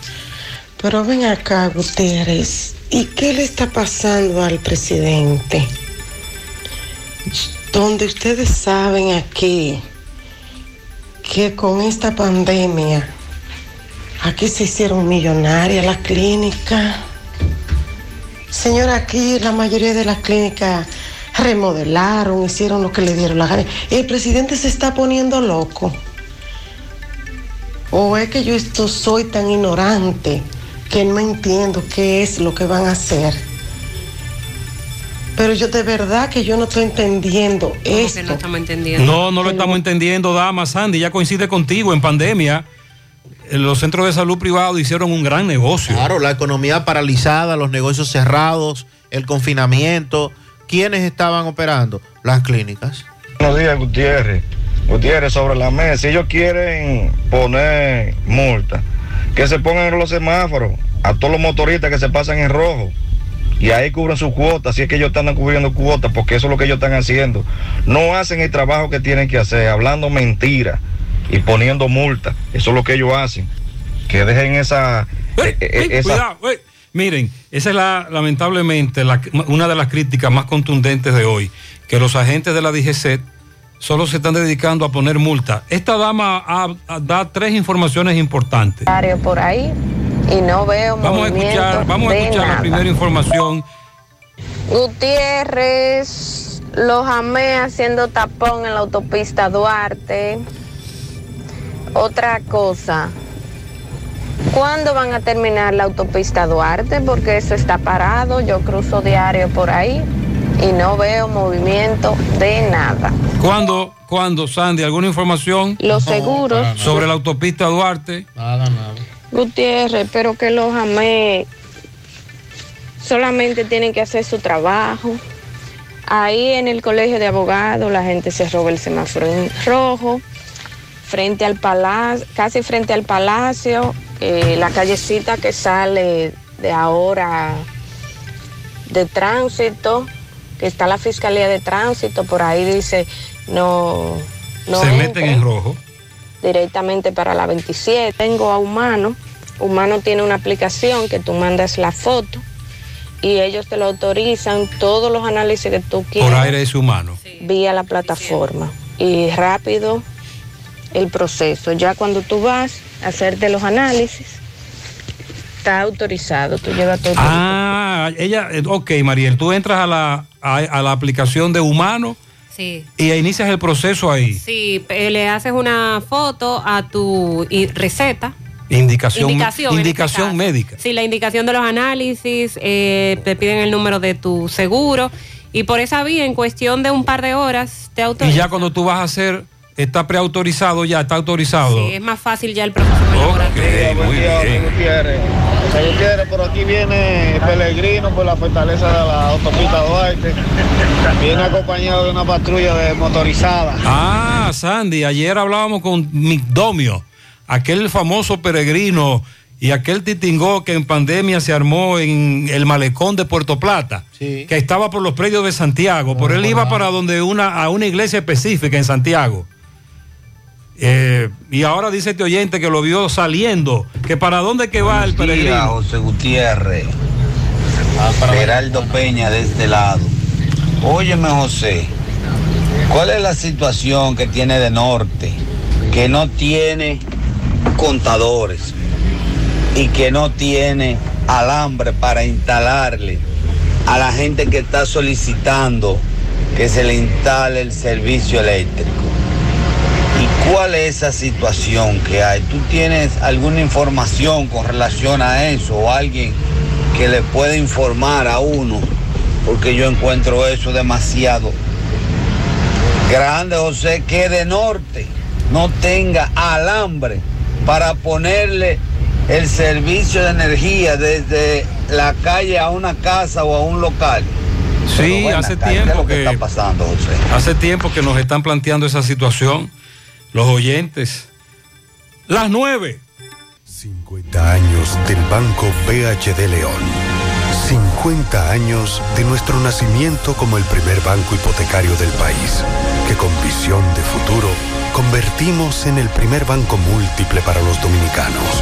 Pero ven acá, Gutiérrez, ¿y qué le está pasando al presidente? Donde ustedes saben aquí que con esta pandemia aquí se hicieron millonarias las clínicas. Señor, aquí la mayoría de las clínicas remodelaron, hicieron lo que le dieron la gana. El presidente se está poniendo loco. ¿O es que yo esto soy tan ignorante que no entiendo qué es lo que van a hacer? Pero yo de verdad que yo no estoy entendiendo ¿Cómo que esto. no estamos entendiendo? No, no lo estamos entendiendo, dama Sandy. Ya coincide contigo. En pandemia, eh, los centros de salud privados hicieron un gran negocio. Claro, la economía paralizada, los negocios cerrados, el confinamiento. ¿Quiénes estaban operando? Las clínicas. Buenos días, Gutiérrez. Gutiérrez, sobre la mesa. Si ellos quieren poner multa, que se pongan en los semáforos a todos los motoristas que se pasan en rojo. Y ahí cubren su cuota, si es que ellos están cubriendo cuotas, porque eso es lo que ellos están haciendo. No hacen el trabajo que tienen que hacer, hablando mentiras y poniendo multa. Eso es lo que ellos hacen. Que dejen esa... eh, eh, Ey, esa- cuidado. Miren, esa es la, lamentablemente la- una de las críticas más contundentes de hoy, que los agentes de la DGC solo se están dedicando a poner multa. Esta dama ha- ha- da tres informaciones importantes. Por ahí y no veo Vamos a escuchar, vamos a escuchar la primera información. Gutiérrez, los amé haciendo tapón en la autopista Duarte. Otra cosa, ¿cuándo van a terminar la autopista Duarte? Porque eso está parado, yo cruzo diario por ahí y no veo movimiento de nada. ¿Cuándo, cuándo, Sandy, alguna información? Los seguros. Sobre la autopista Duarte. Nada, nada. Gutiérrez, pero que los AME solamente tienen que hacer su trabajo. Ahí en el colegio de abogados la gente se roba el semáforo en rojo, frente al palacio, casi frente al palacio, eh, la callecita que sale de ahora de tránsito, que está la Fiscalía de Tránsito, por ahí dice no, no Se meten en rojo. Directamente para la 27. Tengo a Humano. Humano tiene una aplicación que tú mandas la foto y ellos te lo autorizan todos los análisis que tú Por quieras aire es humano. vía la plataforma. Y rápido el proceso. Ya cuando tú vas a hacerte los análisis, está autorizado. Tú llevas todo. Ah, ella, eh, ok, Mariel, tú entras a la, a, a la aplicación de humano Sí. y inicias el proceso ahí. Sí, eh, le haces una foto a tu receta. Indicación, Indicación, este indicación médica. Sí, la indicación de los análisis, eh, te piden el número de tu seguro y por esa vía, en cuestión de un par de horas, te Y autorizan. ya cuando tú vas a hacer, está preautorizado ya, está autorizado. Sí, es más fácil ya el proceso. Ok, muy bien. Gutiérrez. José Gutiérrez, por aquí viene Pellegrino por la fortaleza de la autopista Duarte. Viene acompañado de una patrulla de motorizada. Ah, Sandy, ayer hablábamos con Migdomio, aquel famoso peregrino y aquel titingó que en pandemia se armó en el malecón de Puerto Plata, que estaba por los predios de Santiago, por él iba para donde una, a una iglesia específica en Santiago. Eh, y ahora dice este oyente que lo vio saliendo, que para dónde que va el días, peregrino. José Gutiérrez. Geraldo Peña de este lado. Óyeme, José, ¿cuál es la situación que tiene de norte? Que no tiene contadores y que no tiene alambre para instalarle a la gente que está solicitando que se le instale el servicio eléctrico. ¿Y cuál es esa situación que hay? ¿Tú tienes alguna información con relación a eso o alguien que le pueda informar a uno? Porque yo encuentro eso demasiado grande, José, que de norte no tenga alambre para ponerle el servicio de energía desde la calle a una casa o a un local. Sí, hace acá, ¿qué es tiempo que que está pasando, José? hace tiempo que nos están planteando esa situación los oyentes. Las nueve. 50 años del Banco BHD León. 50 años de nuestro nacimiento como el primer banco hipotecario del país, que con visión de futuro convertimos en el primer banco múltiple para los dominicanos.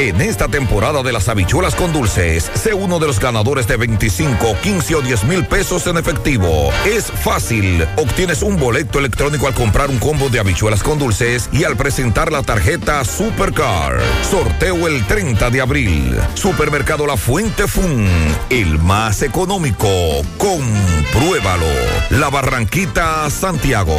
En esta temporada de las habichuelas con dulces, sé uno de los ganadores de 25, 15 o 10 mil pesos en efectivo. Es fácil. Obtienes un boleto electrónico al comprar un combo de habichuelas con dulces y al presentar la tarjeta Supercar. Sorteo el 30 de abril. Supermercado La Fuente Fun. El más económico. Compruébalo. La Barranquita, Santiago.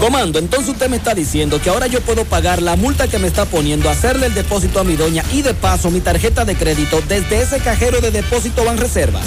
Comando, entonces usted me está diciendo que ahora yo puedo pagar la multa que me está poniendo, hacerle el depósito a mi doña y de paso mi tarjeta de crédito desde ese cajero de depósito Banreservas.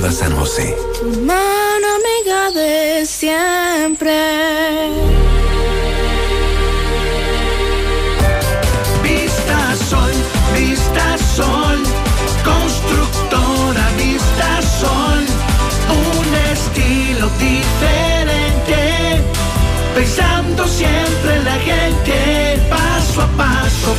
Cooperativa San José. Mano amiga de siempre.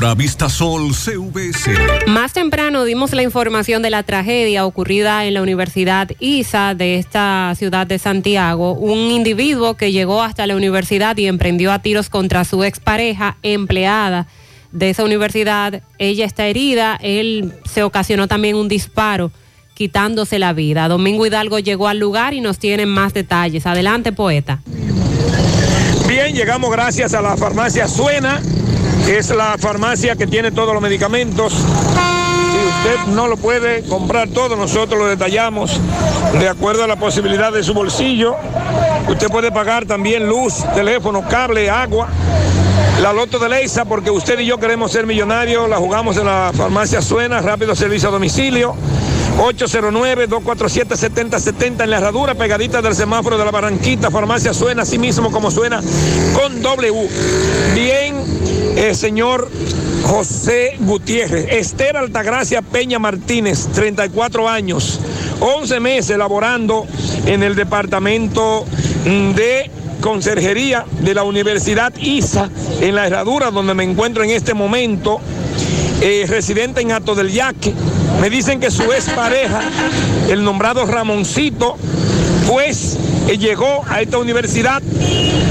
Ahora Vista Sol CVS. Más temprano dimos la información de la tragedia ocurrida en la Universidad ISA de esta ciudad de Santiago. Un individuo que llegó hasta la universidad y emprendió a tiros contra su expareja, empleada de esa universidad. Ella está herida, él se ocasionó también un disparo quitándose la vida. Domingo Hidalgo llegó al lugar y nos tiene más detalles. Adelante, poeta. Bien, llegamos gracias a la farmacia Suena, es la farmacia que tiene todos los medicamentos. Si usted no lo puede comprar todo, nosotros lo detallamos de acuerdo a la posibilidad de su bolsillo. Usted puede pagar también luz, teléfono, cable, agua. La loto de Leisa, porque usted y yo queremos ser millonarios, la jugamos en la farmacia Suena, rápido servicio a domicilio. 809-247-7070 en la herradura, pegadita del semáforo de la Barranquita. Farmacia suena así mismo como suena con W. Bien, eh, señor José Gutiérrez. Esther Altagracia Peña Martínez, 34 años, 11 meses laborando en el departamento de conserjería de la Universidad ISA en la herradura donde me encuentro en este momento. Eh, residente en Ato del Yaque. Me dicen que su expareja, el nombrado Ramoncito, pues eh, llegó a esta universidad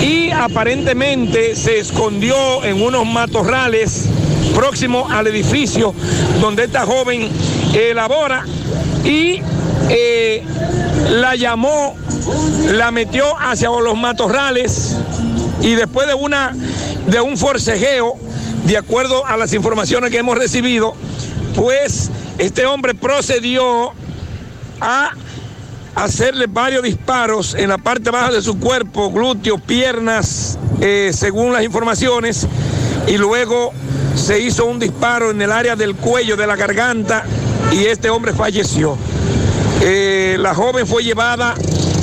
y aparentemente se escondió en unos matorrales próximos al edificio donde esta joven elabora y eh, la llamó, la metió hacia los matorrales y después de una de un forcejeo de acuerdo a las informaciones que hemos recibido, pues este hombre procedió a hacerle varios disparos en la parte baja de su cuerpo, glúteos, piernas, eh, según las informaciones, y luego se hizo un disparo en el área del cuello, de la garganta, y este hombre falleció. Eh, la joven fue llevada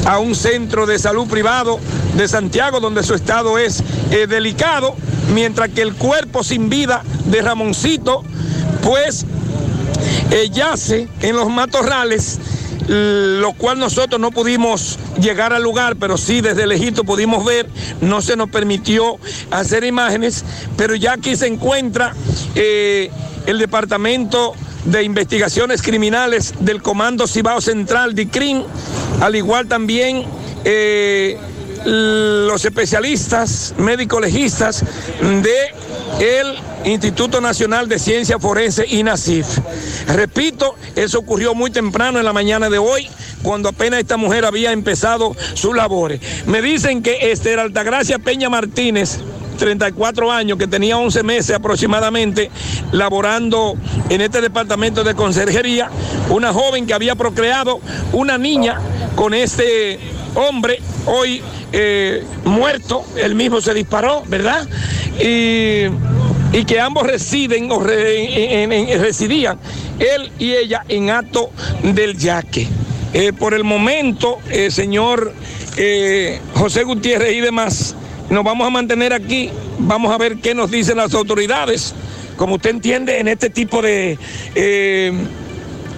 a un centro de salud privado de Santiago, donde su estado es eh, delicado mientras que el cuerpo sin vida de Ramoncito, pues eh, yace en los matorrales, lo cual nosotros no pudimos llegar al lugar, pero sí desde lejito pudimos ver, no se nos permitió hacer imágenes, pero ya aquí se encuentra eh, el departamento de investigaciones criminales del Comando Cibao Central de CRIM, al igual también eh, los especialistas médico legistas de el Instituto Nacional de Ciencia Forense INACIF. Repito, eso ocurrió muy temprano en la mañana de hoy, cuando apenas esta mujer había empezado sus labores. Me dicen que Esther Altagracia Peña Martínez, 34 años, que tenía 11 meses aproximadamente laborando en este departamento de conserjería, una joven que había procreado una niña con este hombre, hoy eh, muerto, él mismo se disparó, ¿verdad? Y, que ambos residen o residían, él y ella, en acto del yaque. Eh, por el momento, eh, señor José Gutiérrez y demás, nos vamos a mantener aquí, vamos a ver qué nos dicen las autoridades. Como usted entiende, en este tipo de,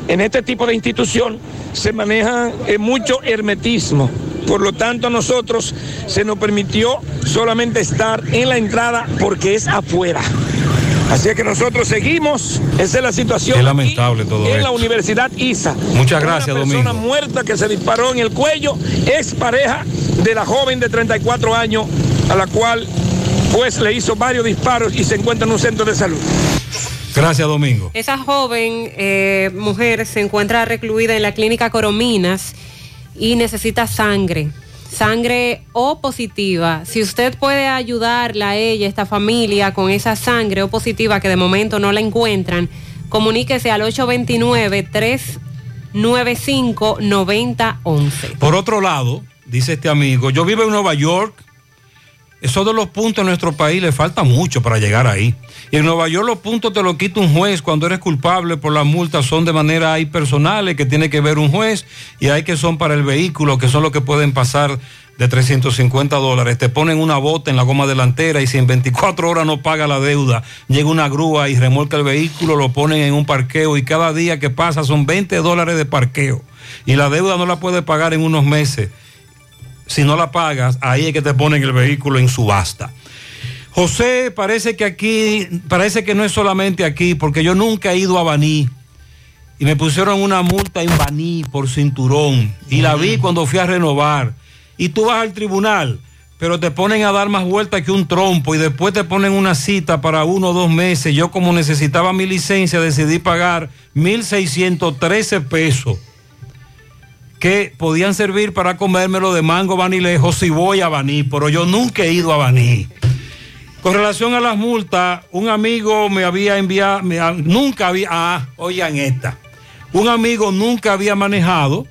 en este tipo de institución se maneja mucho hermetismo. Por lo tanto, a nosotros se nos permitió solamente estar en la entrada porque es afuera. Así es que nosotros seguimos, esa es la situación. Es lamentable todo En esto. la Universidad ISA. Muchas gracias, Una persona Domingo. muerta que se disparó en el cuello, ex pareja de la joven de 34 años, a la cual pues le hizo varios disparos y se encuentra en un centro de salud. Gracias, Domingo. Esa joven eh, mujer se encuentra recluida en la clínica Corominas y necesita sangre, sangre O positiva. Si usted puede ayudarla a ella, esta familia, con esa sangre O positiva que de momento no la encuentran, comuníquese al 829-395-9011. Por otro lado, dice este amigo, yo vivo en Nueva York. Esos de los puntos en nuestro país le falta mucho para llegar ahí. Y en Nueva York los puntos te los quita un juez cuando eres culpable por las multas son de manera hay personales que tiene que ver un juez y hay que son para el vehículo, que son los que pueden pasar de 350 dólares. Te ponen una bota en la goma delantera y si en 24 horas no paga la deuda, llega una grúa y remolca el vehículo, lo ponen en un parqueo y cada día que pasa son 20 dólares de parqueo. Y la deuda no la puede pagar en unos meses si no la pagas, ahí es que te ponen el vehículo en subasta. José, parece que aquí, parece que no es solamente aquí, porque yo nunca he ido a Baní. Y me pusieron una multa en Baní por cinturón. Y la vi cuando fui a renovar. Y tú vas al tribunal, pero te ponen a dar más vueltas que un trompo y después te ponen una cita para uno o dos meses. Yo como necesitaba mi licencia decidí pagar 1.613 pesos que podían servir para comérmelo de mango vanilejo si voy a Baní, pero yo nunca he ido a Baní. Con relación a las multas, un amigo me había enviado, nunca había, ah, oigan esta, un amigo nunca había manejado,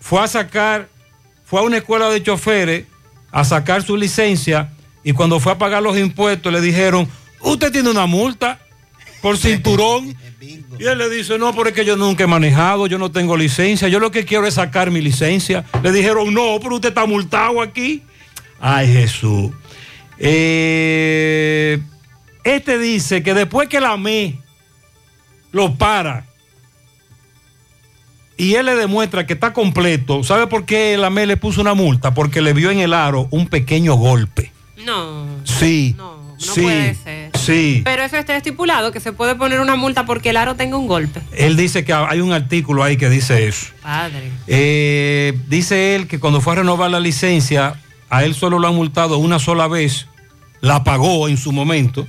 fue a sacar, fue a una escuela de choferes a sacar su licencia y cuando fue a pagar los impuestos le dijeron, usted tiene una multa por cinturón. Y él le dice, no, pero es que yo nunca he manejado, yo no tengo licencia, yo lo que quiero es sacar mi licencia. Le dijeron, no, pero usted está multado aquí. Ay, Jesús. Eh, este dice que después que la ME lo para y él le demuestra que está completo, ¿sabe por qué la ME le puso una multa? Porque le vio en el aro un pequeño golpe. No, Sí. no sí, puede ser. Sí. Pero eso está estipulado, que se puede poner una multa porque el aro tenga un golpe. Él dice que hay un artículo ahí que dice eso. Padre. Eh, dice él que cuando fue a renovar la licencia, a él solo lo han multado una sola vez, la pagó en su momento,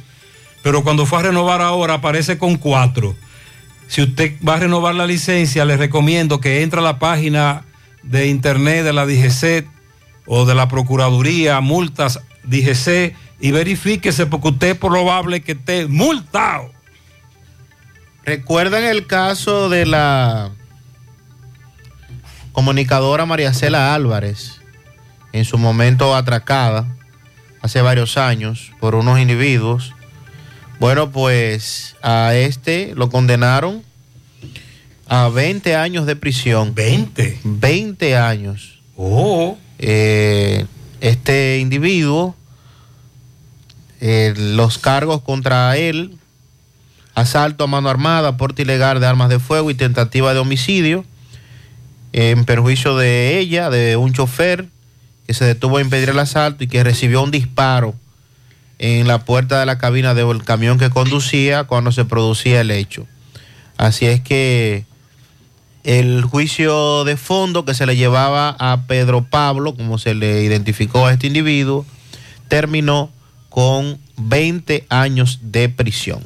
pero cuando fue a renovar ahora aparece con cuatro. Si usted va a renovar la licencia, le recomiendo que entre a la página de internet de la DGC o de la Procuraduría, multas DGC, y verifíquese porque usted es probable que esté multado. ¿Recuerdan el caso de la comunicadora María Cela Álvarez, en su momento atracada hace varios años por unos individuos? Bueno, pues a este lo condenaron a 20 años de prisión. 20. 20 años. Oh. Eh, este individuo, eh, los cargos contra él, asalto a mano armada, porte ilegal de armas de fuego y tentativa de homicidio, en perjuicio de ella, de un chofer que se detuvo a impedir el asalto y que recibió un disparo en la puerta de la cabina del camión que conducía cuando se producía el hecho. Así es que el juicio de fondo que se le llevaba a Pedro Pablo, como se le identificó a este individuo, terminó con 20 años de prisión.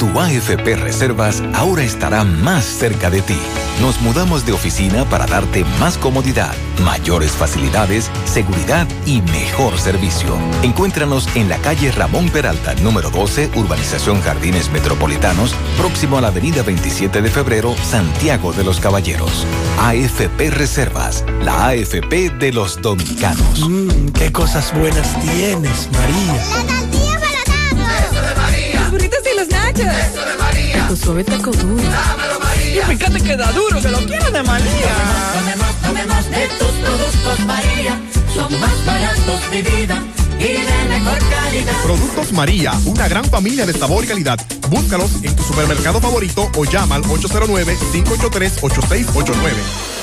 Tu AFP Reservas ahora estará más cerca de ti. Nos mudamos de oficina para darte más comodidad, mayores facilidades, seguridad y mejor servicio. Encuéntranos en la calle Ramón Peralta, número 12, Urbanización Jardines Metropolitanos, próximo a la avenida 27 de febrero, Santiago de los Caballeros. AFP Reservas, la AFP de los dominicanos. Mmm, qué cosas buenas tienes, María. Los burritos y los nachos. Eso de María. Tu suave taco duro. Dámelo, María. Y fíjate que da duro, que lo quiero de María. Tomemos, tomemos de tus productos, María. Son más baratos de vida y de mejor calidad. Productos María, una gran familia de sabor y calidad. Búscalos en tu supermercado favorito o llama al 809-583-8689.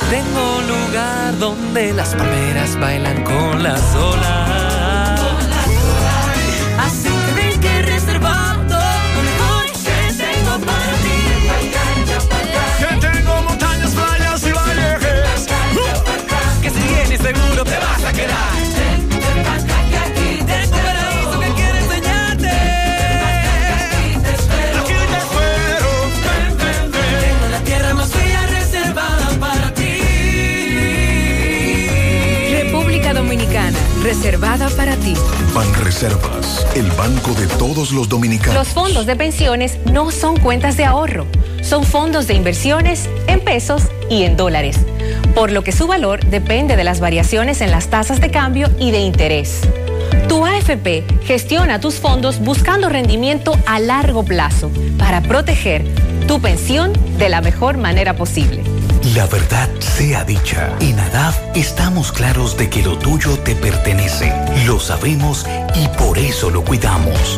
Tengo un lugar donde las palmeras bailan con las olas. Reservada para ti. Banreservas, el banco de todos los dominicanos. Los fondos de pensiones no son cuentas de ahorro, son fondos de inversiones en pesos y en dólares, por lo que su valor depende de las variaciones en las tasas de cambio y de interés. Tu AFP gestiona tus fondos buscando rendimiento a largo plazo para proteger tu pensión de la mejor manera posible. La verdad sea dicha, en ADAF estamos claros de que lo tuyo te pertenece. Lo sabemos y por eso lo cuidamos.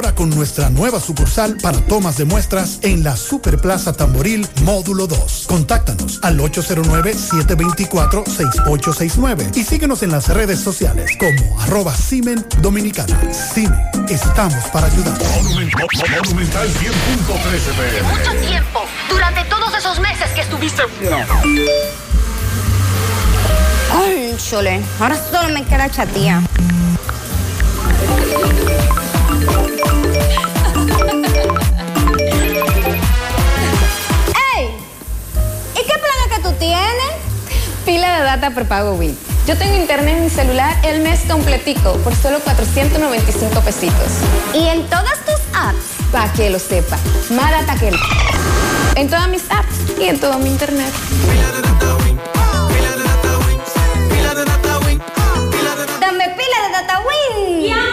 con nuestra nueva sucursal para tomas de muestras en la Superplaza Tamboril Módulo 2. Contáctanos al 809-724-6869 y síguenos en las redes sociales como arroba Simen Dominicana. Simen, estamos para ayudar. Monumental 100.13 pm. Mucho tiempo. Durante todos esos meses que estuviste. Ay, chole. Ahora solo me queda chatía. Tienes? Pila de data por pago Wii. Yo tengo internet en mi celular el mes completico por solo 495 pesitos. ¿Y en todas tus apps? Para que lo sepa. Más data que el... En todas mis apps y en todo mi internet. Dame pila de data win.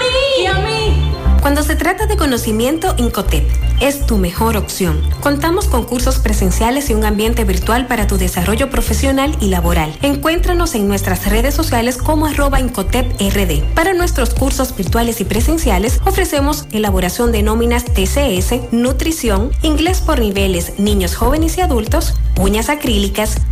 Cuando se trata de conocimiento, Incotep es tu mejor opción. Contamos con cursos presenciales y un ambiente virtual para tu desarrollo profesional y laboral. Encuéntranos en nuestras redes sociales como arroba Incotep RD. Para nuestros cursos virtuales y presenciales ofrecemos elaboración de nóminas TCS, nutrición, inglés por niveles niños, jóvenes y adultos, uñas acrílicas,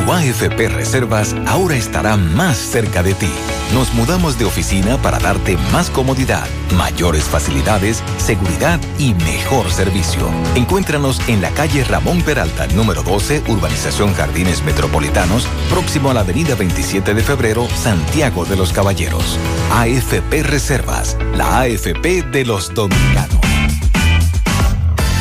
Tu AFP Reservas ahora estará más cerca de ti. Nos mudamos de oficina para darte más comodidad, mayores facilidades, seguridad y mejor servicio. Encuéntranos en la calle Ramón Peralta, número 12, Urbanización Jardines Metropolitanos, próximo a la avenida 27 de febrero, Santiago de los Caballeros. AFP Reservas, la AFP de los dominicanos.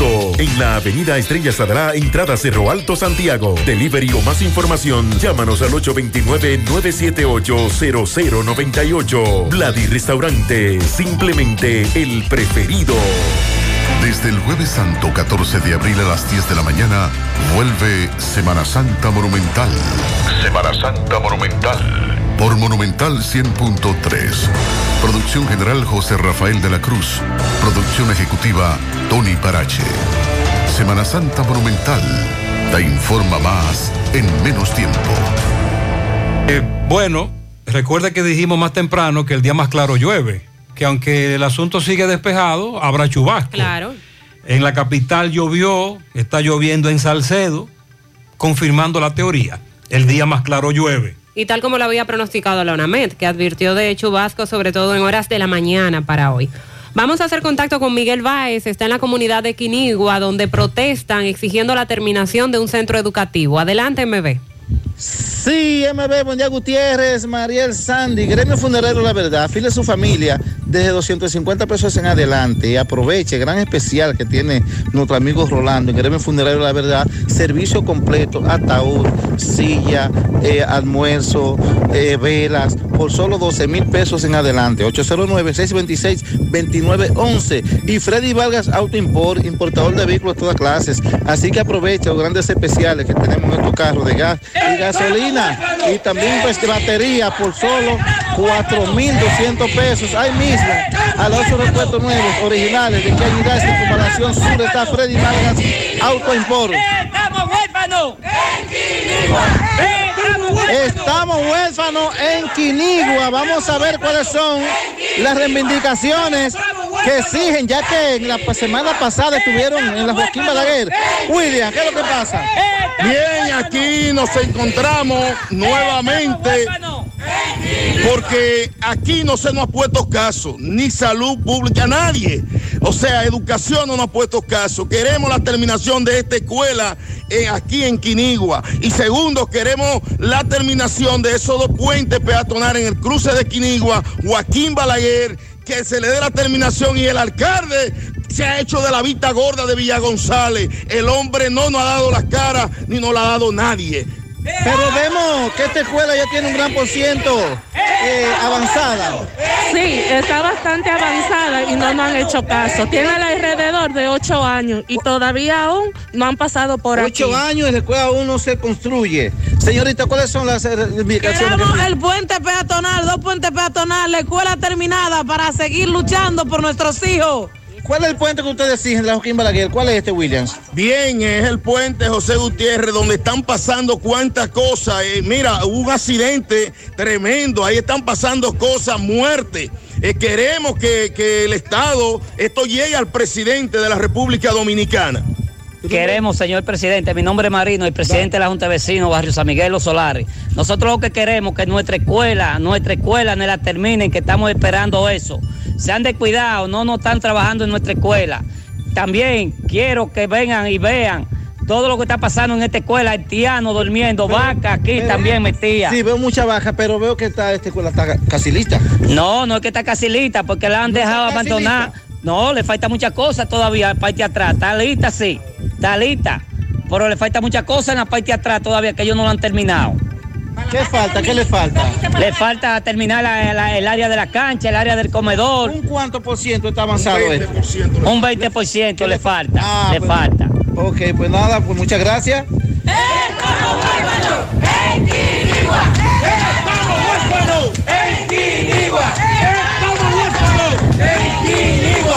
En la avenida Estrella Sadalá, entrada Cerro Alto, Santiago. Delivery o más información, llámanos al 829-978-0098. Vladi Restaurante, simplemente el preferido. Desde el jueves santo 14 de abril a las 10 de la mañana, vuelve Semana Santa Monumental. Semana Santa Monumental. Por Monumental 100.3. Producción general José Rafael de la Cruz. Producción ejecutiva Tony Parache. Semana Santa Monumental. Te informa más en menos tiempo. Eh, bueno, recuerda que dijimos más temprano que el día más claro llueve, que aunque el asunto sigue despejado, habrá chubasco. Claro. En la capital llovió, está lloviendo en Salcedo, confirmando la teoría. El día más claro llueve. Y tal como lo había pronosticado la UNAMED, que advirtió de chubasco sobre todo en horas de la mañana para hoy. Vamos a hacer contacto con Miguel Báez, está en la comunidad de Quinigua, donde protestan exigiendo la terminación de un centro educativo. Adelante, MB. Sí, MB, buen día Gutiérrez, Mariel Sandy, Gremio Funerario La Verdad, afile a su familia desde 250 pesos en adelante y aproveche, gran especial que tiene nuestro amigo Rolando en Gremio Funerario La Verdad, servicio completo, ataúd, silla, eh, almuerzo, eh, velas, por solo 12 mil pesos en adelante, 809-626-2911 y Freddy Vargas Auto Import, importador de vehículos de todas clases, así que aprovecha los grandes especiales que tenemos en estos carros de gas y gasolina y también pues de batería por solo 4.200 pesos. Ahí mismo, a los repuestos nuevos, originales, de que ayuda esta comparación sur está Freddy Vargas Auto Import. ¡Estamos huérfanos! Estamos huérfanos en Quinigua. Vamos a ver cuáles son las reivindicaciones que exigen, ya que en la semana pasada estuvieron en la Joaquín Balaguer. William, ¿qué es lo que pasa? Bien, aquí nos encontramos nuevamente porque aquí no se nos ha puesto caso, ni salud pública, nadie. O sea, educación no nos ha puesto caso. Queremos la terminación de esta escuela aquí en Quinigua. Y segundo, queremos la terminación de esos dos puentes peatonales en el cruce de Quinigua, Joaquín Balaguer, que se le dé la terminación y el alcalde se ha hecho de la vista gorda de Villa González. El hombre no nos ha dado las caras ni nos la ha dado nadie. Pero vemos que esta escuela ya tiene un gran por ciento eh, avanzada. Sí, está bastante avanzada y no nos han hecho caso. Tiene alrededor de ocho años y todavía aún no han pasado por aquí. Ocho años y la escuela aún no se construye. Señorita, ¿cuáles son las eh, reivindicaciones? que Queremos el puente peatonal, dos puentes peatonales, la escuela terminada para seguir luchando por nuestros hijos. ¿Cuál es el puente que ustedes exigen, la Joaquín Balaguer? ¿Cuál es este, Williams? Bien, es el puente José Gutiérrez donde están pasando cuantas cosas. Eh, mira, hubo un accidente tremendo, ahí están pasando cosas, muerte. Eh, queremos que, que el Estado, esto llegue al presidente de la República Dominicana. Queremos, señor presidente, mi nombre es Marino, el presidente de la Junta de Vecinos, Barrio San Miguel Los Solares. Nosotros lo que queremos es que nuestra escuela, nuestra escuela no la terminen, que estamos esperando eso. Se han descuidado, no nos están trabajando en nuestra escuela. También quiero que vengan y vean todo lo que está pasando en esta escuela, haitianos durmiendo, vaca aquí también metía. Sí, veo mucha baja, pero veo que esta, esta escuela está casi lista. No, no es que está casi lista, porque la han No está dejado abandonar. No, le falta muchas cosas todavía parte de atrás. Está lista, sí, está lista. Pero le falta muchas cosas en la parte de atrás todavía que ellos no lo han terminado. ¿Qué falta? ¿Qué le falta? Le falta terminar la- la- el área de la cancha, el área del comedor. ¿Un cuánto por ciento está avanzado esto? Un 20% le falta, Ah, le pues- falta. Ok, pues nada, pues muchas gracias.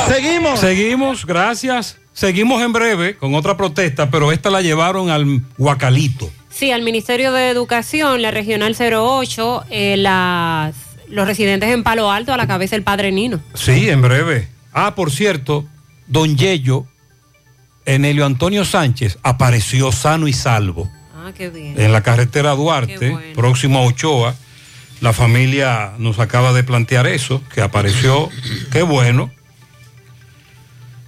Seguimos. Seguimos, gracias. Seguimos en breve con otra protesta, pero esta la llevaron al Guacalito. Sí, al Ministerio de Educación, la Regional 08, eh, las, los residentes en Palo Alto a la cabeza del padre Nino. Sí, en breve. Ah, por cierto, don Yello, Enelio Antonio Sánchez, apareció sano y salvo Ah, qué bien. en la carretera Duarte, próximo a Ochoa. La familia nos acaba de plantear eso, que apareció, qué bueno.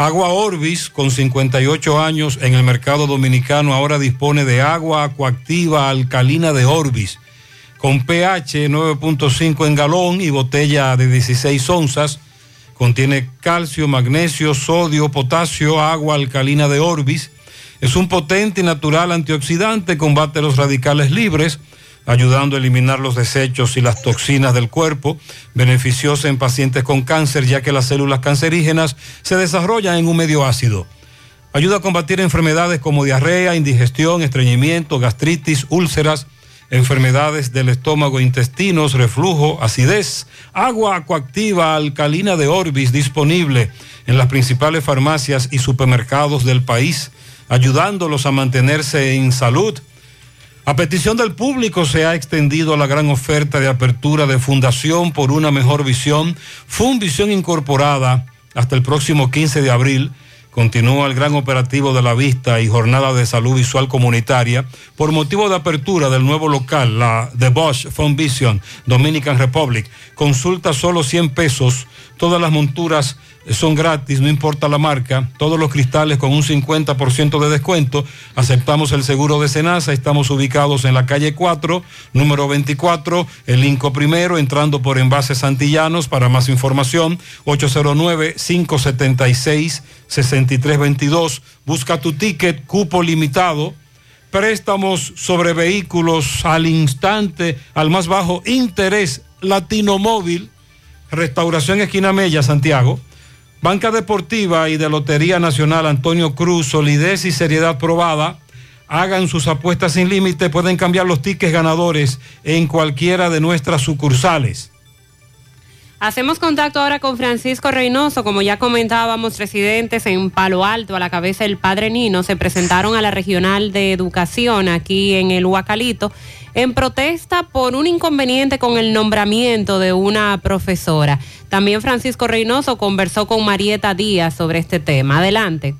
Agua Orbis, con 58 años en el mercado dominicano, ahora dispone de agua acuactiva alcalina de Orbis, con pH 9.5 en galón y botella de 16 onzas. Contiene calcio, magnesio, sodio, potasio, agua alcalina de Orbis. Es un potente y natural antioxidante, combate los radicales libres, ayudando a eliminar los desechos y las toxinas del cuerpo, beneficiosa en pacientes con cáncer, ya que las células cancerígenas se desarrollan en un medio ácido. Ayuda a combatir enfermedades como diarrea, indigestión, estreñimiento, gastritis, úlceras, enfermedades del estómago, intestinos, reflujo, acidez, agua acuactiva alcalina de Orbis disponible en las principales farmacias y supermercados del país, ayudándolos a mantenerse en salud. A petición del público se ha extendido la gran oferta de apertura de Fundación por una mejor visión, Funvisión Incorporada, hasta el próximo 15 de abril. Continúa el gran operativo de la vista y jornada de salud visual comunitaria por motivo de apertura del nuevo local, la The Bosch Funvision Dominican Republic. Consulta solo 100 pesos, todas las monturas son gratis, no importa la marca, todos los cristales con un 50% de descuento. Aceptamos el seguro de Senasa, estamos ubicados en la calle 4, número 24, el Inco Primero, entrando por envases Santillanos. Para más información, 809-576-6322. Busca tu ticket, cupo limitado. Préstamos sobre vehículos al instante, al más bajo interés, Latino Móvil, Restauración Esquina Mella, Santiago. Banca Deportiva y de Lotería Nacional Antonio Cruz, solidez y seriedad probada. Hagan sus apuestas sin límite, pueden cambiar los tickets ganadores en cualquiera de nuestras sucursales. Hacemos contacto ahora con Francisco Reynoso. Como ya comentábamos, residentes en Palo Alto, a la cabeza del padre Nino, se presentaron a la Regional de Educación aquí en el Huacalito en protesta por un inconveniente con el nombramiento de una profesora. También Francisco Reynoso conversó con Marieta Díaz sobre este tema. Adelante.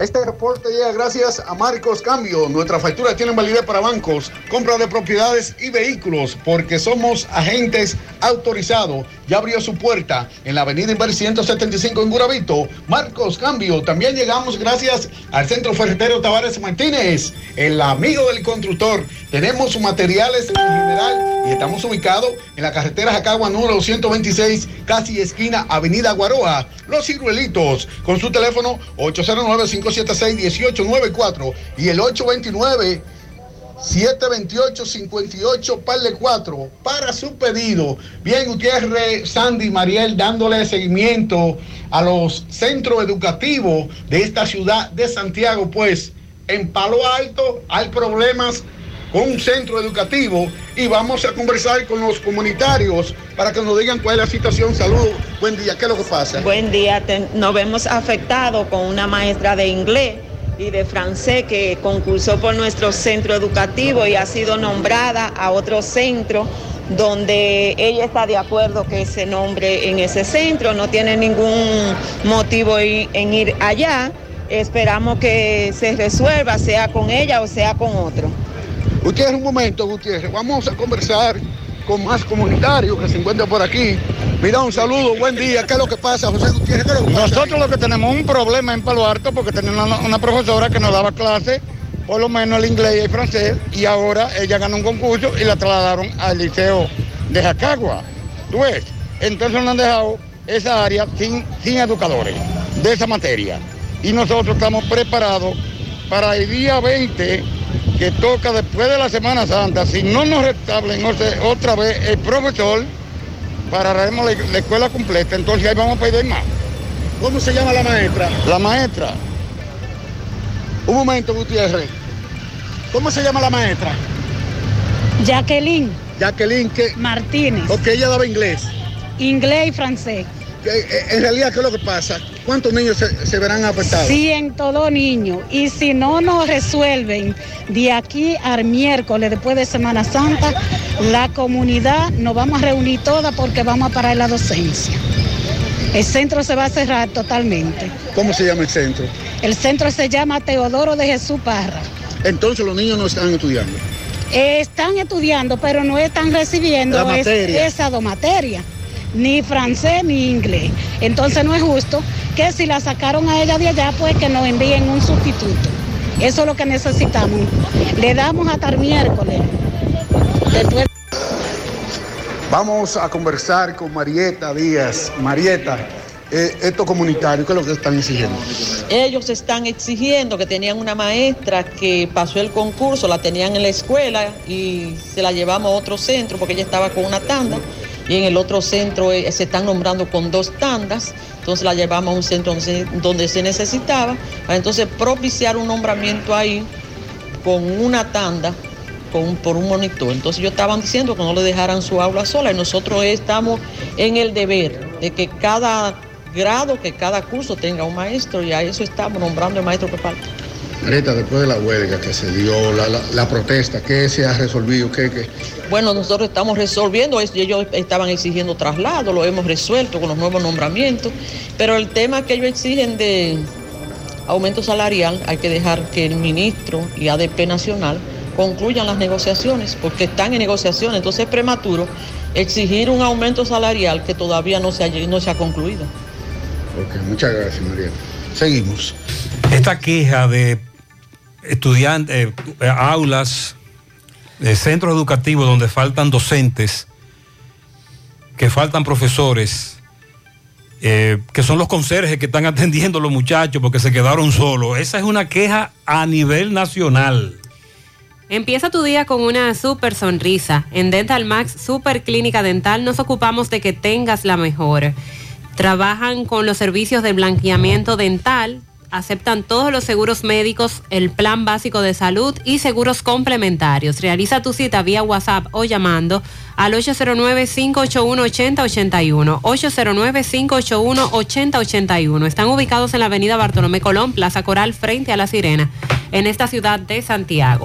Este reporte llega gracias a Marcos Cambio. Nuestra factura tiene validez para bancos, compra de propiedades y vehículos, porque somos agentes autorizados. Ya abrió su puerta en la avenida Inver 175 en Guravito. Marcos Cambio. También llegamos gracias al Centro Ferretero Tavares Martínez, el amigo del constructor. Tenemos materiales en general y estamos ubicados en la carretera Jacagua número 126, casi esquina Avenida Guaroa. Los ciruelitos, con su teléfono 809-576-1894 y el 829 728-58 par de 4 para su pedido. Bien, Gutiérrez, Sandy, Mariel, dándole seguimiento a los centros educativos de esta ciudad de Santiago, pues en Palo Alto hay problemas con un centro educativo y vamos a conversar con los comunitarios para que nos digan cuál es la situación. Saludos, buen día, ¿qué es lo que pasa? Buen día, nos vemos afectados con una maestra de inglés y de francés que concursó por nuestro centro educativo y ha sido nombrada a otro centro donde ella está de acuerdo que se nombre en ese centro, no tiene ningún motivo en ir allá. Esperamos que se resuelva, sea con ella o sea con otro. Gutiérrez, un momento, Gutiérrez. Vamos a conversar con más comunitarios que se encuentran por aquí. Mira, un saludo, buen día. ¿Qué es lo que pasa, José Gutiérrez? Nosotros lo que tenemos un problema en Palo Alto porque teníamos una, profesora que nos daba clase, por lo menos el inglés y el francés, y ahora ella ganó un concurso y la trasladaron al liceo de Jacagua. ¿Tú? Entonces nos han dejado esa área sin, sin educadores de esa materia. Y nosotros estamos preparados para el día 20 que toca después de la Semana Santa, si no nos restablen otra vez el profesor, pararemos la, la escuela completa, entonces ahí vamos a pedir más. ¿Cómo se llama la maestra? La maestra. Un momento, Gutiérrez. ¿Cómo se llama la maestra? Jacqueline. Jacqueline, ¿qué? Martínez. Porque ella daba inglés. Inglés y francés. En realidad, ¿qué es lo que pasa? ¿Cuántos niños se, se verán afectados? Ciento niños. Y si no nos resuelven de aquí al miércoles, después de Semana Santa, la comunidad nos vamos a reunir todas porque vamos a parar la docencia. El centro se va a cerrar totalmente. ¿Cómo se llama el centro? El centro se llama Teodoro de Jesús Parra. Entonces los niños no están estudiando. Eh, Están estudiando, pero no están recibiendo La es- materia. esas dos materias, ni francés ni inglés. Entonces no es justo que si la sacaron a ella de allá, pues que nos envíen un sustituto. Eso es lo que necesitamos. Le damos hasta el miércoles. Después Vamos a conversar con Marieta Díaz. Marieta, eh, estos comunitarios, ¿qué es lo que están exigiendo? Ellos están exigiendo que tenían una maestra que pasó el concurso, la tenían en la escuela y se la llevamos a otro centro porque ella estaba con una tanda y en el otro centro eh, se están nombrando con dos tandas, entonces la llevamos a un centro donde se, necesitaba para entonces propiciar un nombramiento ahí con una tanda con por un monitor. Entonces ellos estaban diciendo que no le dejaran su aula sola y nosotros estamos en el deber de que cada grado, que cada curso tenga un maestro y a eso estamos nombrando el maestro que falta. Marita, después de la huelga que se dio, la, la- la protesta, ¿qué se ha resolvido? ¿Qué, qué? Bueno, nosotros estamos resolviendo eso. Ellos estaban exigiendo traslado, lo hemos resuelto con los nuevos nombramientos. Pero el tema que ellos exigen de aumento salarial, hay que dejar que el ministro y ADP Nacional concluyan las negociaciones, porque están en negociaciones. Entonces es prematuro exigir un aumento salarial que todavía no se ha, no se ha concluido. Ok, muchas gracias, María. Seguimos. Esta queja de estudiantes, eh, aulas, de centros educativos donde faltan docentes, que faltan profesores, eh, que son los conserjes que están atendiendo a los muchachos porque se quedaron solos. Esa es una queja a nivel nacional. Empieza tu día con una super sonrisa. En Dental Max Super Clínica Dental nos ocupamos de que tengas la mejor. Trabajan con los servicios de blanqueamiento dental, aceptan todos los seguros médicos, el plan básico de salud y seguros complementarios. Realiza tu cita vía WhatsApp o llamando al 809-581-8081. 809-581-8081. Están ubicados en la avenida Bartolomé Colón, Plaza Coral, frente a La Sirena, en esta ciudad de Santiago.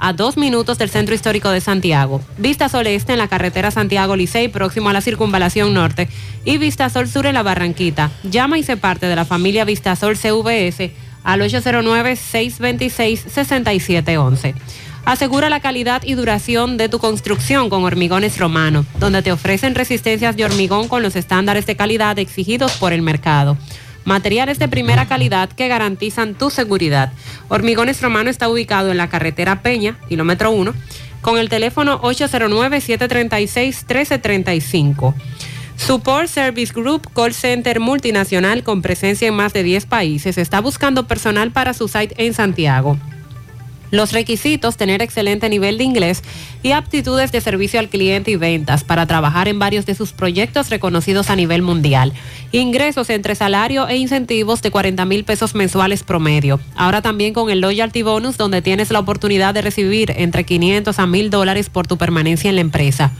a dos minutos del Centro Histórico de Santiago. Vista Sol Este en la carretera Santiago Licey, próximo a la Circunvalación Norte. Y Vista Sol Sur en la Barranquita. Llama y se parte de la familia Vista Sol CVS al 809-626-6711. Asegura la calidad y duración de tu construcción con Hormigones Romano, donde te ofrecen resistencias de hormigón con los estándares de calidad exigidos por el mercado. Materiales de primera calidad que garantizan tu seguridad. Hormigones Romano está ubicado en la carretera Peña, kilómetro 1, con el teléfono 809-736-1335. Support Service Group, call center multinacional con presencia en más de 10 países, está buscando personal para su site en Santiago. Los requisitos, tener excelente nivel de inglés y aptitudes de servicio al cliente y ventas para trabajar en varios de sus proyectos reconocidos a nivel mundial. Ingresos entre salario e incentivos de 40 mil pesos mensuales promedio. Ahora también con el Loyalty Bonus donde tienes la oportunidad de recibir entre 500 a 1000 dólares por tu permanencia en la empresa.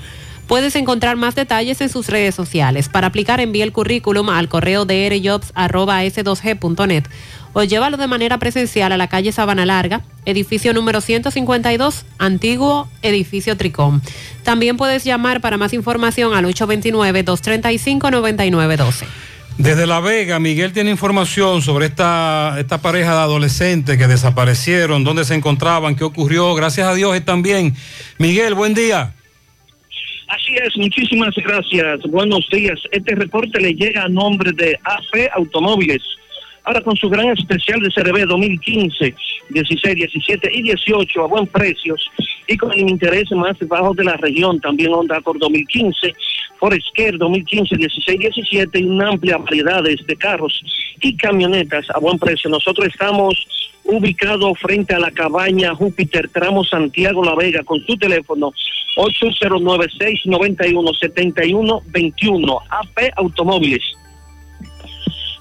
Puedes encontrar más detalles en sus redes sociales. Para aplicar, envía el currículum al correo drjobs.s2g.net o llévalo de manera presencial a la calle Sabana Larga, edificio número 152, antiguo edificio Tricom. También puedes llamar para más información al 829-235-9912. Desde La Vega, Miguel tiene información sobre esta, esta pareja de adolescentes que desaparecieron, dónde se encontraban, qué ocurrió. Gracias a Dios están bien. Miguel, buen día. Así es, muchísimas gracias. Buenos días. Este reporte le llega a nombre de AP Automóviles. Ahora con su gran especial de CRB 2015, 16, 17 y 18 a buen precios y con el interés más bajo de la región. También Honda Accord 2015, Forester 2015, 16, 17 y una amplia variedad de carros y camionetas a buen precio. Nosotros estamos ubicados frente a la cabaña Júpiter, tramo Santiago La Vega, con su teléfono 809-691-7121, AP Automóviles.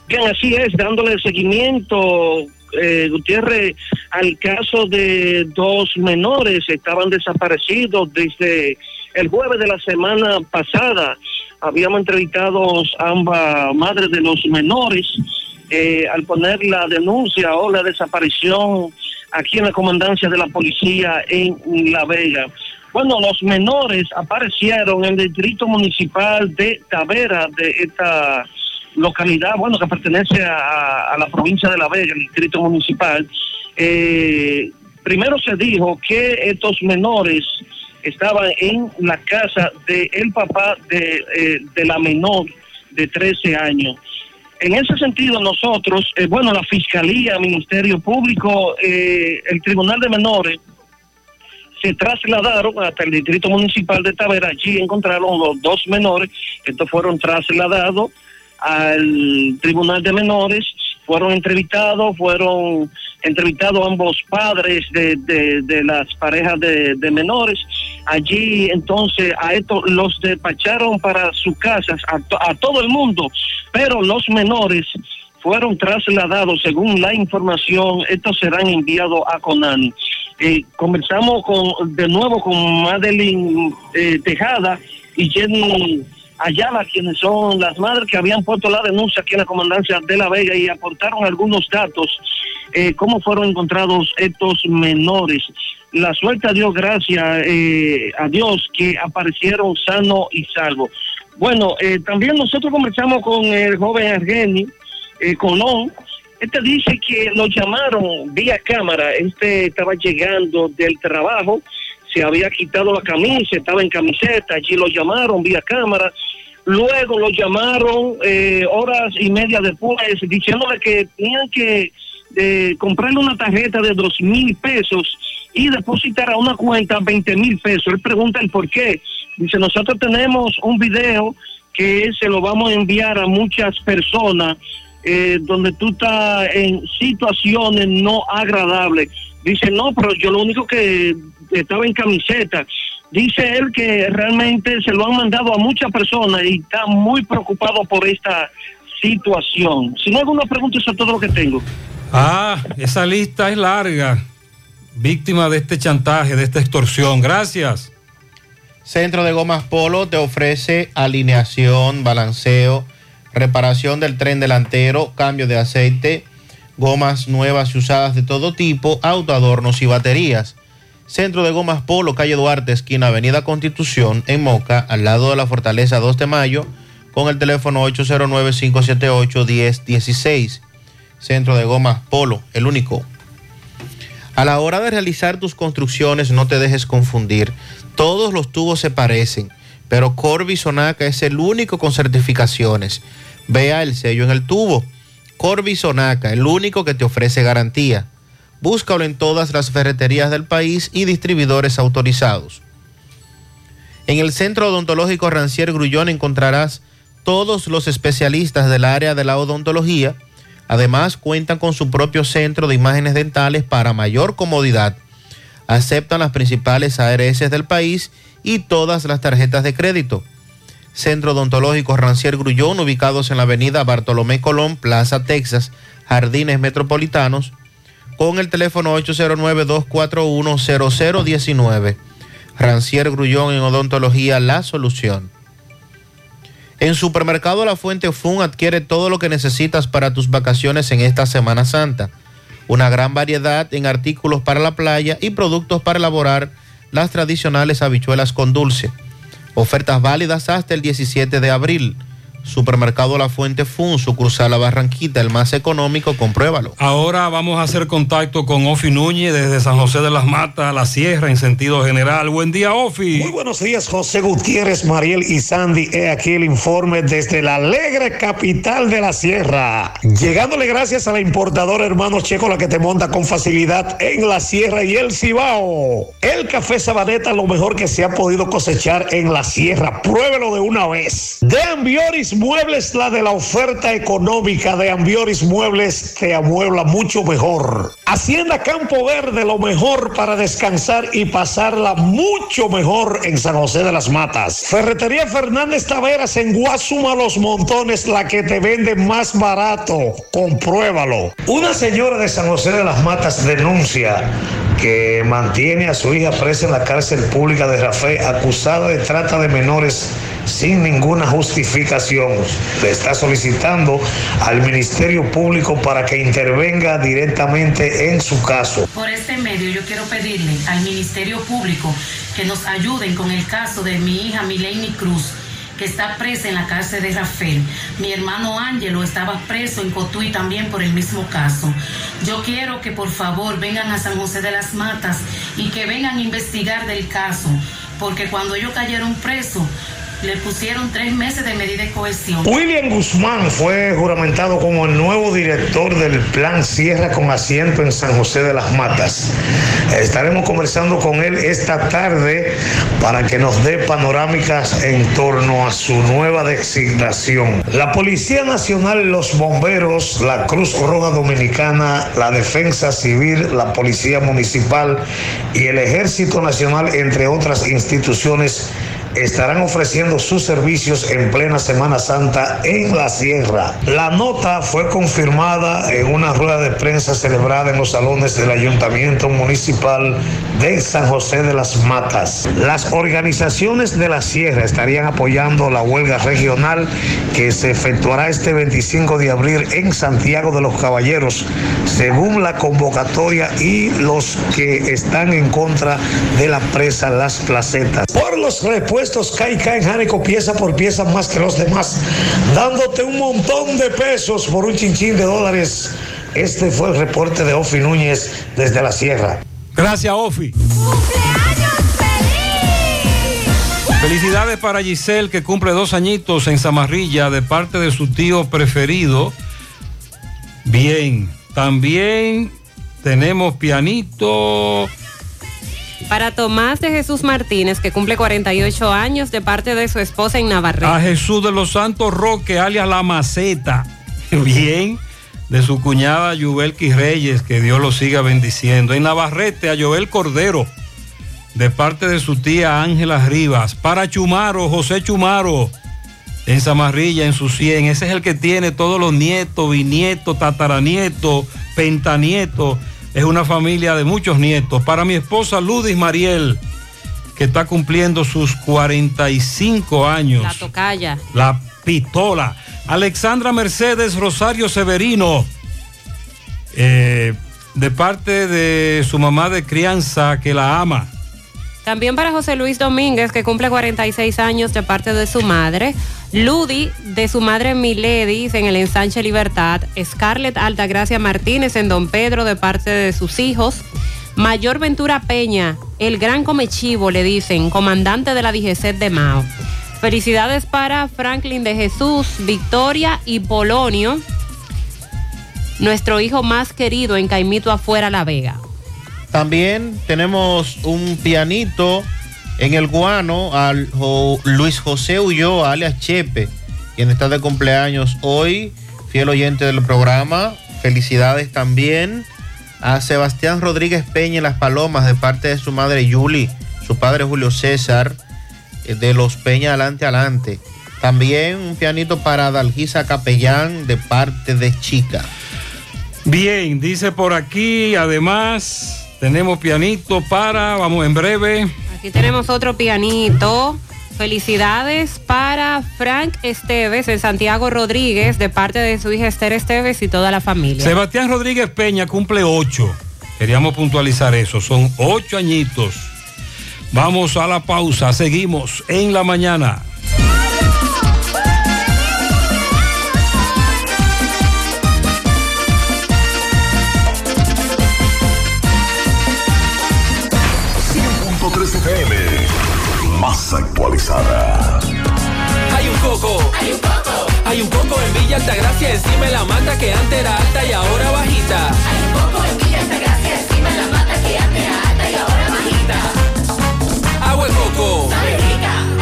Bien, así es, dándole seguimiento, eh, Gutiérrez, al caso de dos menores que estaban desaparecidos desde el jueves de la semana pasada. Habíamos entrevistado ambas madres de los menores eh, al poner la denuncia o la desaparición aquí en la comandancia de la policía en La Vega. Bueno, los menores aparecieron en el distrito municipal de Tavera de esta localidad, bueno, que pertenece a, la provincia de La Vega, el distrito municipal. Eh, primero se dijo que estos menores estaban en la casa del el papá de, eh, de la menor de 13 años. En ese sentido, nosotros, eh, bueno, la Fiscalía, Ministerio Público, eh, el Tribunal de Menores, se trasladaron hasta el Distrito Municipal de Tavera. Allí encontraron los dos menores, estos fueron trasladados al Tribunal de Menores, fueron entrevistados, fueron entrevistados ambos padres de, de, las parejas de, menores. Allí entonces a estos los despacharon para sus casas, a, to- a todo el mundo, pero los menores fueron trasladados, según la información, estos serán enviados a Conani. Eh, conversamos con, de nuevo con Madeline eh, Tejada y Jenny Ayala, quienes son las madres que habían puesto la denuncia aquí en la comandancia de La Vega y aportaron algunos datos, eh, cómo fueron encontrados estos menores. La suerte dio gracias eh, a Dios que aparecieron sano y salvo. Bueno, eh, también nosotros conversamos con el joven Argeni eh, Colón. Este dice que lo llamaron vía cámara. Este estaba llegando del trabajo, se había quitado la camisa, estaba en camiseta. Allí lo llamaron vía cámara. Luego lo llamaron eh, horas y media después, diciéndole que tenían que eh, comprarle una tarjeta de dos mil pesos y depositar a una cuenta 20 mil pesos. Él pregunta el por qué. Dice, nosotros tenemos un video que se lo vamos a enviar a muchas personas eh, donde tú estás en situaciones no agradables. Dice, no, pero yo lo único que estaba en camiseta. Dice él que realmente se lo han mandado a muchas personas y está muy preocupado por esta situación. Si no hay alguna pregunta, eso es todo lo que tengo. Ah, esa lista es larga. Víctima de este chantaje, de esta extorsión. Gracias. Centro de Gomas Polo te ofrece alineación, balanceo, reparación del tren delantero, cambio de aceite, gomas nuevas y usadas de todo tipo, autoadornos y baterías. Centro de Gomas Polo, calle Duarte, esquina Avenida Constitución, en Moca, al lado de la Fortaleza 2 de Mayo, con el teléfono 809-578-1016. Centro de Gomas Polo, el único. A la hora de realizar tus construcciones, no te dejes confundir. Todos los tubos se parecen, pero Corby Sonaca es el único con certificaciones. Vea el sello en el tubo. Corby Sonaca, el único que te ofrece garantía. Búscalo en todas las ferreterías del país y distribuidores autorizados. En el Centro Odontológico Rancier Grullón encontrarás todos los especialistas del área de la odontología. Además, cuentan con su propio centro de imágenes dentales para mayor comodidad. Aceptan las principales ARS del país y todas las tarjetas de crédito. Centro Odontológico Rancier Grullón, ubicados en la avenida Bartolomé Colón, Plaza Texas, Jardines Metropolitanos, con el teléfono 809-241-0019. Rancier Grullón en Odontología, la solución. En Supermercado La Fuente Fun adquiere todo lo que necesitas para tus vacaciones en esta Semana Santa. Una gran variedad en artículos para la playa y productos para elaborar las tradicionales habichuelas con dulce. Ofertas válidas hasta el 17 de abril. Supermercado La Fuente Fun, sucursal La Barranquita, el más económico, compruébalo. Ahora vamos a hacer contacto con Ofi Núñez desde San José de las Matas, La Sierra, en sentido general. Buen día, Ofi. Muy buenos días, José Gutiérrez, Mariel y Sandy. He aquí el informe desde la alegre capital de la Sierra. Llegándole gracias a la importadora Hermanos Checo, la que te monta con facilidad en la Sierra y el Cibao. El café Sabaneta, lo mejor que se ha podido cosechar en la Sierra. Pruébelo de una vez. De Ambioris Muebles, la de la oferta económica de Ambioris Muebles, te amuebla mucho mejor. Hacienda Campo Verde, lo mejor para descansar y pasarla mucho mejor en San José de las Matas. Ferretería Fernández Taveras en Guasuma Los Montones, la que te vende más barato. Compruébalo. Una señora de San José de las Matas denuncia que mantiene a su hija presa en la cárcel pública de Rafael acusada de trata de menores sin ninguna justificación. Le está solicitando al Ministerio Público para que intervenga directamente en su caso. Por este medio yo quiero pedirle al Ministerio Público que nos ayuden con el caso de mi hija Mileni Cruz que está presa en la cárcel de Rafael. Mi hermano Ángelo estaba preso en Cotuí también por el mismo caso. Yo quiero que por favor vengan a San José de las Matas y que vengan a investigar del caso, porque cuando ellos cayeron presos, le pusieron tres meses de medida de cohesión. William Guzmán fue juramentado como el nuevo director del Plan Sierra con asiento en San José de las Matas. Estaremos conversando con él esta tarde para que nos dé panorámicas en torno a su nueva designación. La Policía Nacional, los bomberos, la Cruz Roja Dominicana, la Defensa Civil, la Policía Municipal y el Ejército Nacional, entre otras instituciones, estarán ofreciendo sus servicios en plena Semana Santa en la Sierra. La nota fue confirmada en una rueda de prensa celebrada en los salones del Ayuntamiento Municipal de San José de las Matas. Las organizaciones de la Sierra estarían apoyando la huelga regional que se efectuará este 25 de abril en Santiago de los Caballeros, según la convocatoria y los que están en contra de la presa Las Placetas. Por los repuestos Caica en Jánico pieza por pieza más que los demás, dándote un montón de pesos por un chinchín de dólares. Este fue el reporte de Ofi Núñez desde la Sierra. Gracias, Ofi. Felicidades para Giselle que cumple dos añitos en Zamarrilla de parte de su tío preferido. Bien, también tenemos pianito. Para Tomás de Jesús Martínez, que cumple 48 años de parte de su esposa en Navarrete. A Jesús de los Santos Roque, alias La Maceta. Bien. De su cuñada Yubelki Reyes, que Dios lo siga bendiciendo. En Navarrete, a Joel Cordero, de parte de su tía Ángela Rivas. Para Chumaro, José Chumaro, en Zamarrilla, en su 100. Ese es el que tiene todos los nietos, bisnietos, tataranietos, pentanietos. Es una familia de muchos nietos. Para mi esposa Ludis Mariel, que está cumpliendo sus 45 años. La tocaya. La pistola. Alexandra Mercedes Rosario Severino, eh, de parte de su mamá de crianza que la ama. También para José Luis Domínguez, que cumple 46 años de parte de su madre. Ludi, de su madre Miledis, en el ensanche Libertad. Scarlett Altagracia Martínez, en Don Pedro, de parte de sus hijos. Mayor Ventura Peña, el gran comechivo, le dicen, comandante de la DGC de Mao. Felicidades para Franklin de Jesús, Victoria y Polonio, nuestro hijo más querido en Caimito Afuera La Vega. También tenemos un pianito en el guano al Luis José Ulloa, alias Chepe, quien está de cumpleaños hoy, fiel oyente del programa. Felicidades también a Sebastián Rodríguez Peña en Las Palomas de parte de su madre Yuli, su padre Julio César, eh, de los Peña Adelante Adelante. También un pianito para Dalgisa Capellán de parte de Chica. Bien, dice por aquí, además, tenemos pianito para, vamos en breve. Aquí tenemos otro pianito. Felicidades para Frank Esteves en Santiago Rodríguez de parte de su hija Esther Esteves y toda la familia. Sebastián Rodríguez Peña cumple ocho. Queríamos puntualizar eso, son ocho añitos. Vamos a la pausa, seguimos en la mañana. Actualizada. Hay un coco. Hay un coco. Hay un coco en Villa Altagracia encima de la mata que antes era alta y ahora bajita. Hay un coco en Villa Altagracia encima de la mata que antes era alta y ahora bajita. Agua de coco.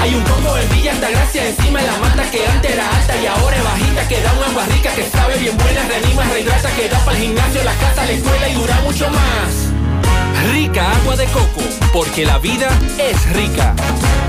Hay un coco en Villa Altagracia encima de la mata que antes era alta y ahora es bajita. Que da una agua rica que sabe bien buena, reanima, rehidrata, que da para el gimnasio, la casa, la escuela y dura mucho más. Rica agua de coco, porque la vida es rica.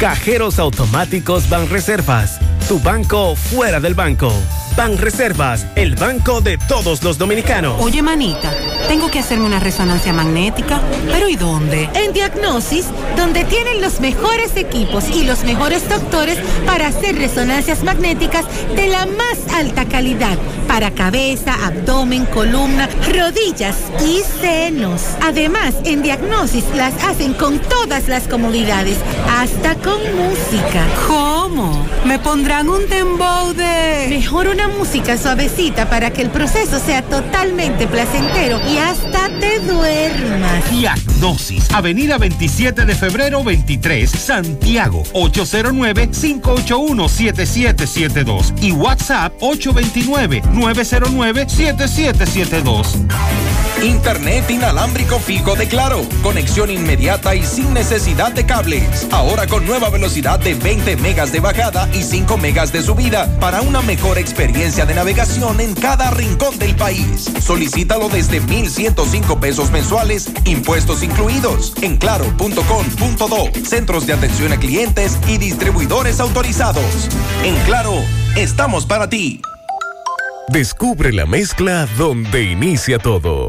Cajeros automáticos Banreservas, tu banco fuera del banco. Ban Reservas, el banco de todos los dominicanos. Oye, manita, tengo que hacerme una resonancia magnética, pero ¿y dónde? En Diagnosis, donde tienen los mejores equipos y los mejores doctores para hacer resonancias magnéticas de la más alta calidad para cabeza, abdomen, columna, rodillas y senos. Además, en Diagnosis las hacen con todas las comodidades, hasta con música. ¿Cómo? ¿Me pondrán un dembow de...? Mejor una música suavecita para que el proceso sea totalmente placentero y hasta te duermas. Diagnosis, Avenida 27 de febrero 23, Santiago, 809-581-7772 y WhatsApp 829-909-7772. Internet inalámbrico fijo de Claro. Conexión inmediata y sin necesidad de cables. Ahora con nueva velocidad de 20 megas de bajada y 5 megas de subida para una mejor experiencia de navegación en cada rincón del país. Solicítalo desde 1,105 pesos mensuales, impuestos incluidos, en claro.com.do, centros de atención a clientes y distribuidores autorizados. En Claro, estamos para ti. Descubre la mezcla donde inicia todo.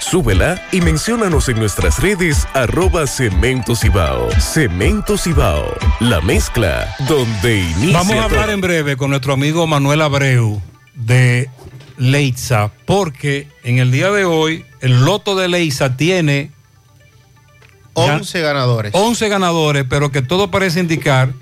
Súbela y menciónanos en nuestras redes arroba Cemento Cibao. Cemento Cibao, la mezcla donde inicia Vamos a hablar todo. en breve con nuestro amigo Manuel Abreu de Leitza, porque en el día de hoy el loto de Leitza tiene 11 ganadores. 11 ganadores, pero que todo parece indicar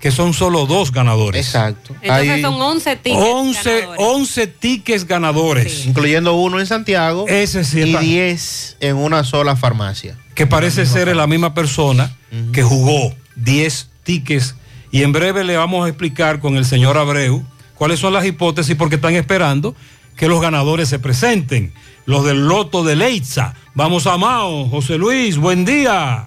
que son solo dos ganadores. Exacto. Entonces son 11 tickets. 11, 11 tickets ganadores. Incluyendo uno en Santiago Ese sí y está- 10 en una sola farmacia. que parece ser la misma persona que jugó 10 tickets y en breve le vamos a explicar con el señor Abreu cuáles son las hipótesis porque están esperando que los ganadores se presenten. Los del loto de Leitza. Vamos a Mao, José Luis, buen día.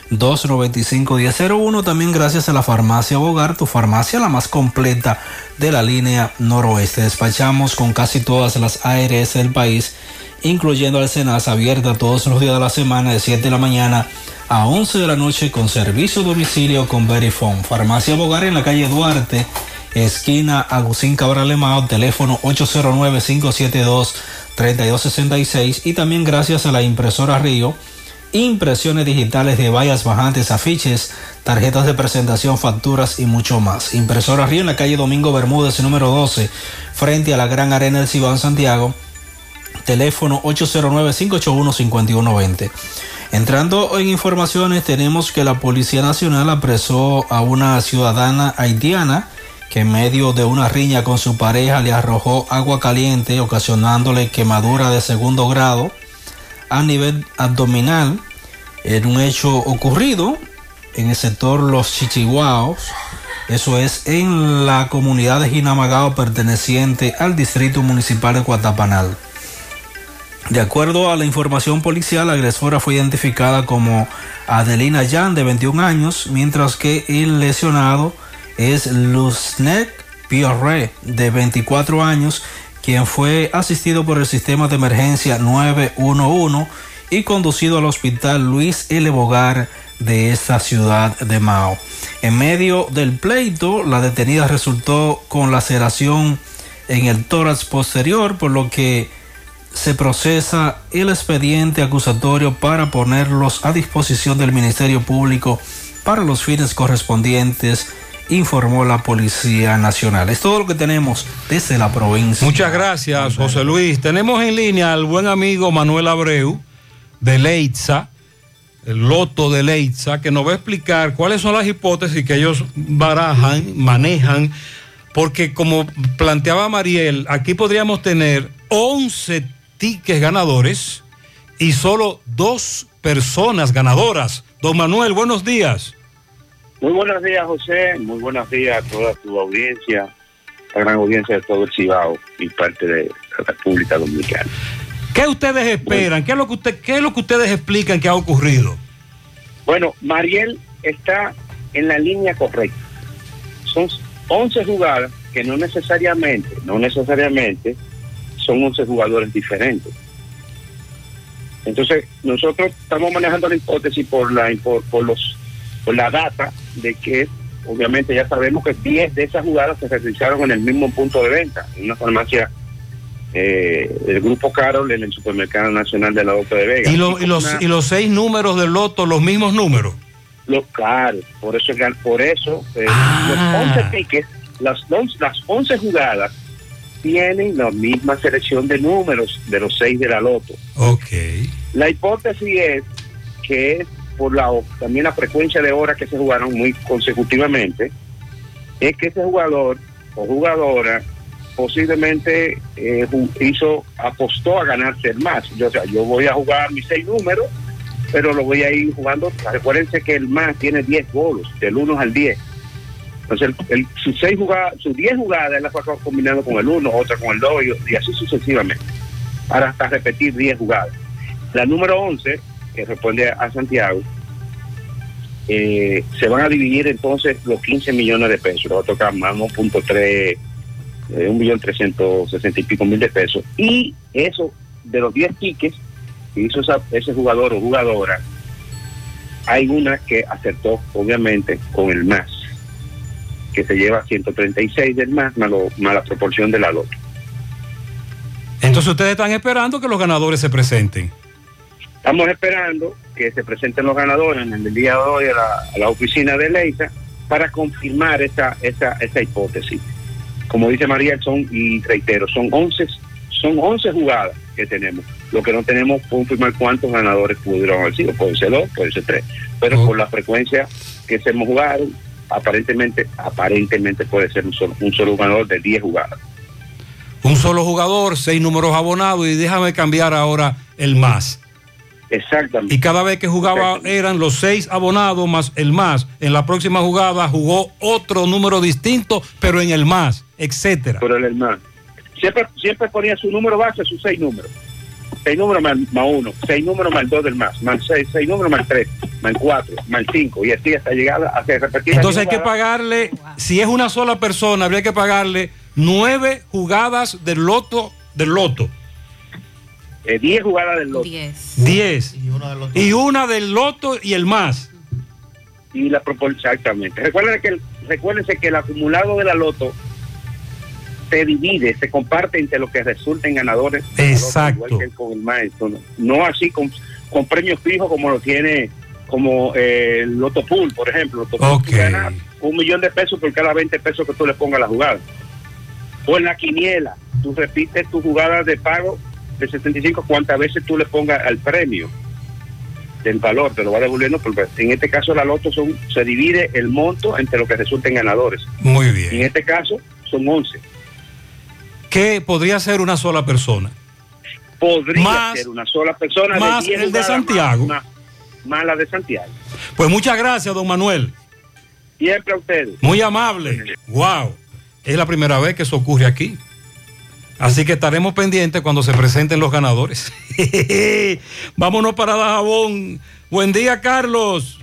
295-1001. También gracias a la farmacia Bogar, tu farmacia la más completa de la línea noroeste. Despachamos con casi todas las ARS del país, incluyendo al Senas, abierta todos los días de la semana de 7 de la mañana a 11 de la noche con servicio a domicilio con Verifone. Farmacia Bogar en la calle Duarte, esquina Agustín Cabral Lemao, teléfono 809-572-3266 y también gracias a la impresora Río impresiones digitales de vallas bajantes, afiches, tarjetas de presentación, facturas y mucho más. Impresora Río en la calle Domingo Bermúdez, número 12, frente a la Gran Arena del Cibao Santiago. Teléfono 809-581-5120. Entrando en informaciones, tenemos que la Policía Nacional apresó a una ciudadana haitiana que en medio de una riña con su pareja le arrojó agua caliente, ocasionándole quemadura de segundo grado a nivel abdominal en un hecho ocurrido en el sector Los Chichiguaos. Eso es en la comunidad de Jinamagao perteneciente al distrito municipal de Cuatapanal. De acuerdo a la información policial, la agresora fue identificada como Adelina Yan, de 21 años, mientras que el lesionado es Luznek Piorre, de 24 años, quien fue asistido por el sistema de emergencia 911 y conducido al hospital Luis L. Bogar de esta ciudad de Mao. En medio del pleito, la detenida resultó con laceración en el tórax posterior, por lo que se procesa el expediente acusatorio para ponerlos a disposición del Ministerio Público para los fines correspondientes informó la Policía Nacional. Es todo lo que tenemos desde la provincia. Muchas gracias, José Luis. Tenemos en línea al buen amigo Manuel Abreu de Leitza, el loto de Leitza, que nos va a explicar cuáles son las hipótesis que ellos barajan, manejan, porque como planteaba Mariel, aquí podríamos tener 11 tickets ganadores y solo dos personas ganadoras. Don Manuel, buenos días. Muy buenos días, José. Muy buenos días a toda tu audiencia, la gran audiencia de todo el Cibao y parte de la República Dominicana. ¿Qué ustedes esperan? ¿Qué es lo que usted, qué es lo que ustedes explican que ha ocurrido? Bueno, Mariel está en la línea correcta. Son 11 jugadas que no necesariamente, no necesariamente son 11 jugadores diferentes. Entonces, nosotros estamos manejando la hipótesis por la por, por los por la data de que obviamente ya sabemos que 10 de esas jugadas se realizaron en el mismo punto de venta, en una farmacia eh, del Grupo Carol en el Supermercado Nacional de la Loto de Vega. ¿Y, lo- y los, y los seis números del loto, los mismos números? Los caros, por eso, por eso eh, Ah. los 11 tickets, las, las 11 jugadas tienen la misma selección de números de los seis de la Loto. Ok. La hipótesis es que es por la también la frecuencia de horas que se jugaron muy consecutivamente, es que ese jugador o jugadora posiblemente eh, hizo, apostó a ganarse el más. Yo, o sea, yo voy a jugar mis seis números, pero lo voy a ir jugando. Recuérdense que el más tiene 10 bolos, del 1 al 10. Entonces, el, el- sus seis jugadas, sus 10 jugadas, él las va combinando con el 1, otra con el 2 y, y así sucesivamente. Para hasta repetir 10 jugadas. La número 11, responde a Santiago, eh, se van a dividir entonces los 15 millones de pesos. Va a tocar más 1.3, eh, un millón trescientos y pico mil de pesos. Y eso, de los 10 tickets que hizo esa- ese jugador o jugadora, hay una que acertó, obviamente, con el más, que se lleva 136 del más, más, lo- más proporción de la loto. Entonces ustedes están esperando que los ganadores se presenten. Estamos esperando que se presenten los ganadores en el día de hoy a la, a la oficina de Leisa para confirmar esa, esa, esa hipótesis. Como dice María, son, y reitero, son 11, son 11 jugadas que tenemos. Lo que no tenemos confirmar cuántos ganadores pudieron haber sido. Puede ser dos, puede ser tres. Pero por la frecuencia que se hemos jugado, aparentemente, aparentemente puede ser un solo, un solo ganador de 10 jugadas. Un solo jugador, seis números abonados y déjame cambiar ahora el más. Exactamente. Y cada vez que jugaba eran los seis abonados más el más. En la próxima jugada jugó otro número distinto, pero en el más, etcétera. Pero el más. Siempre, siempre ponía su número base, sus seis números. Seis números más, más uno, seis números más dos del más, más seis, seis números más tres, más cuatro, más cinco, y así hasta llegar a repetir. Entonces hay que pagarle, si es una sola persona, habría que pagarle nueve jugadas del loto, del loto. Eh, diez jugadas del loto. Diez. Y una del loto y el más. Y la proporción, exactamente. Recuerden que el- recuérdense que el acumulado de la loto se divide, se comparte entre lo que resulten ganadores. de la loto, Exacto. Igual que con el maestro. No, No así con, con premios fijos como lo tiene como eh, el Loto Pool, por ejemplo. Loto Pool, tú ganas un millón de pesos por cada 20 pesos que tú le pongas a la jugada. O en la quiniela, tú repites tu jugada de pago de 75 cuantas veces tú le pongas al premio del valor, te lo va devolviendo, porque en este caso la loto son, se divide el monto entre lo que resulten ganadores. Muy bien. En este caso son 11. Que podría ser una sola persona. Podría Más- ser una sola persona. más 10 el de Santiago. Más, más la de Santiago. Pues muchas gracias, don Manuel. Siempre a ustedes. Muy amable. Wow. Es la primera vez que eso ocurre aquí. Así que estaremos pendientes cuando se presenten los ganadores. Vámonos para Dajabón. Buen día, Carlos.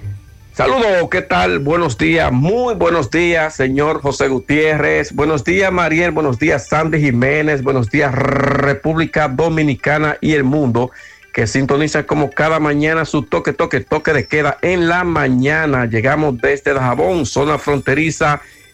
Saludos, ¿qué tal? Buenos días, muy buenos días, señor José Gutiérrez. Buenos días, Mariel. Buenos días, Sandy Jiménez. Buenos días, República Dominicana y el mundo que sintoniza como cada mañana su toque, toque, toque de queda en la mañana. Llegamos desde Dajabón, zona fronteriza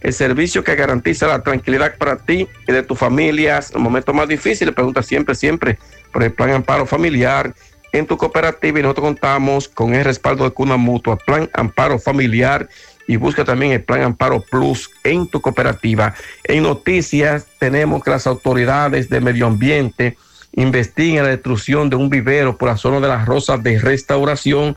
el servicio que garantiza la tranquilidad para ti y de tus familias en momentos más difíciles. Pregunta siempre, siempre por el Plan Amparo Familiar. en tu cooperativa y nosotros contamos con el respaldo de Cuna Mutua, Plan Amparo Familiar y busca también el Plan Amparo Plus en tu cooperativa. En noticias tenemos que las autoridades de medio ambiente investigan la destrucción de un vivero por la zona de las Rosas de Restauración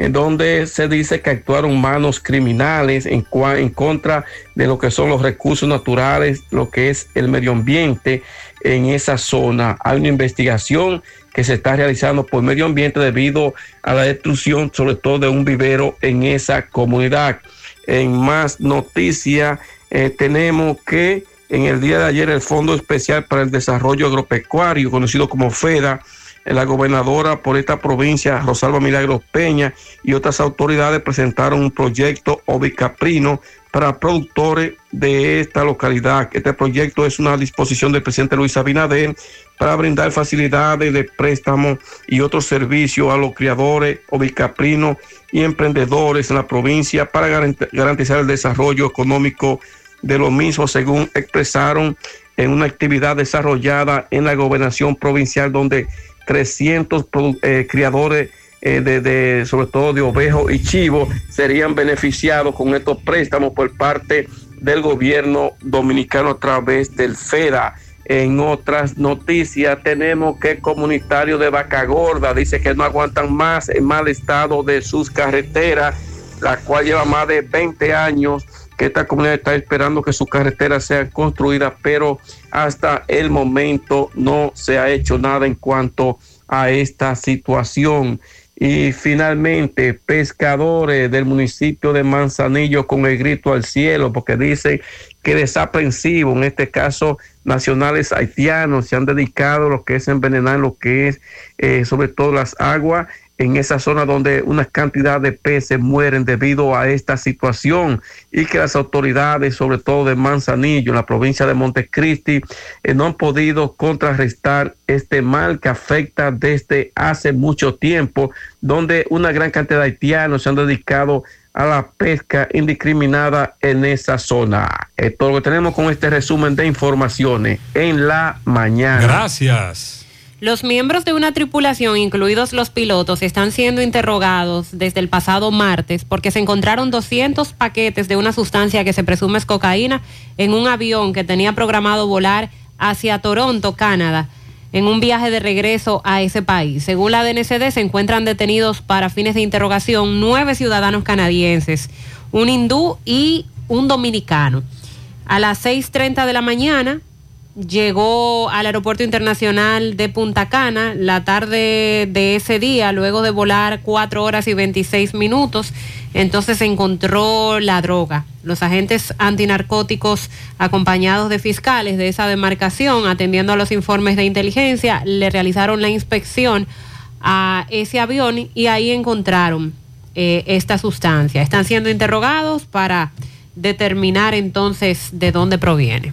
en donde se dice que actuaron manos criminales en, contra de lo que son los recursos naturales, lo que es el medio ambiente en esa zona. Hay una investigación que se está realizando por medio ambiente debido a la destrucción, sobre todo de un vivero en esa comunidad. En más noticias, eh, tenemos que en el día de ayer el Fondo Especial para el Desarrollo Agropecuario, conocido como FEDA, la gobernadora por esta provincia, Rosalba Milagros Peña, y otras autoridades presentaron un proyecto Obicaprino para productores de esta localidad. Este proyecto es una disposición del presidente Luis Abinader para brindar facilidades de préstamo y otros servicios a los criadores ovicaprinos y emprendedores en la provincia para garantizar el desarrollo económico de los mismos, según expresaron en una actividad desarrollada en la gobernación provincial donde 300 eh, criadores eh, de, sobre todo de ovejos y chivos serían beneficiados con estos préstamos por parte del gobierno dominicano a través del FEDA. En otras noticias tenemos que el comunitario de Vaca Gorda dice que no aguantan más en mal estado de sus carreteras, la cual lleva más de 20 años que esta comunidad está esperando que sus carreteras sean construidas, pero hasta el momento no se ha hecho nada en cuanto a esta situación. Y finalmente, pescadores del municipio de Manzanillo con el grito al cielo, porque dicen que desaprensivo, en este caso, nacionales haitianos se han dedicado a lo que es envenenar lo que es, eh, sobre todo las aguas en esa zona donde una cantidad de peces mueren debido a esta situación y que las autoridades, sobre todo de Manzanillo, en la provincia de Montecristi, eh, no han podido contrarrestar este mal que afecta desde hace mucho tiempo, donde una gran cantidad de haitianos se han dedicado a la pesca indiscriminada en esa zona. Es todo lo que tenemos con este resumen de informaciones en la mañana. Gracias. Los miembros de una tripulación, incluidos los pilotos, están siendo interrogados desde el pasado martes porque se encontraron 200 paquetes de una sustancia que se presume es cocaína en un avión que tenía programado volar hacia Toronto, Canadá, en un viaje de regreso a ese país. Según la DNCD, se encuentran detenidos para fines de interrogación nueve ciudadanos canadienses, un hindú y un dominicano. A las 6.30 de la mañana, llegó al aeropuerto internacional de Punta Cana la tarde de ese día, luego de volar cuatro horas y 26 minutos. Entonces se encontró la droga. Los agentes antinarcóticos, acompañados de fiscales de esa demarcación, atendiendo a los informes de inteligencia, le realizaron la inspección a ese avión y ahí encontraron eh, esta sustancia. Están siendo interrogados para determinar entonces de dónde proviene.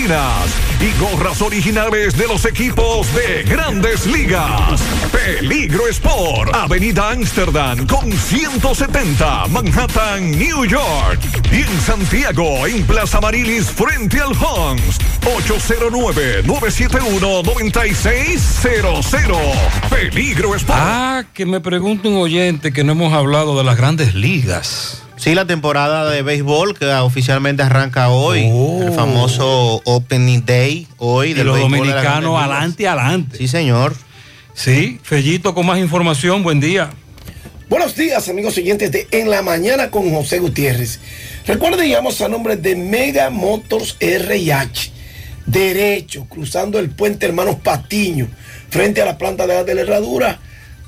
y gorras originales de los equipos de grandes ligas. Peligro Sport, Avenida Amsterdam con 170, Manhattan, New York. Y en Santiago, en Plaza Marilis, frente al Hans, 809-971-9600. Peligro Sport. Ah, que me pregunta un oyente que no hemos hablado de las grandes ligas. Sí, la temporada de béisbol que oficialmente arranca hoy, el famoso Opening Day hoy Oh. Los de las dominicanos Ligas. adelante, adelante. Sí, señor. Sí, Fellito con más información, buen día. Buenos días, amigos oyentes de En la Mañana con José Gutiérrez. Recuerden, llamamos a nombre de Mega Motors RH. Derecho, cruzando el puente Hermanos Patiño, frente a la planta de gas de la herradura.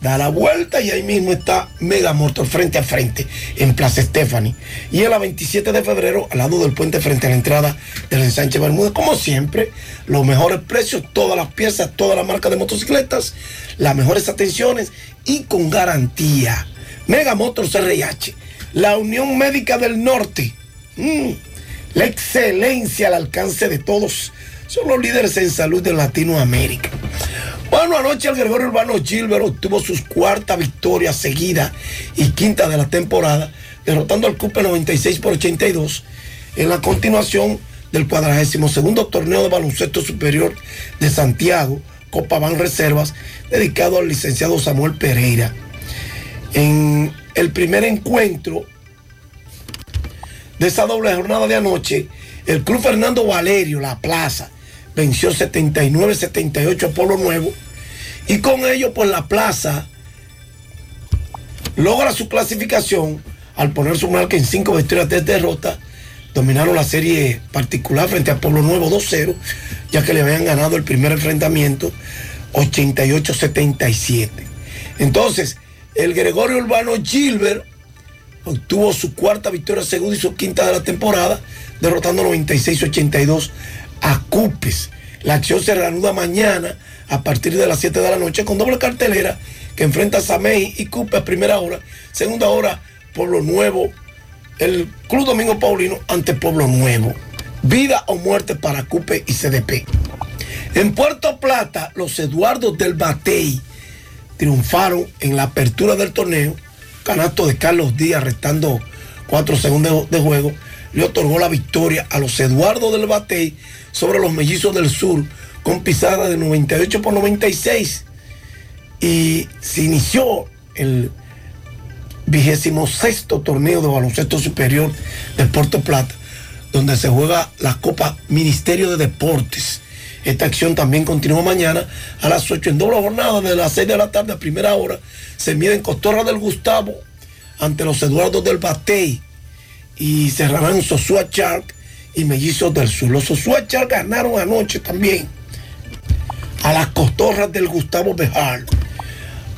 Da la vuelta y ahí mismo está Mega Motors frente a frente en Plaza Stephanie. Y la 27 de febrero, al lado del puente, frente a la entrada del ensanche Bermúdez. Como siempre, los mejores precios, todas las piezas, toda la marca de motocicletas, las mejores atenciones y con garantía. Mega Motors RH, la Unión Médica del Norte. Mm, la excelencia al alcance de todos. Son los líderes en salud de Latinoamérica. Bueno, anoche el Gregorio Urbano Gilbert obtuvo sus cuarta victoria seguida y quinta de la temporada, derrotando al Cupe 96 por 82 en la continuación del 42 torneo de baloncesto superior de Santiago, Copa Ban Reservas, dedicado al licenciado Samuel Pereira. En el primer encuentro de esa doble jornada de anoche, el Club Fernando Valerio, La Plaza, venció 79-78 a Polo Nuevo y con ello pues La Plaza logra su clasificación al poner su marca en cinco victorias de derrota. Dominaron la serie particular frente a Pueblo Nuevo 2-0, ya que le habían ganado el primer enfrentamiento 88-77. Entonces, el Gregorio Urbano Gilbert obtuvo su cuarta victoria segunda y su quinta de la temporada, derrotando 96-82 a Cupes. La acción se reanuda mañana a partir de las 7 de la noche con doble cartelera que enfrenta a Samey y Cupes a primera hora, segunda hora Pueblo Nuevo, el Club Domingo Paulino ante Pueblo Nuevo. Vida o muerte para Cupe y CDP. En Puerto Plata, los Eduardos del Batey triunfaron en la apertura del torneo. Canasto de Carlos Díaz, restando cuatro segundos de juego, le otorgó la victoria a los Eduardos del Batey sobre los Mellizos del Sur con pisada de 98 por 96. Y se inició el vigésimo sexto torneo de baloncesto superior de Puerto Plata, donde se juega la Copa Ministerio de Deportes. Esta acción también continúa mañana a las 8 en doble jornada de las 6 de la tarde a primera hora. Se mide en Cotorra del Gustavo ante los Eduardos del Batey y cerrarán Sosúa Shark y Mellizos del Sur. Los Shark ganaron anoche también a las Cotorras del Gustavo Bejar.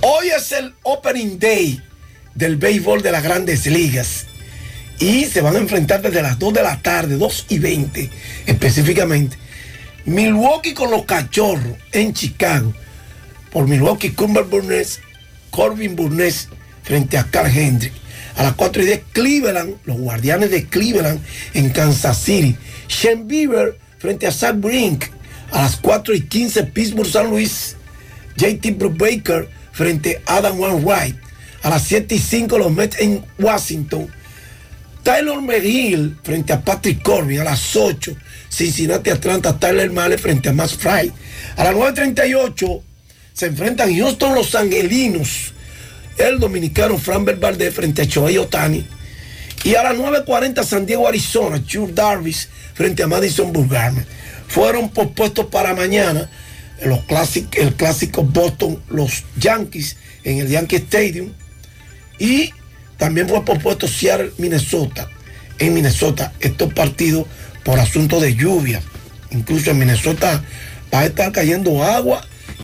Hoy es el Opening Day del béisbol de las grandes ligas. Y se van a enfrentar desde las 2 de la tarde, 2 y 20 específicamente. Milwaukee con los cachorros en Chicago. Por Milwaukee, Cumber Burness, Corbin Burness frente a Carl Hendrick. A las 4 y 10, Cleveland, los guardianes de Cleveland en Kansas City. Shane Bieber frente a Zach Brink. A las 4 y 15, Pittsburgh San Luis. JT Brubaker frente a Adam Wainwright. A las 7 y 5, los Mets en Washington. Tyler McGill frente a Patrick Corbin. A las 8, Cincinnati Atlanta, Tyler Male frente a Max Fry. A las 9.38 se enfrentan Houston Los Angelinos. El dominicano Franbert Valdez frente a Choey Otani. Y a las 9.40 San Diego, Arizona, Chuck Darvis frente a Madison Bumgarner. Fueron pospuestos para mañana los clásic- el clásico Boston, los Yankees en el Yankee Stadium. Y también fue pospuesto Seattle, Minnesota. En Minnesota, estos partidos por asunto de lluvia. Incluso en Minnesota va a estar cayendo agua